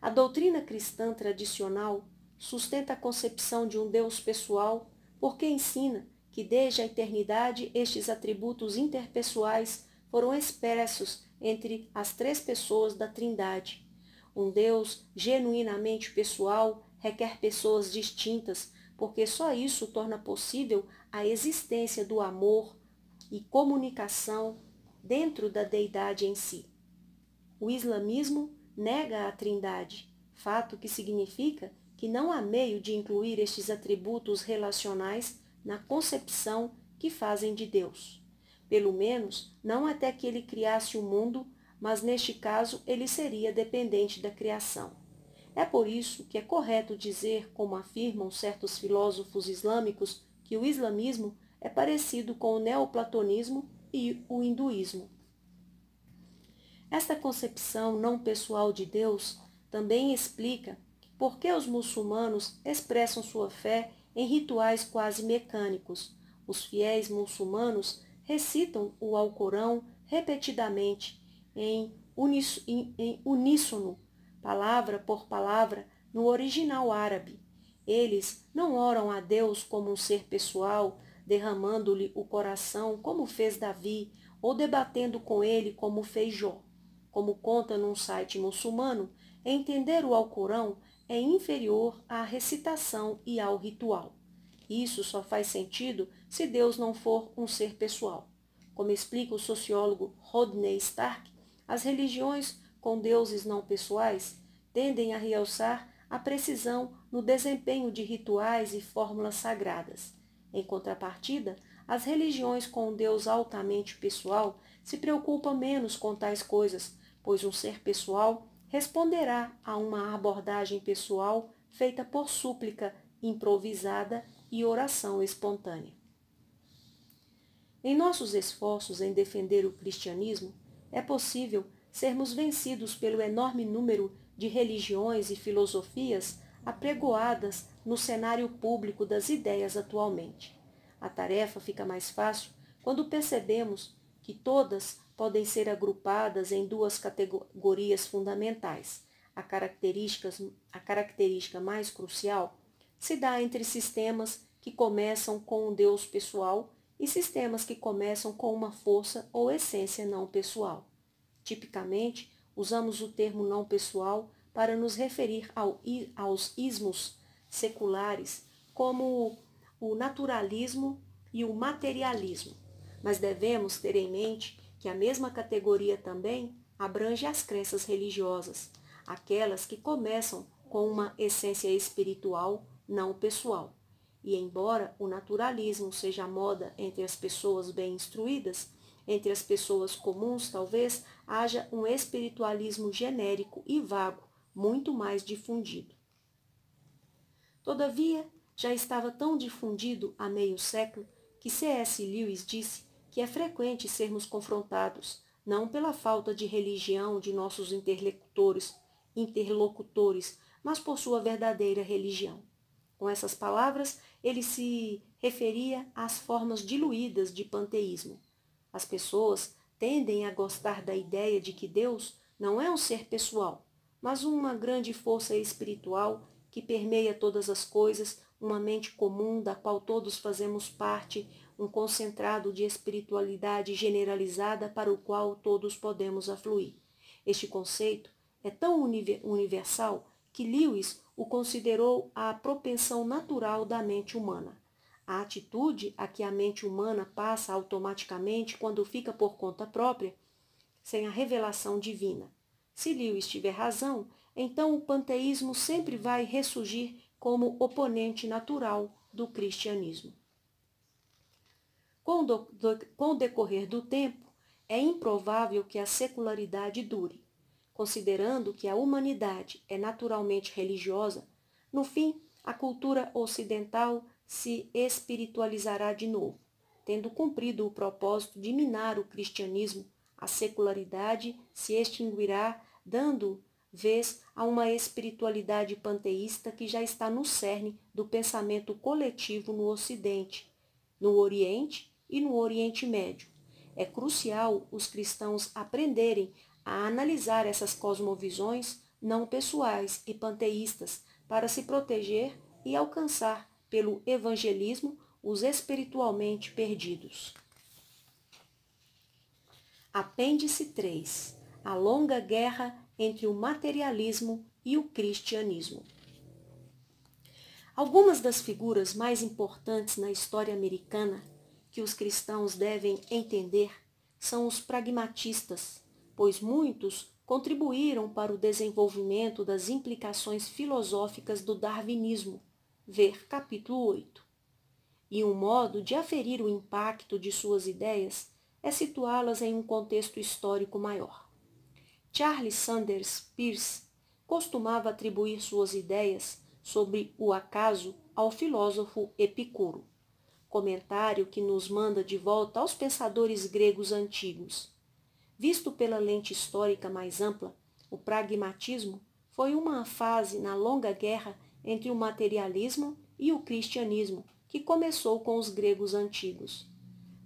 A doutrina cristã tradicional sustenta a concepção de um Deus pessoal porque ensina que desde a eternidade estes atributos interpessoais foram expressos entre as três pessoas da Trindade. Um Deus genuinamente pessoal requer pessoas distintas, porque só isso torna possível a existência do amor e comunicação dentro da deidade em si. O islamismo nega a trindade, fato que significa que não há meio de incluir estes atributos relacionais na concepção que fazem de Deus. Pelo menos, não até que ele criasse o mundo, mas neste caso ele seria dependente da criação. É por isso que é correto dizer, como afirmam certos filósofos islâmicos, que o islamismo é parecido com o neoplatonismo e o hinduísmo. Esta concepção não pessoal de Deus também explica por que os muçulmanos expressam sua fé em rituais quase mecânicos. Os fiéis muçulmanos recitam o Alcorão repetidamente, em uníssono palavra por palavra, no original árabe. Eles não oram a Deus como um ser pessoal, derramando-lhe o coração, como fez Davi, ou debatendo com ele, como fez Jó. Como conta num site muçulmano, entender o Alcorão é inferior à recitação e ao ritual. Isso só faz sentido se Deus não for um ser pessoal. Como explica o sociólogo Rodney Stark, as religiões com deuses não pessoais tendem a realçar a precisão no desempenho de rituais e fórmulas sagradas. Em contrapartida, as religiões com um Deus altamente pessoal se preocupam menos com tais coisas, pois um ser pessoal responderá a uma abordagem pessoal feita por súplica improvisada e oração espontânea. Em nossos esforços em defender o cristianismo, é possível sermos vencidos pelo enorme número de religiões e filosofias apregoadas no cenário público das ideias atualmente. A tarefa fica mais fácil quando percebemos que todas podem ser agrupadas em duas categorias fundamentais. A, a característica mais crucial se dá entre sistemas que começam com um Deus pessoal e sistemas que começam com uma força ou essência não pessoal. Tipicamente, usamos o termo não pessoal para nos referir ao, aos ismos seculares, como o naturalismo e o materialismo. Mas devemos ter em mente que a mesma categoria também abrange as crenças religiosas, aquelas que começam com uma essência espiritual não pessoal. E embora o naturalismo seja moda entre as pessoas bem instruídas, entre as pessoas comuns talvez haja um espiritualismo genérico e vago, muito mais difundido. Todavia, já estava tão difundido há meio século que C.S. Lewis disse que é frequente sermos confrontados, não pela falta de religião de nossos interlocutores, interlocutores, mas por sua verdadeira religião. Com essas palavras, ele se referia às formas diluídas de panteísmo. As pessoas tendem a gostar da ideia de que Deus não é um ser pessoal, mas uma grande força espiritual que permeia todas as coisas, uma mente comum da qual todos fazemos parte, um concentrado de espiritualidade generalizada para o qual todos podemos afluir. Este conceito é tão universal que Lewis o considerou a propensão natural da mente humana. A atitude a que a mente humana passa automaticamente quando fica por conta própria, sem a revelação divina. Se Lewis tiver razão, então o panteísmo sempre vai ressurgir como oponente natural do cristianismo. Com, do, do, com o decorrer do tempo, é improvável que a secularidade dure. Considerando que a humanidade é naturalmente religiosa, no fim, a cultura ocidental se espiritualizará de novo, tendo cumprido o propósito de minar o cristianismo, a secularidade se extinguirá, dando vez a uma espiritualidade panteísta que já está no cerne do pensamento coletivo no Ocidente, no Oriente e no Oriente Médio. É crucial os cristãos aprenderem a analisar essas cosmovisões não pessoais e panteístas para se proteger e alcançar, pelo evangelismo, os espiritualmente perdidos. Apêndice 3 A longa guerra entre o materialismo e o cristianismo. Algumas das figuras mais importantes na história americana que os cristãos devem entender são os pragmatistas, pois muitos contribuíram para o desenvolvimento das implicações filosóficas do darwinismo, ver capítulo 8. E um modo de aferir o impacto de suas ideias é situá-las em um contexto histórico maior. Charles Sanders Peirce costumava atribuir suas ideias sobre o acaso ao filósofo Epicuro, comentário que nos manda de volta aos pensadores gregos antigos. Visto pela lente histórica mais ampla, o pragmatismo foi uma fase na longa guerra entre o materialismo e o cristianismo, que começou com os gregos antigos.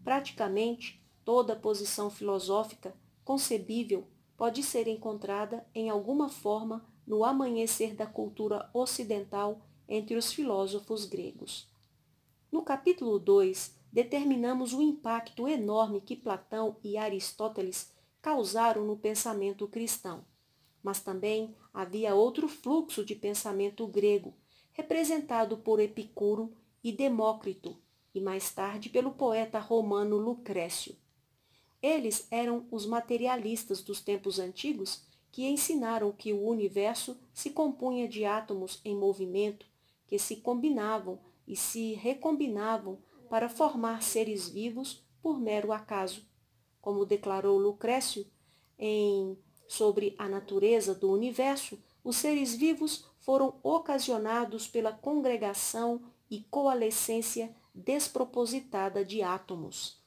Praticamente toda posição filosófica concebível pode ser encontrada em alguma forma no amanhecer da cultura ocidental entre os filósofos gregos. No capítulo 2, determinamos o impacto enorme que Platão e Aristóteles causaram no pensamento cristão. Mas também havia outro fluxo de pensamento grego, representado por Epicuro e Demócrito, e mais tarde pelo poeta romano Lucrécio. Eles eram os materialistas dos tempos antigos que ensinaram que o universo se compunha de átomos em movimento que se combinavam e se recombinavam para formar seres vivos por mero acaso. Como declarou Lucrécio em Sobre a natureza do universo, os seres vivos foram ocasionados pela congregação e coalescência despropositada de átomos.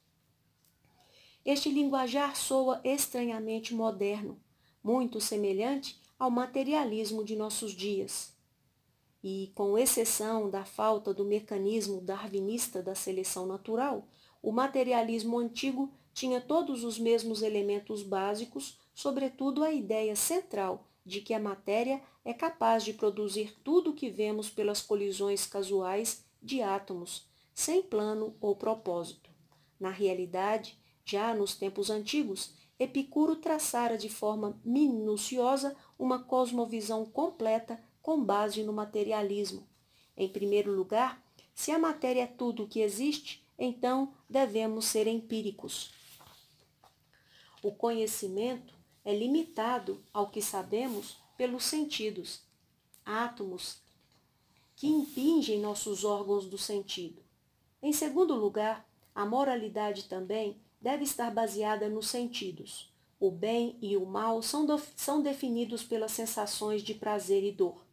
Este linguajar soa estranhamente moderno, muito semelhante ao materialismo de nossos dias. E, com exceção da falta do mecanismo darwinista da seleção natural, o materialismo antigo tinha todos os mesmos elementos básicos, sobretudo a ideia central de que a matéria é capaz de produzir tudo o que vemos pelas colisões casuais de átomos, sem plano ou propósito. Na realidade, já nos tempos antigos, Epicuro traçara de forma minuciosa uma cosmovisão completa com base no materialismo. Em primeiro lugar, se a matéria é tudo o que existe, então devemos ser empíricos. O conhecimento é limitado ao que sabemos pelos sentidos, átomos que impingem nossos órgãos do sentido. Em segundo lugar, a moralidade também deve estar baseada nos sentidos. O bem e o mal são, do, são definidos pelas sensações de prazer e dor.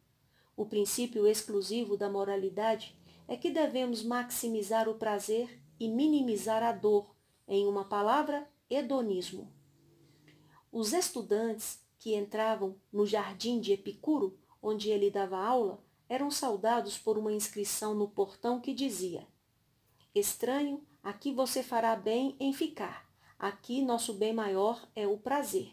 O princípio exclusivo da moralidade é que devemos maximizar o prazer e minimizar a dor, em uma palavra, hedonismo. Os estudantes que entravam no jardim de Epicuro, onde ele dava aula, eram saudados por uma inscrição no portão que dizia: Estranho, aqui você fará bem em ficar. Aqui nosso bem maior é o prazer.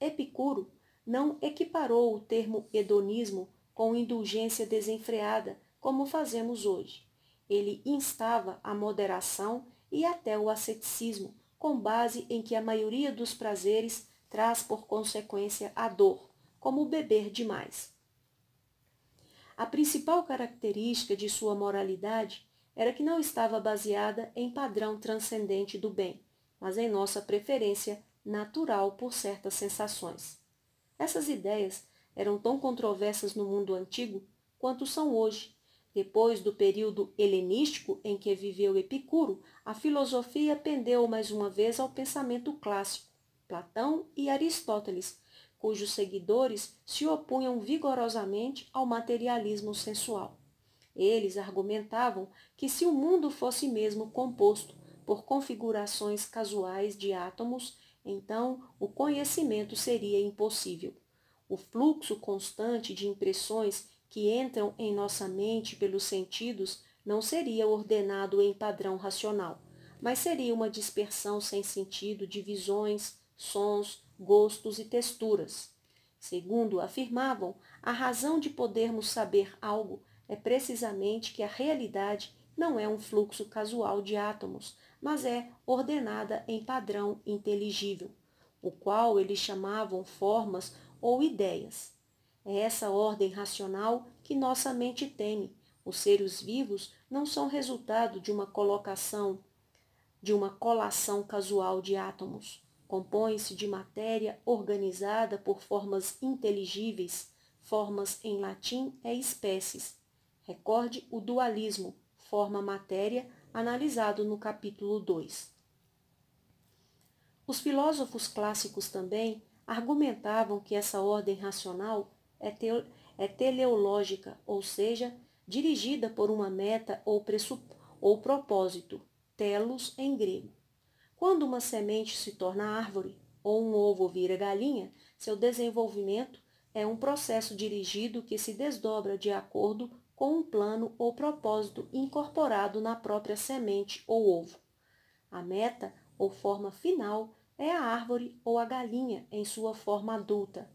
Epicuro não equiparou o termo hedonismo com indulgência desenfreada, como fazemos hoje. Ele instava a moderação e até o asceticismo, com base em que a maioria dos prazeres traz por consequência a dor, como beber demais. A principal característica de sua moralidade era que não estava baseada em padrão transcendente do bem, mas em nossa preferência natural por certas sensações. Essas ideias eram tão controversas no mundo antigo quanto são hoje. Depois do período helenístico em que viveu Epicuro, a filosofia pendeu mais uma vez ao pensamento clássico, Platão e Aristóteles, cujos seguidores se opunham vigorosamente ao materialismo sensual. Eles argumentavam que se o mundo fosse mesmo composto por configurações casuais de átomos, então o conhecimento seria impossível. O fluxo constante de impressões que entram em nossa mente pelos sentidos não seria ordenado em padrão racional, mas seria uma dispersão sem sentido de visões, sons, gostos e texturas. Segundo afirmavam, a razão de podermos saber algo é precisamente que a realidade não é um fluxo casual de átomos, mas é ordenada em padrão inteligível, o qual eles chamavam formas ou ideias. É essa ordem racional que nossa mente teme. Os seres vivos não são resultado de uma colocação, de uma colação casual de átomos. Compõe-se de matéria organizada por formas inteligíveis, formas em latim é espécies. Recorde o dualismo, forma-matéria, analisado no capítulo 2. Os filósofos clássicos também argumentavam que essa ordem racional é, é teleológica, ou seja, dirigida por uma meta ou, ou propósito, telos em grego. Quando uma semente se torna árvore ou um ovo vira galinha, seu desenvolvimento é um processo dirigido que se desdobra de acordo com um plano ou propósito incorporado na própria semente ou ovo. A meta ou forma final é a árvore ou a galinha em sua forma adulta.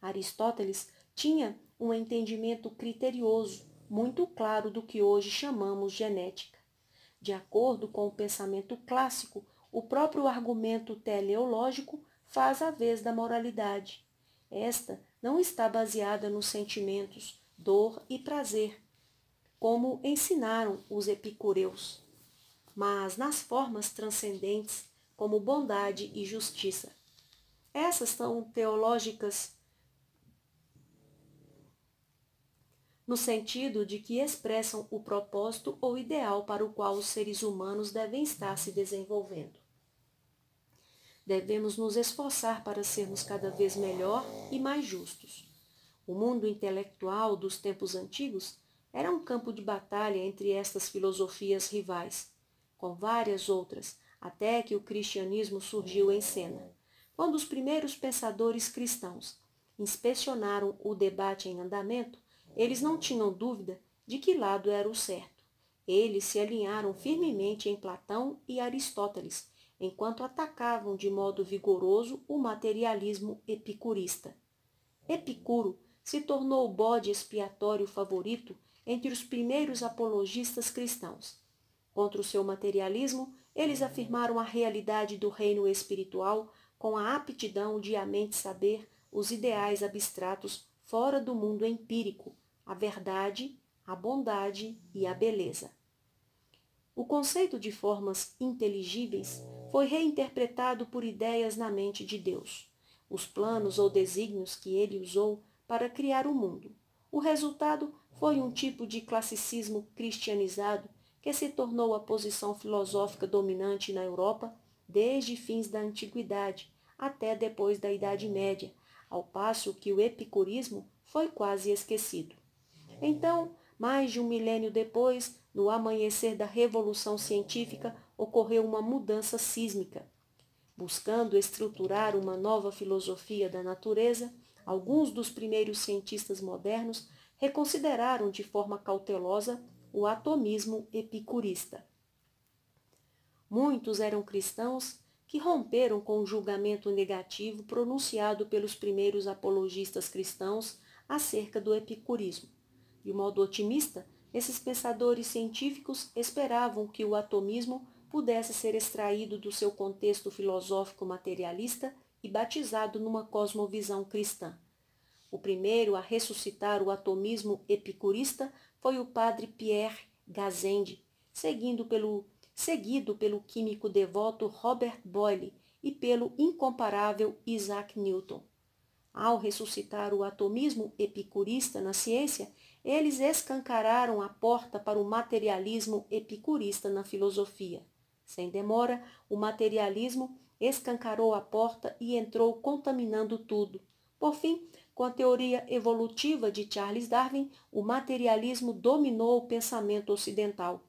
Aristóteles tinha um entendimento criterioso, muito claro do que hoje chamamos genética. De acordo com o pensamento clássico, o próprio argumento teleológico faz a vez da moralidade. Esta não está baseada nos sentimentos, dor e prazer, como ensinaram os epicureus, mas nas formas transcendentes como bondade e justiça. Essas são teológicas no sentido de que expressam o propósito ou ideal para o qual os seres humanos devem estar se desenvolvendo. Devemos nos esforçar para sermos cada vez melhor e mais justos. O mundo intelectual dos tempos antigos era um campo de batalha entre estas filosofias rivais, com várias outras, até que o cristianismo surgiu em cena. Quando os primeiros pensadores cristãos inspecionaram o debate em andamento, eles não tinham dúvida de que lado era o certo. Eles se alinharam firmemente em Platão e Aristóteles, enquanto atacavam de modo vigoroso o materialismo epicurista. Epicuro se tornou o bode expiatório favorito entre os primeiros apologistas cristãos. Contra o seu materialismo, eles afirmaram a realidade do reino espiritual com a aptidão de a mente saber os ideais abstratos fora do mundo empírico, a verdade, a bondade e a beleza. O conceito de formas inteligíveis foi reinterpretado por ideias na mente de Deus, os planos ou desígnios que ele usou para criar o mundo. O resultado foi um tipo de classicismo cristianizado que se tornou a posição filosófica dominante na Europa desde fins da antiguidade até depois da Idade Média, ao passo que o epicurismo foi quase esquecido. Então, mais de um milênio depois, no amanhecer da Revolução Científica, ocorreu uma mudança sísmica. Buscando estruturar uma nova filosofia da natureza, alguns dos primeiros cientistas modernos reconsideraram de forma cautelosa o atomismo epicurista. Muitos eram cristãos que romperam com o julgamento negativo pronunciado pelos primeiros apologistas cristãos acerca do epicurismo. De modo otimista, esses pensadores científicos esperavam que o atomismo pudesse ser extraído do seu contexto filosófico materialista e batizado numa cosmovisão cristã. O primeiro a ressuscitar o atomismo epicurista foi o padre Pierre Gassendi, seguindo pelo seguido pelo químico devoto Robert Boyle e pelo incomparável Isaac Newton. Ao ressuscitar o atomismo epicurista na ciência, eles escancararam a porta para o materialismo epicurista na filosofia. Sem demora, o materialismo escancarou a porta e entrou contaminando tudo. Por fim, com a teoria evolutiva de Charles Darwin, o materialismo dominou o pensamento ocidental.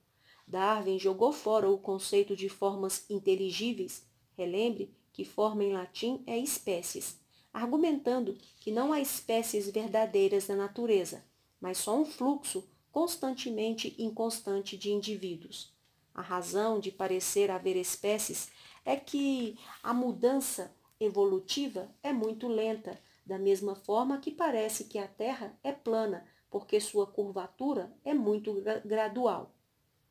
Darwin jogou fora o conceito de formas inteligíveis, relembre que forma em latim é espécies, argumentando que não há espécies verdadeiras na natureza, mas só um fluxo constantemente inconstante de indivíduos. A razão de parecer haver espécies é que a mudança evolutiva é muito lenta, da mesma forma que parece que a Terra é plana, porque sua curvatura é muito gradual.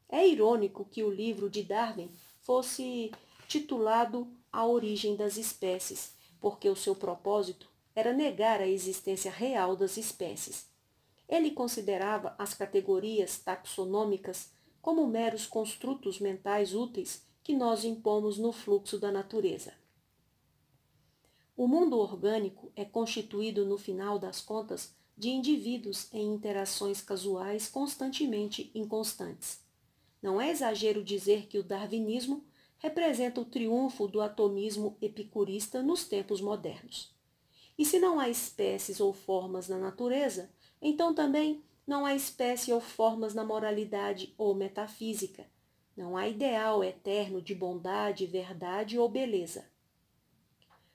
É irônico que o livro de Darwin fosse titulado A Origem das Espécies, porque o seu propósito era negar a existência real das espécies. Ele considerava as categorias taxonômicas como meros construtos mentais úteis que nós impomos no fluxo da natureza. O mundo orgânico é constituído, no final das contas, de indivíduos em interações casuais constantemente inconstantes. Não é exagero dizer que o darwinismo representa o triunfo do atomismo epicurista nos tempos modernos. E se não há espécies ou formas na natureza, então também não há espécie ou formas na moralidade ou metafísica. Não há ideal eterno de bondade, verdade ou beleza.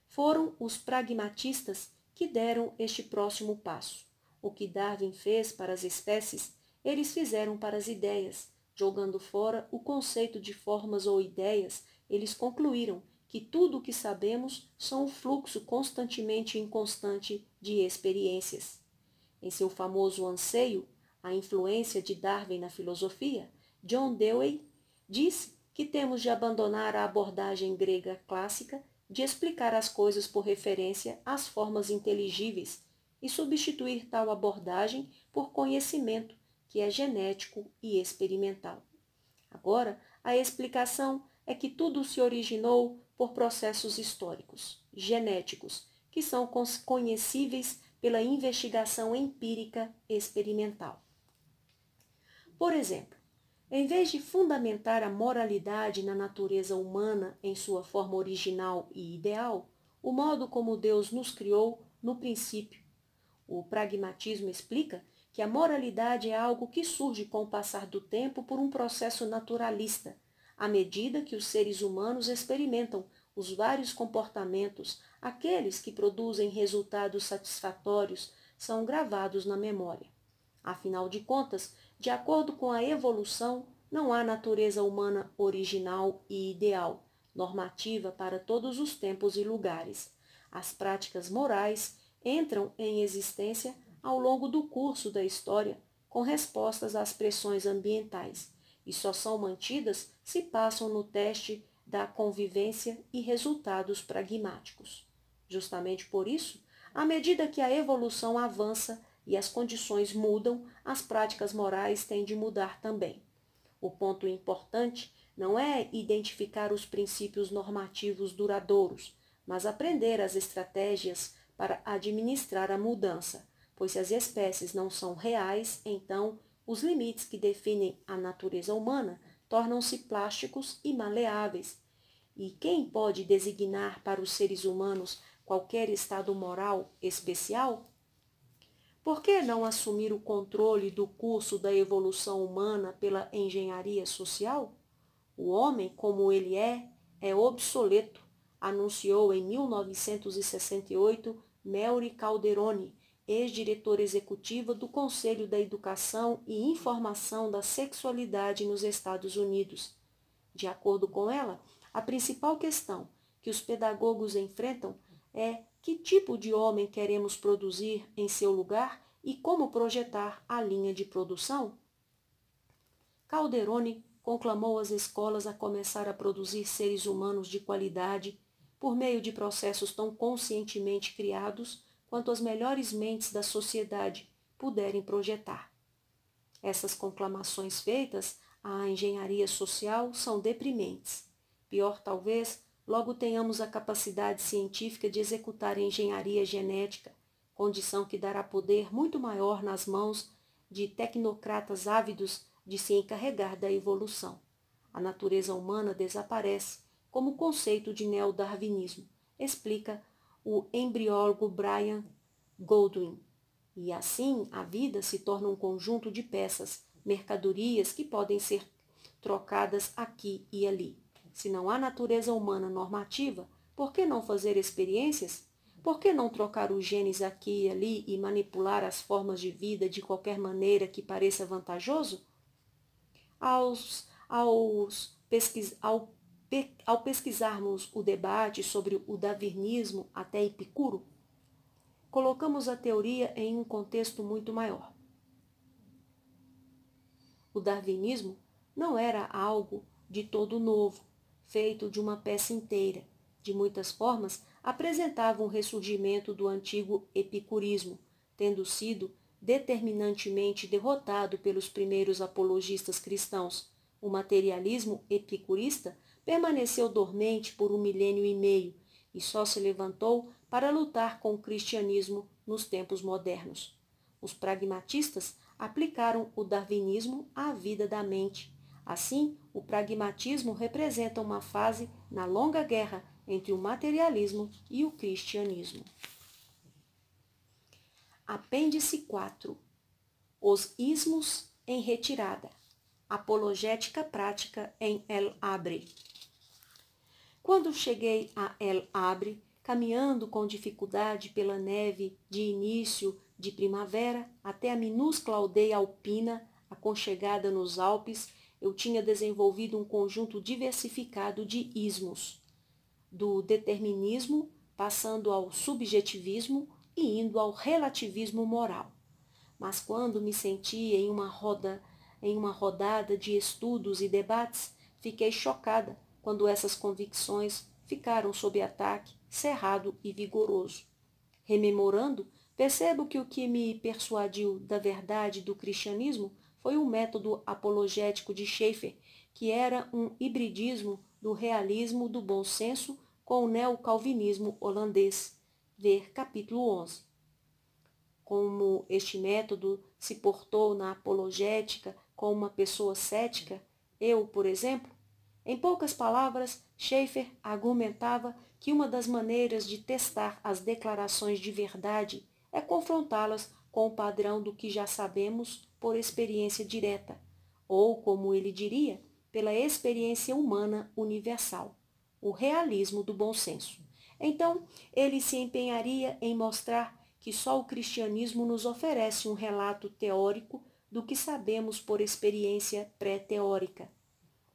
Foram os pragmatistas que deram este próximo passo. O que Darwin fez para as espécies, eles fizeram para as ideias, Jogando fora o conceito de formas ou ideias, eles concluíram que tudo o que sabemos são o fluxo constantemente inconstante de experiências. Em seu famoso anseio, a influência de Darwin na filosofia, John Dewey disse que temos de abandonar a abordagem grega clássica de explicar as coisas por referência às formas inteligíveis e substituir tal abordagem por conhecimento, que é genético e experimental. Agora, a explicação é que tudo se originou por processos históricos, genéticos, que são conhecíveis pela investigação empírica experimental. Por exemplo, em vez de fundamentar a moralidade na natureza humana em sua forma original e ideal, o modo como Deus nos criou no princípio, o pragmatismo explica que a moralidade é algo que surge com o passar do tempo por um processo naturalista, à medida que os seres humanos experimentam os vários comportamentos, aqueles que produzem resultados satisfatórios são gravados na memória. Afinal de contas, de acordo com a evolução, não há natureza humana original e ideal, normativa para todos os tempos e lugares. As práticas morais entram em existência ao longo do curso da história com respostas às pressões ambientais e só são mantidas se passam no teste da convivência e resultados pragmáticos. Justamente por isso, à medida que a evolução avança e as condições mudam, as práticas morais têm de mudar também. O ponto importante não é identificar os princípios normativos duradouros, mas aprender as estratégias para administrar a mudança, pois se as espécies não são reais, então os limites que definem a natureza humana tornam-se plásticos e maleáveis. E quem pode designar para os seres humanos qualquer estado moral especial? Por que não assumir o controle do curso da evolução humana pela engenharia social? O homem, como ele é, é obsoleto, anunciou em 1968 Melri Calderoni, ex-diretora executiva do Conselho da Educação e Informação da Sexualidade nos Estados Unidos. De acordo com ela, a principal questão que os pedagogos enfrentam é que tipo de homem queremos produzir em seu lugar e como projetar a linha de produção? Calderoni conclamou as escolas a começar a produzir seres humanos de qualidade por meio de processos tão conscientemente criados quanto as melhores mentes da sociedade puderem projetar. Essas conclamações feitas à engenharia social são deprimentes. Pior, talvez, logo tenhamos a capacidade científica de executar engenharia genética, condição que dará poder muito maior nas mãos de tecnocratas ávidos de se encarregar da evolução. A natureza humana desaparece como conceito de neodarwinismo, explica o embriólogo Brian Goldwyn. E assim a vida se torna um conjunto de peças, mercadorias que podem ser trocadas aqui e ali. Se não há natureza humana normativa, por que não fazer experiências? Por que não trocar os genes aqui e ali e manipular as formas de vida de qualquer maneira que pareça vantajoso? Aos, aos pesquis, ao ao pesquisarmos o debate sobre o darwinismo até Epicuro, colocamos a teoria em um contexto muito maior. O darwinismo não era algo de todo novo, feito de uma peça inteira. De muitas formas, apresentava um ressurgimento do antigo epicurismo, tendo sido determinantemente derrotado pelos primeiros apologistas cristãos. O materialismo epicurista permaneceu dormente por um milênio e meio e só se levantou para lutar com o cristianismo nos tempos modernos. Os pragmatistas aplicaram o darwinismo à vida da mente. Assim, o pragmatismo representa uma fase na longa guerra entre o materialismo e o cristianismo. Apêndice 4 Os ismos em retirada. Apologética prática em El Abre. Quando cheguei a El Abre, caminhando com dificuldade pela neve de início de primavera até a minúscula aldeia alpina aconchegada nos Alpes, eu tinha desenvolvido um conjunto diversificado de ismos, do determinismo, passando ao subjetivismo e indo ao relativismo moral. Mas quando me senti em uma roda, em uma rodada de estudos e debates, fiquei chocada quando essas convicções ficaram sob ataque cerrado e vigoroso. Rememorando, percebo que o que me persuadiu da verdade do cristianismo foi o método apologético de Schaeffer, que era um hibridismo do realismo do bom senso com o neocalvinismo holandês. Ver capítulo 11. Como este método se portou na apologética com uma pessoa cética, eu, por exemplo, em poucas palavras, Schaeffer argumentava que uma das maneiras de testar as declarações de verdade é confrontá-las com o padrão do que já sabemos por experiência direta, ou, como ele diria, pela experiência humana universal, o realismo do bom senso. Então, ele se empenharia em mostrar que só o cristianismo nos oferece um relato teórico do que sabemos por experiência pré-teórica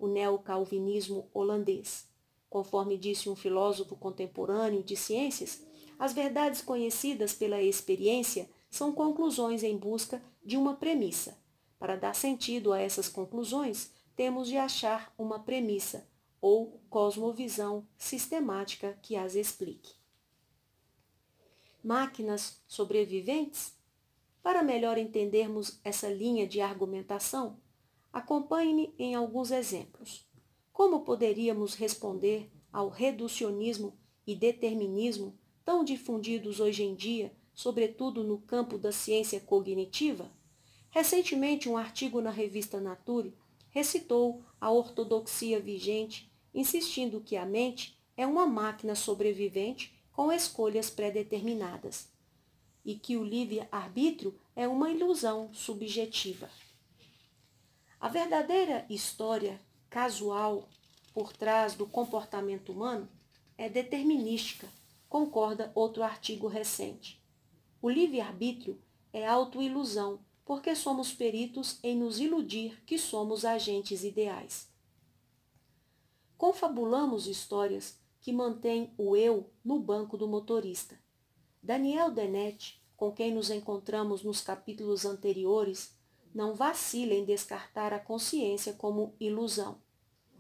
o neocalvinismo holandês. Conforme disse um filósofo contemporâneo de ciências, as verdades conhecidas pela experiência são conclusões em busca de uma premissa. Para dar sentido a essas conclusões, temos de achar uma premissa ou cosmovisão sistemática que as explique. Máquinas sobreviventes? Para melhor entendermos essa linha de argumentação, acompanhe-me em alguns exemplos. Como poderíamos responder ao reducionismo e determinismo tão difundidos hoje em dia, sobretudo no campo da ciência cognitiva? Recentemente, um artigo na revista Nature recitou a ortodoxia vigente, insistindo que a mente é uma máquina sobrevivente com escolhas pré-determinadas e que o livre-arbítrio é uma ilusão subjetiva. A verdadeira história casual por trás do comportamento humano é determinística, concorda outro artigo recente. O livre-arbítrio é autoilusão, porque somos peritos em nos iludir que somos agentes ideais. Confabulamos histórias que mantêm o eu no banco do motorista. Daniel Dennett, com quem nos encontramos nos capítulos anteriores, não vacila em descartar a consciência como ilusão.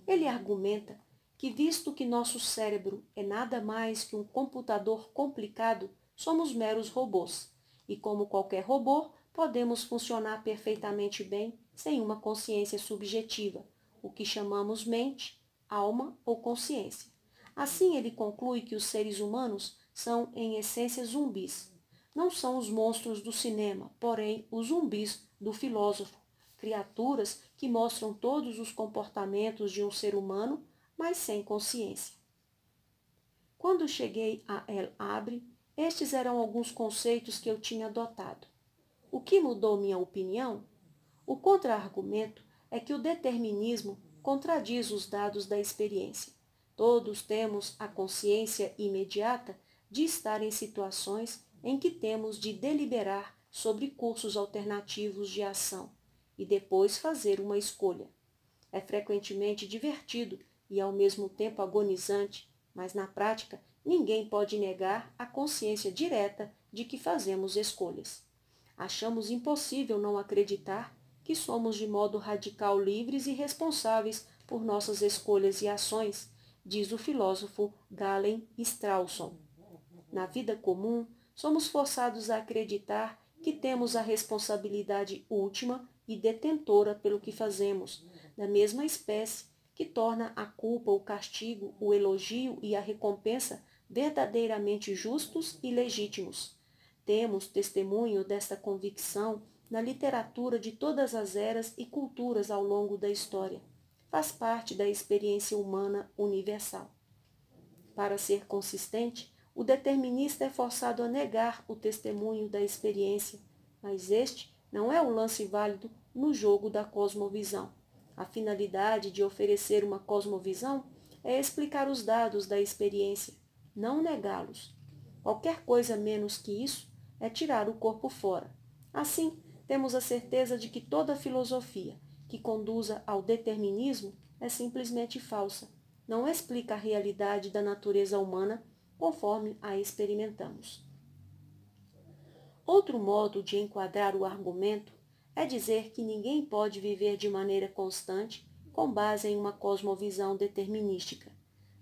Ele argumenta que, visto que nosso cérebro é nada mais que um computador complicado, somos meros robôs, e como qualquer robô, podemos funcionar perfeitamente bem sem uma consciência subjetiva, o que chamamos mente, alma ou consciência. Assim, ele conclui que os seres humanos são, em essência, zumbis. Não são os monstros do cinema, porém os zumbis do filósofo, criaturas que mostram todos os comportamentos de um ser humano, mas sem consciência. Quando cheguei a El Abre, estes eram alguns conceitos que eu tinha adotado. O que mudou minha opinião? O contra-argumento é que o determinismo contradiz os dados da experiência. Todos temos a consciência imediata de estar em situações em que temos de deliberar sobre cursos alternativos de ação e depois fazer uma escolha. É frequentemente divertido e ao mesmo tempo agonizante, mas na prática ninguém pode negar a consciência direta de que fazemos escolhas. Achamos impossível não acreditar que somos de modo radical livres e responsáveis por nossas escolhas e ações, diz o filósofo Galen Strawson. Na vida comum, somos forçados a acreditar que temos a responsabilidade última e detentora pelo que fazemos, da mesma espécie que torna a culpa, o castigo, o elogio e a recompensa verdadeiramente justos e legítimos. Temos testemunho desta convicção na literatura de todas as eras e culturas ao longo da história. Faz parte da experiência humana universal. Para ser consistente, o determinista é forçado a negar o testemunho da experiência, mas este não é o lance válido no jogo da cosmovisão. A finalidade de oferecer uma cosmovisão é explicar os dados da experiência, não negá-los. Qualquer coisa menos que isso é tirar o corpo fora. Assim, temos a certeza de que toda filosofia que conduza ao determinismo é simplesmente falsa. Não explica a realidade da natureza humana conforme a experimentamos. Outro modo de enquadrar o argumento é dizer que ninguém pode viver de maneira constante com base em uma cosmovisão determinística.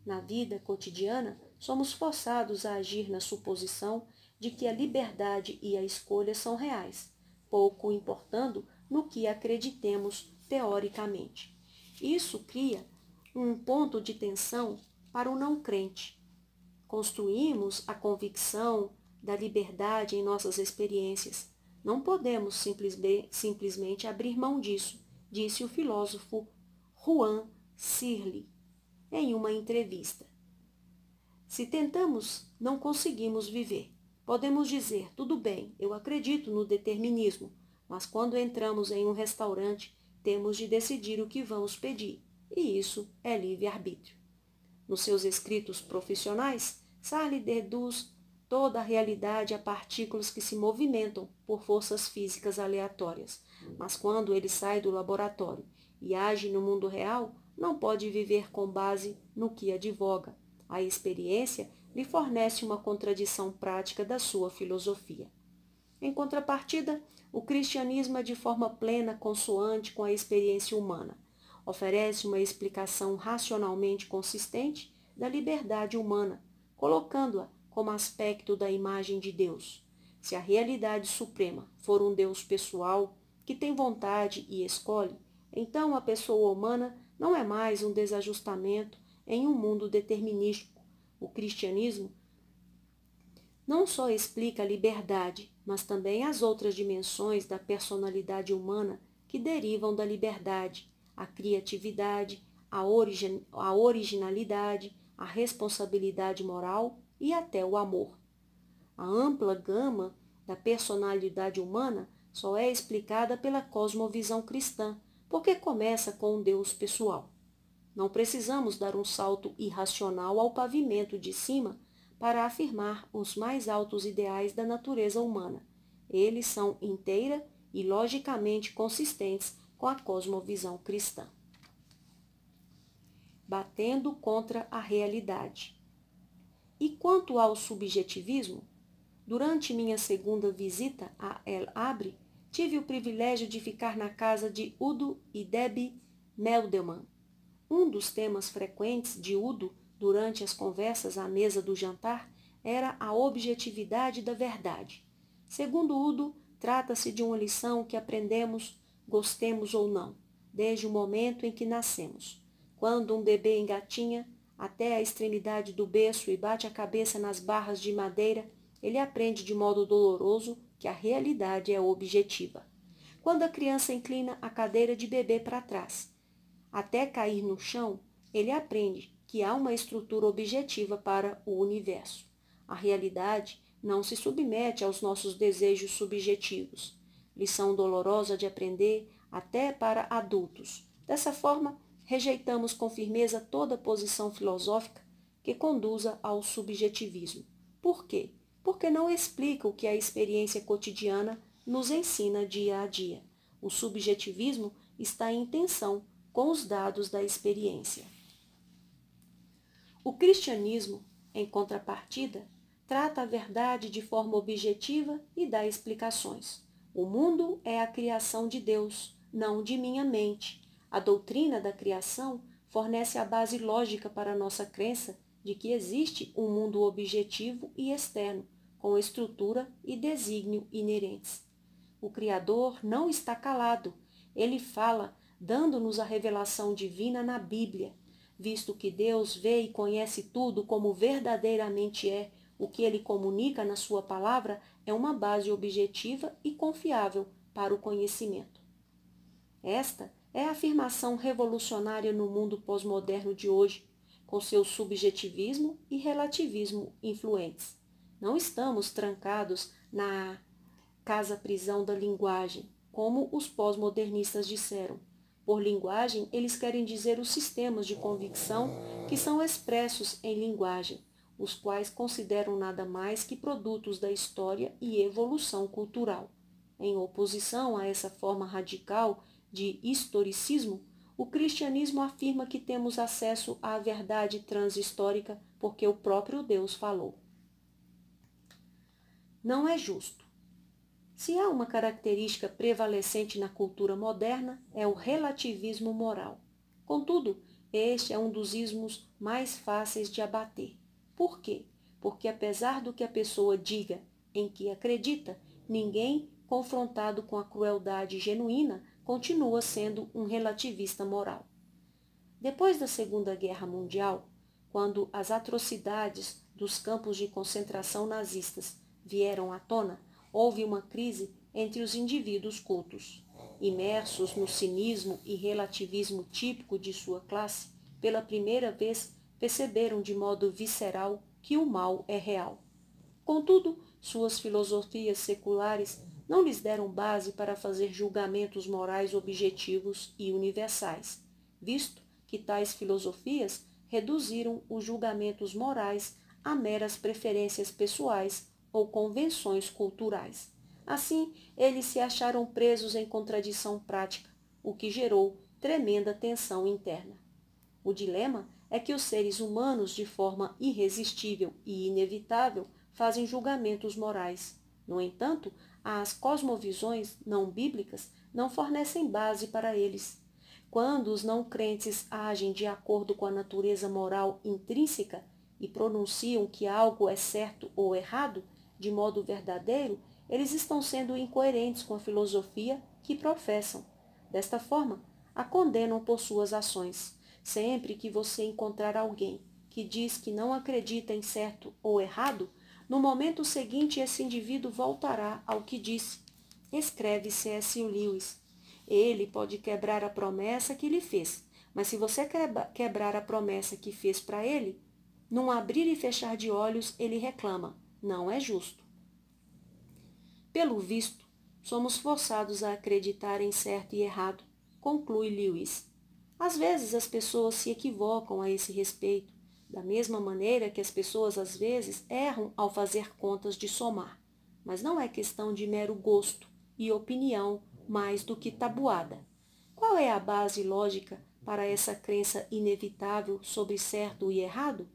Na vida cotidiana, somos forçados a agir na suposição de que a liberdade e a escolha são reais, pouco importando no que acreditemos teoricamente. Isso cria um ponto de tensão para o não crente, Construímos a convicção da liberdade em nossas experiências. Não podemos simplesmente abrir mão disso, disse o filósofo Juan Sirli em uma entrevista. Se tentamos, não conseguimos viver. Podemos dizer, tudo bem, eu acredito no determinismo, mas quando entramos em um restaurante, temos de decidir o que vamos pedir, e isso é livre-arbítrio. Nos seus escritos profissionais, Sarli deduz toda a realidade a partículas que se movimentam por forças físicas aleatórias. Mas quando ele sai do laboratório e age no mundo real, não pode viver com base no que advoga. A experiência lhe fornece uma contradição prática da sua filosofia. Em contrapartida, o cristianismo é de forma plena consoante com a experiência humana. Oferece uma explicação racionalmente consistente da liberdade humana, colocando-a como aspecto da imagem de Deus. Se a realidade suprema for um Deus pessoal, que tem vontade e escolhe, então a pessoa humana não é mais um desajustamento em um mundo determinístico. O cristianismo não só explica a liberdade, mas também as outras dimensões da personalidade humana que derivam da liberdade, a criatividade, a, origin a originalidade, a responsabilidade moral e até o amor. A ampla gama da personalidade humana só é explicada pela cosmovisão cristã, porque começa com um Deus pessoal. Não precisamos dar um salto irracional ao pavimento de cima para afirmar os mais altos ideais da natureza humana. Eles são inteira e logicamente consistentes com a cosmovisão cristã. Batendo contra a realidade. E quanto ao subjetivismo, durante minha segunda visita a El Abre, tive o privilégio de ficar na casa de Udo e Debbie Meldeman. Um dos temas frequentes de Udo durante as conversas à mesa do jantar era a objetividade da verdade. Segundo Udo, trata-se de uma lição que aprendemos, gostemos ou não, desde o momento em que nascemos. Quando um bebê engatinha, até a extremidade do berço e bate a cabeça nas barras de madeira, ele aprende de modo doloroso que a realidade é objetiva. Quando a criança inclina a cadeira de bebê para trás, até cair no chão, ele aprende que há uma estrutura objetiva para o universo. A realidade não se submete aos nossos desejos subjetivos. Lição dolorosa de aprender até para adultos. Dessa forma, rejeitamos com firmeza toda posição filosófica que conduza ao subjetivismo. Por quê? Porque não explica o que a experiência cotidiana nos ensina dia a dia. O subjetivismo está em tensão com os dados da experiência. O cristianismo, em contrapartida, trata a verdade de forma objetiva e dá explicações. O mundo é a criação de Deus, não de minha mente, a doutrina da criação fornece a base lógica para a nossa crença de que existe um mundo objetivo e externo, com estrutura e desígnio inerentes. O Criador não está calado, ele fala, dando-nos a revelação divina na Bíblia, visto que Deus vê e conhece tudo como verdadeiramente é, o que ele comunica na sua palavra é uma base objetiva e confiável para o conhecimento. Esta é a afirmação revolucionária no mundo pós-moderno de hoje, com seu subjetivismo e relativismo influentes. Não estamos trancados na casa-prisão da linguagem, como os pós-modernistas disseram. Por linguagem, eles querem dizer os sistemas de convicção que são expressos em linguagem, os quais consideram nada mais que produtos da história e evolução cultural. Em oposição a essa forma radical de historicismo, o cristianismo afirma que temos acesso à verdade transhistórica porque o próprio Deus falou. Não é justo. Se há uma característica prevalecente na cultura moderna, é o relativismo moral. Contudo, este é um dos ismos mais fáceis de abater. Por quê? Porque apesar do que a pessoa diga em que acredita, ninguém confrontado com a crueldade genuína continua sendo um relativista moral. Depois da Segunda Guerra Mundial, quando as atrocidades dos campos de concentração nazistas vieram à tona, houve uma crise entre os indivíduos cultos. Imersos no cinismo e relativismo típico de sua classe, pela primeira vez perceberam de modo visceral que o mal é real. Contudo, suas filosofias seculares não lhes deram base para fazer julgamentos morais objetivos e universais, visto que tais filosofias reduziram os julgamentos morais a meras preferências pessoais ou convenções culturais. Assim, eles se acharam presos em contradição prática, o que gerou tremenda tensão interna. O dilema é que os seres humanos, de forma irresistível e inevitável, fazem julgamentos morais. No entanto, as cosmovisões não bíblicas não fornecem base para eles. Quando os não crentes agem de acordo com a natureza moral intrínseca e pronunciam que algo é certo ou errado, de modo verdadeiro, eles estão sendo incoerentes com a filosofia que professam. Desta forma, a condenam por suas ações. Sempre que você encontrar alguém que diz que não acredita em certo ou errado, no momento seguinte esse indivíduo voltará ao que disse. Escreve C.S. Lewis. Ele pode quebrar a promessa que lhe fez, mas se você quebrar a promessa que fez para ele, num abrir e fechar de olhos, ele reclama: não é justo. Pelo visto, somos forçados a acreditar em certo e errado, conclui Lewis. Às vezes as pessoas se equivocam a esse respeito, da mesma maneira que as pessoas às vezes erram ao fazer contas de somar. Mas não é questão de mero gosto e opinião mais do que tabuada. Qual é a base lógica para essa crença inevitável sobre certo e errado?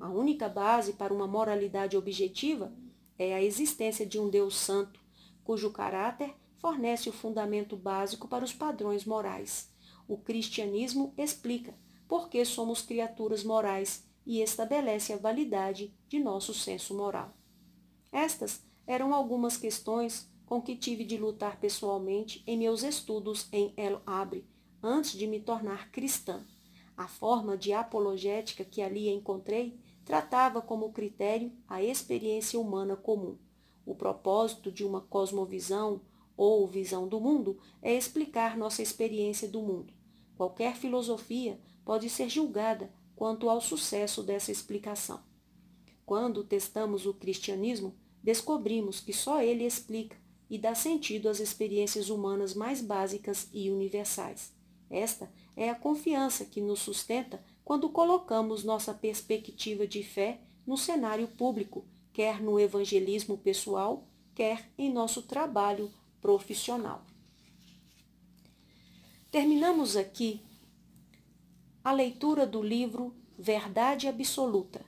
A única base para uma moralidade objetiva é a existência de um Deus santo, cujo caráter fornece o fundamento básico para os padrões morais. O cristianismo explica por que somos criaturas morais e estabelece a validade de nosso senso moral. Estas eram algumas questões com que tive de lutar pessoalmente em meus estudos em El Abre, antes de me tornar cristã. A forma de apologética que ali encontrei tratava como critério a experiência humana comum. O propósito de uma cosmovisão ou visão do mundo é explicar nossa experiência do mundo. Qualquer filosofia pode ser julgada quanto ao sucesso dessa explicação. Quando testamos o cristianismo, descobrimos que só ele explica e dá sentido às experiências humanas mais básicas e universais. Esta é a confiança que nos sustenta quando colocamos nossa perspectiva de fé no cenário público, quer no evangelismo pessoal, quer em nosso trabalho profissional. Terminamos aqui a leitura do livro Verdade Absoluta,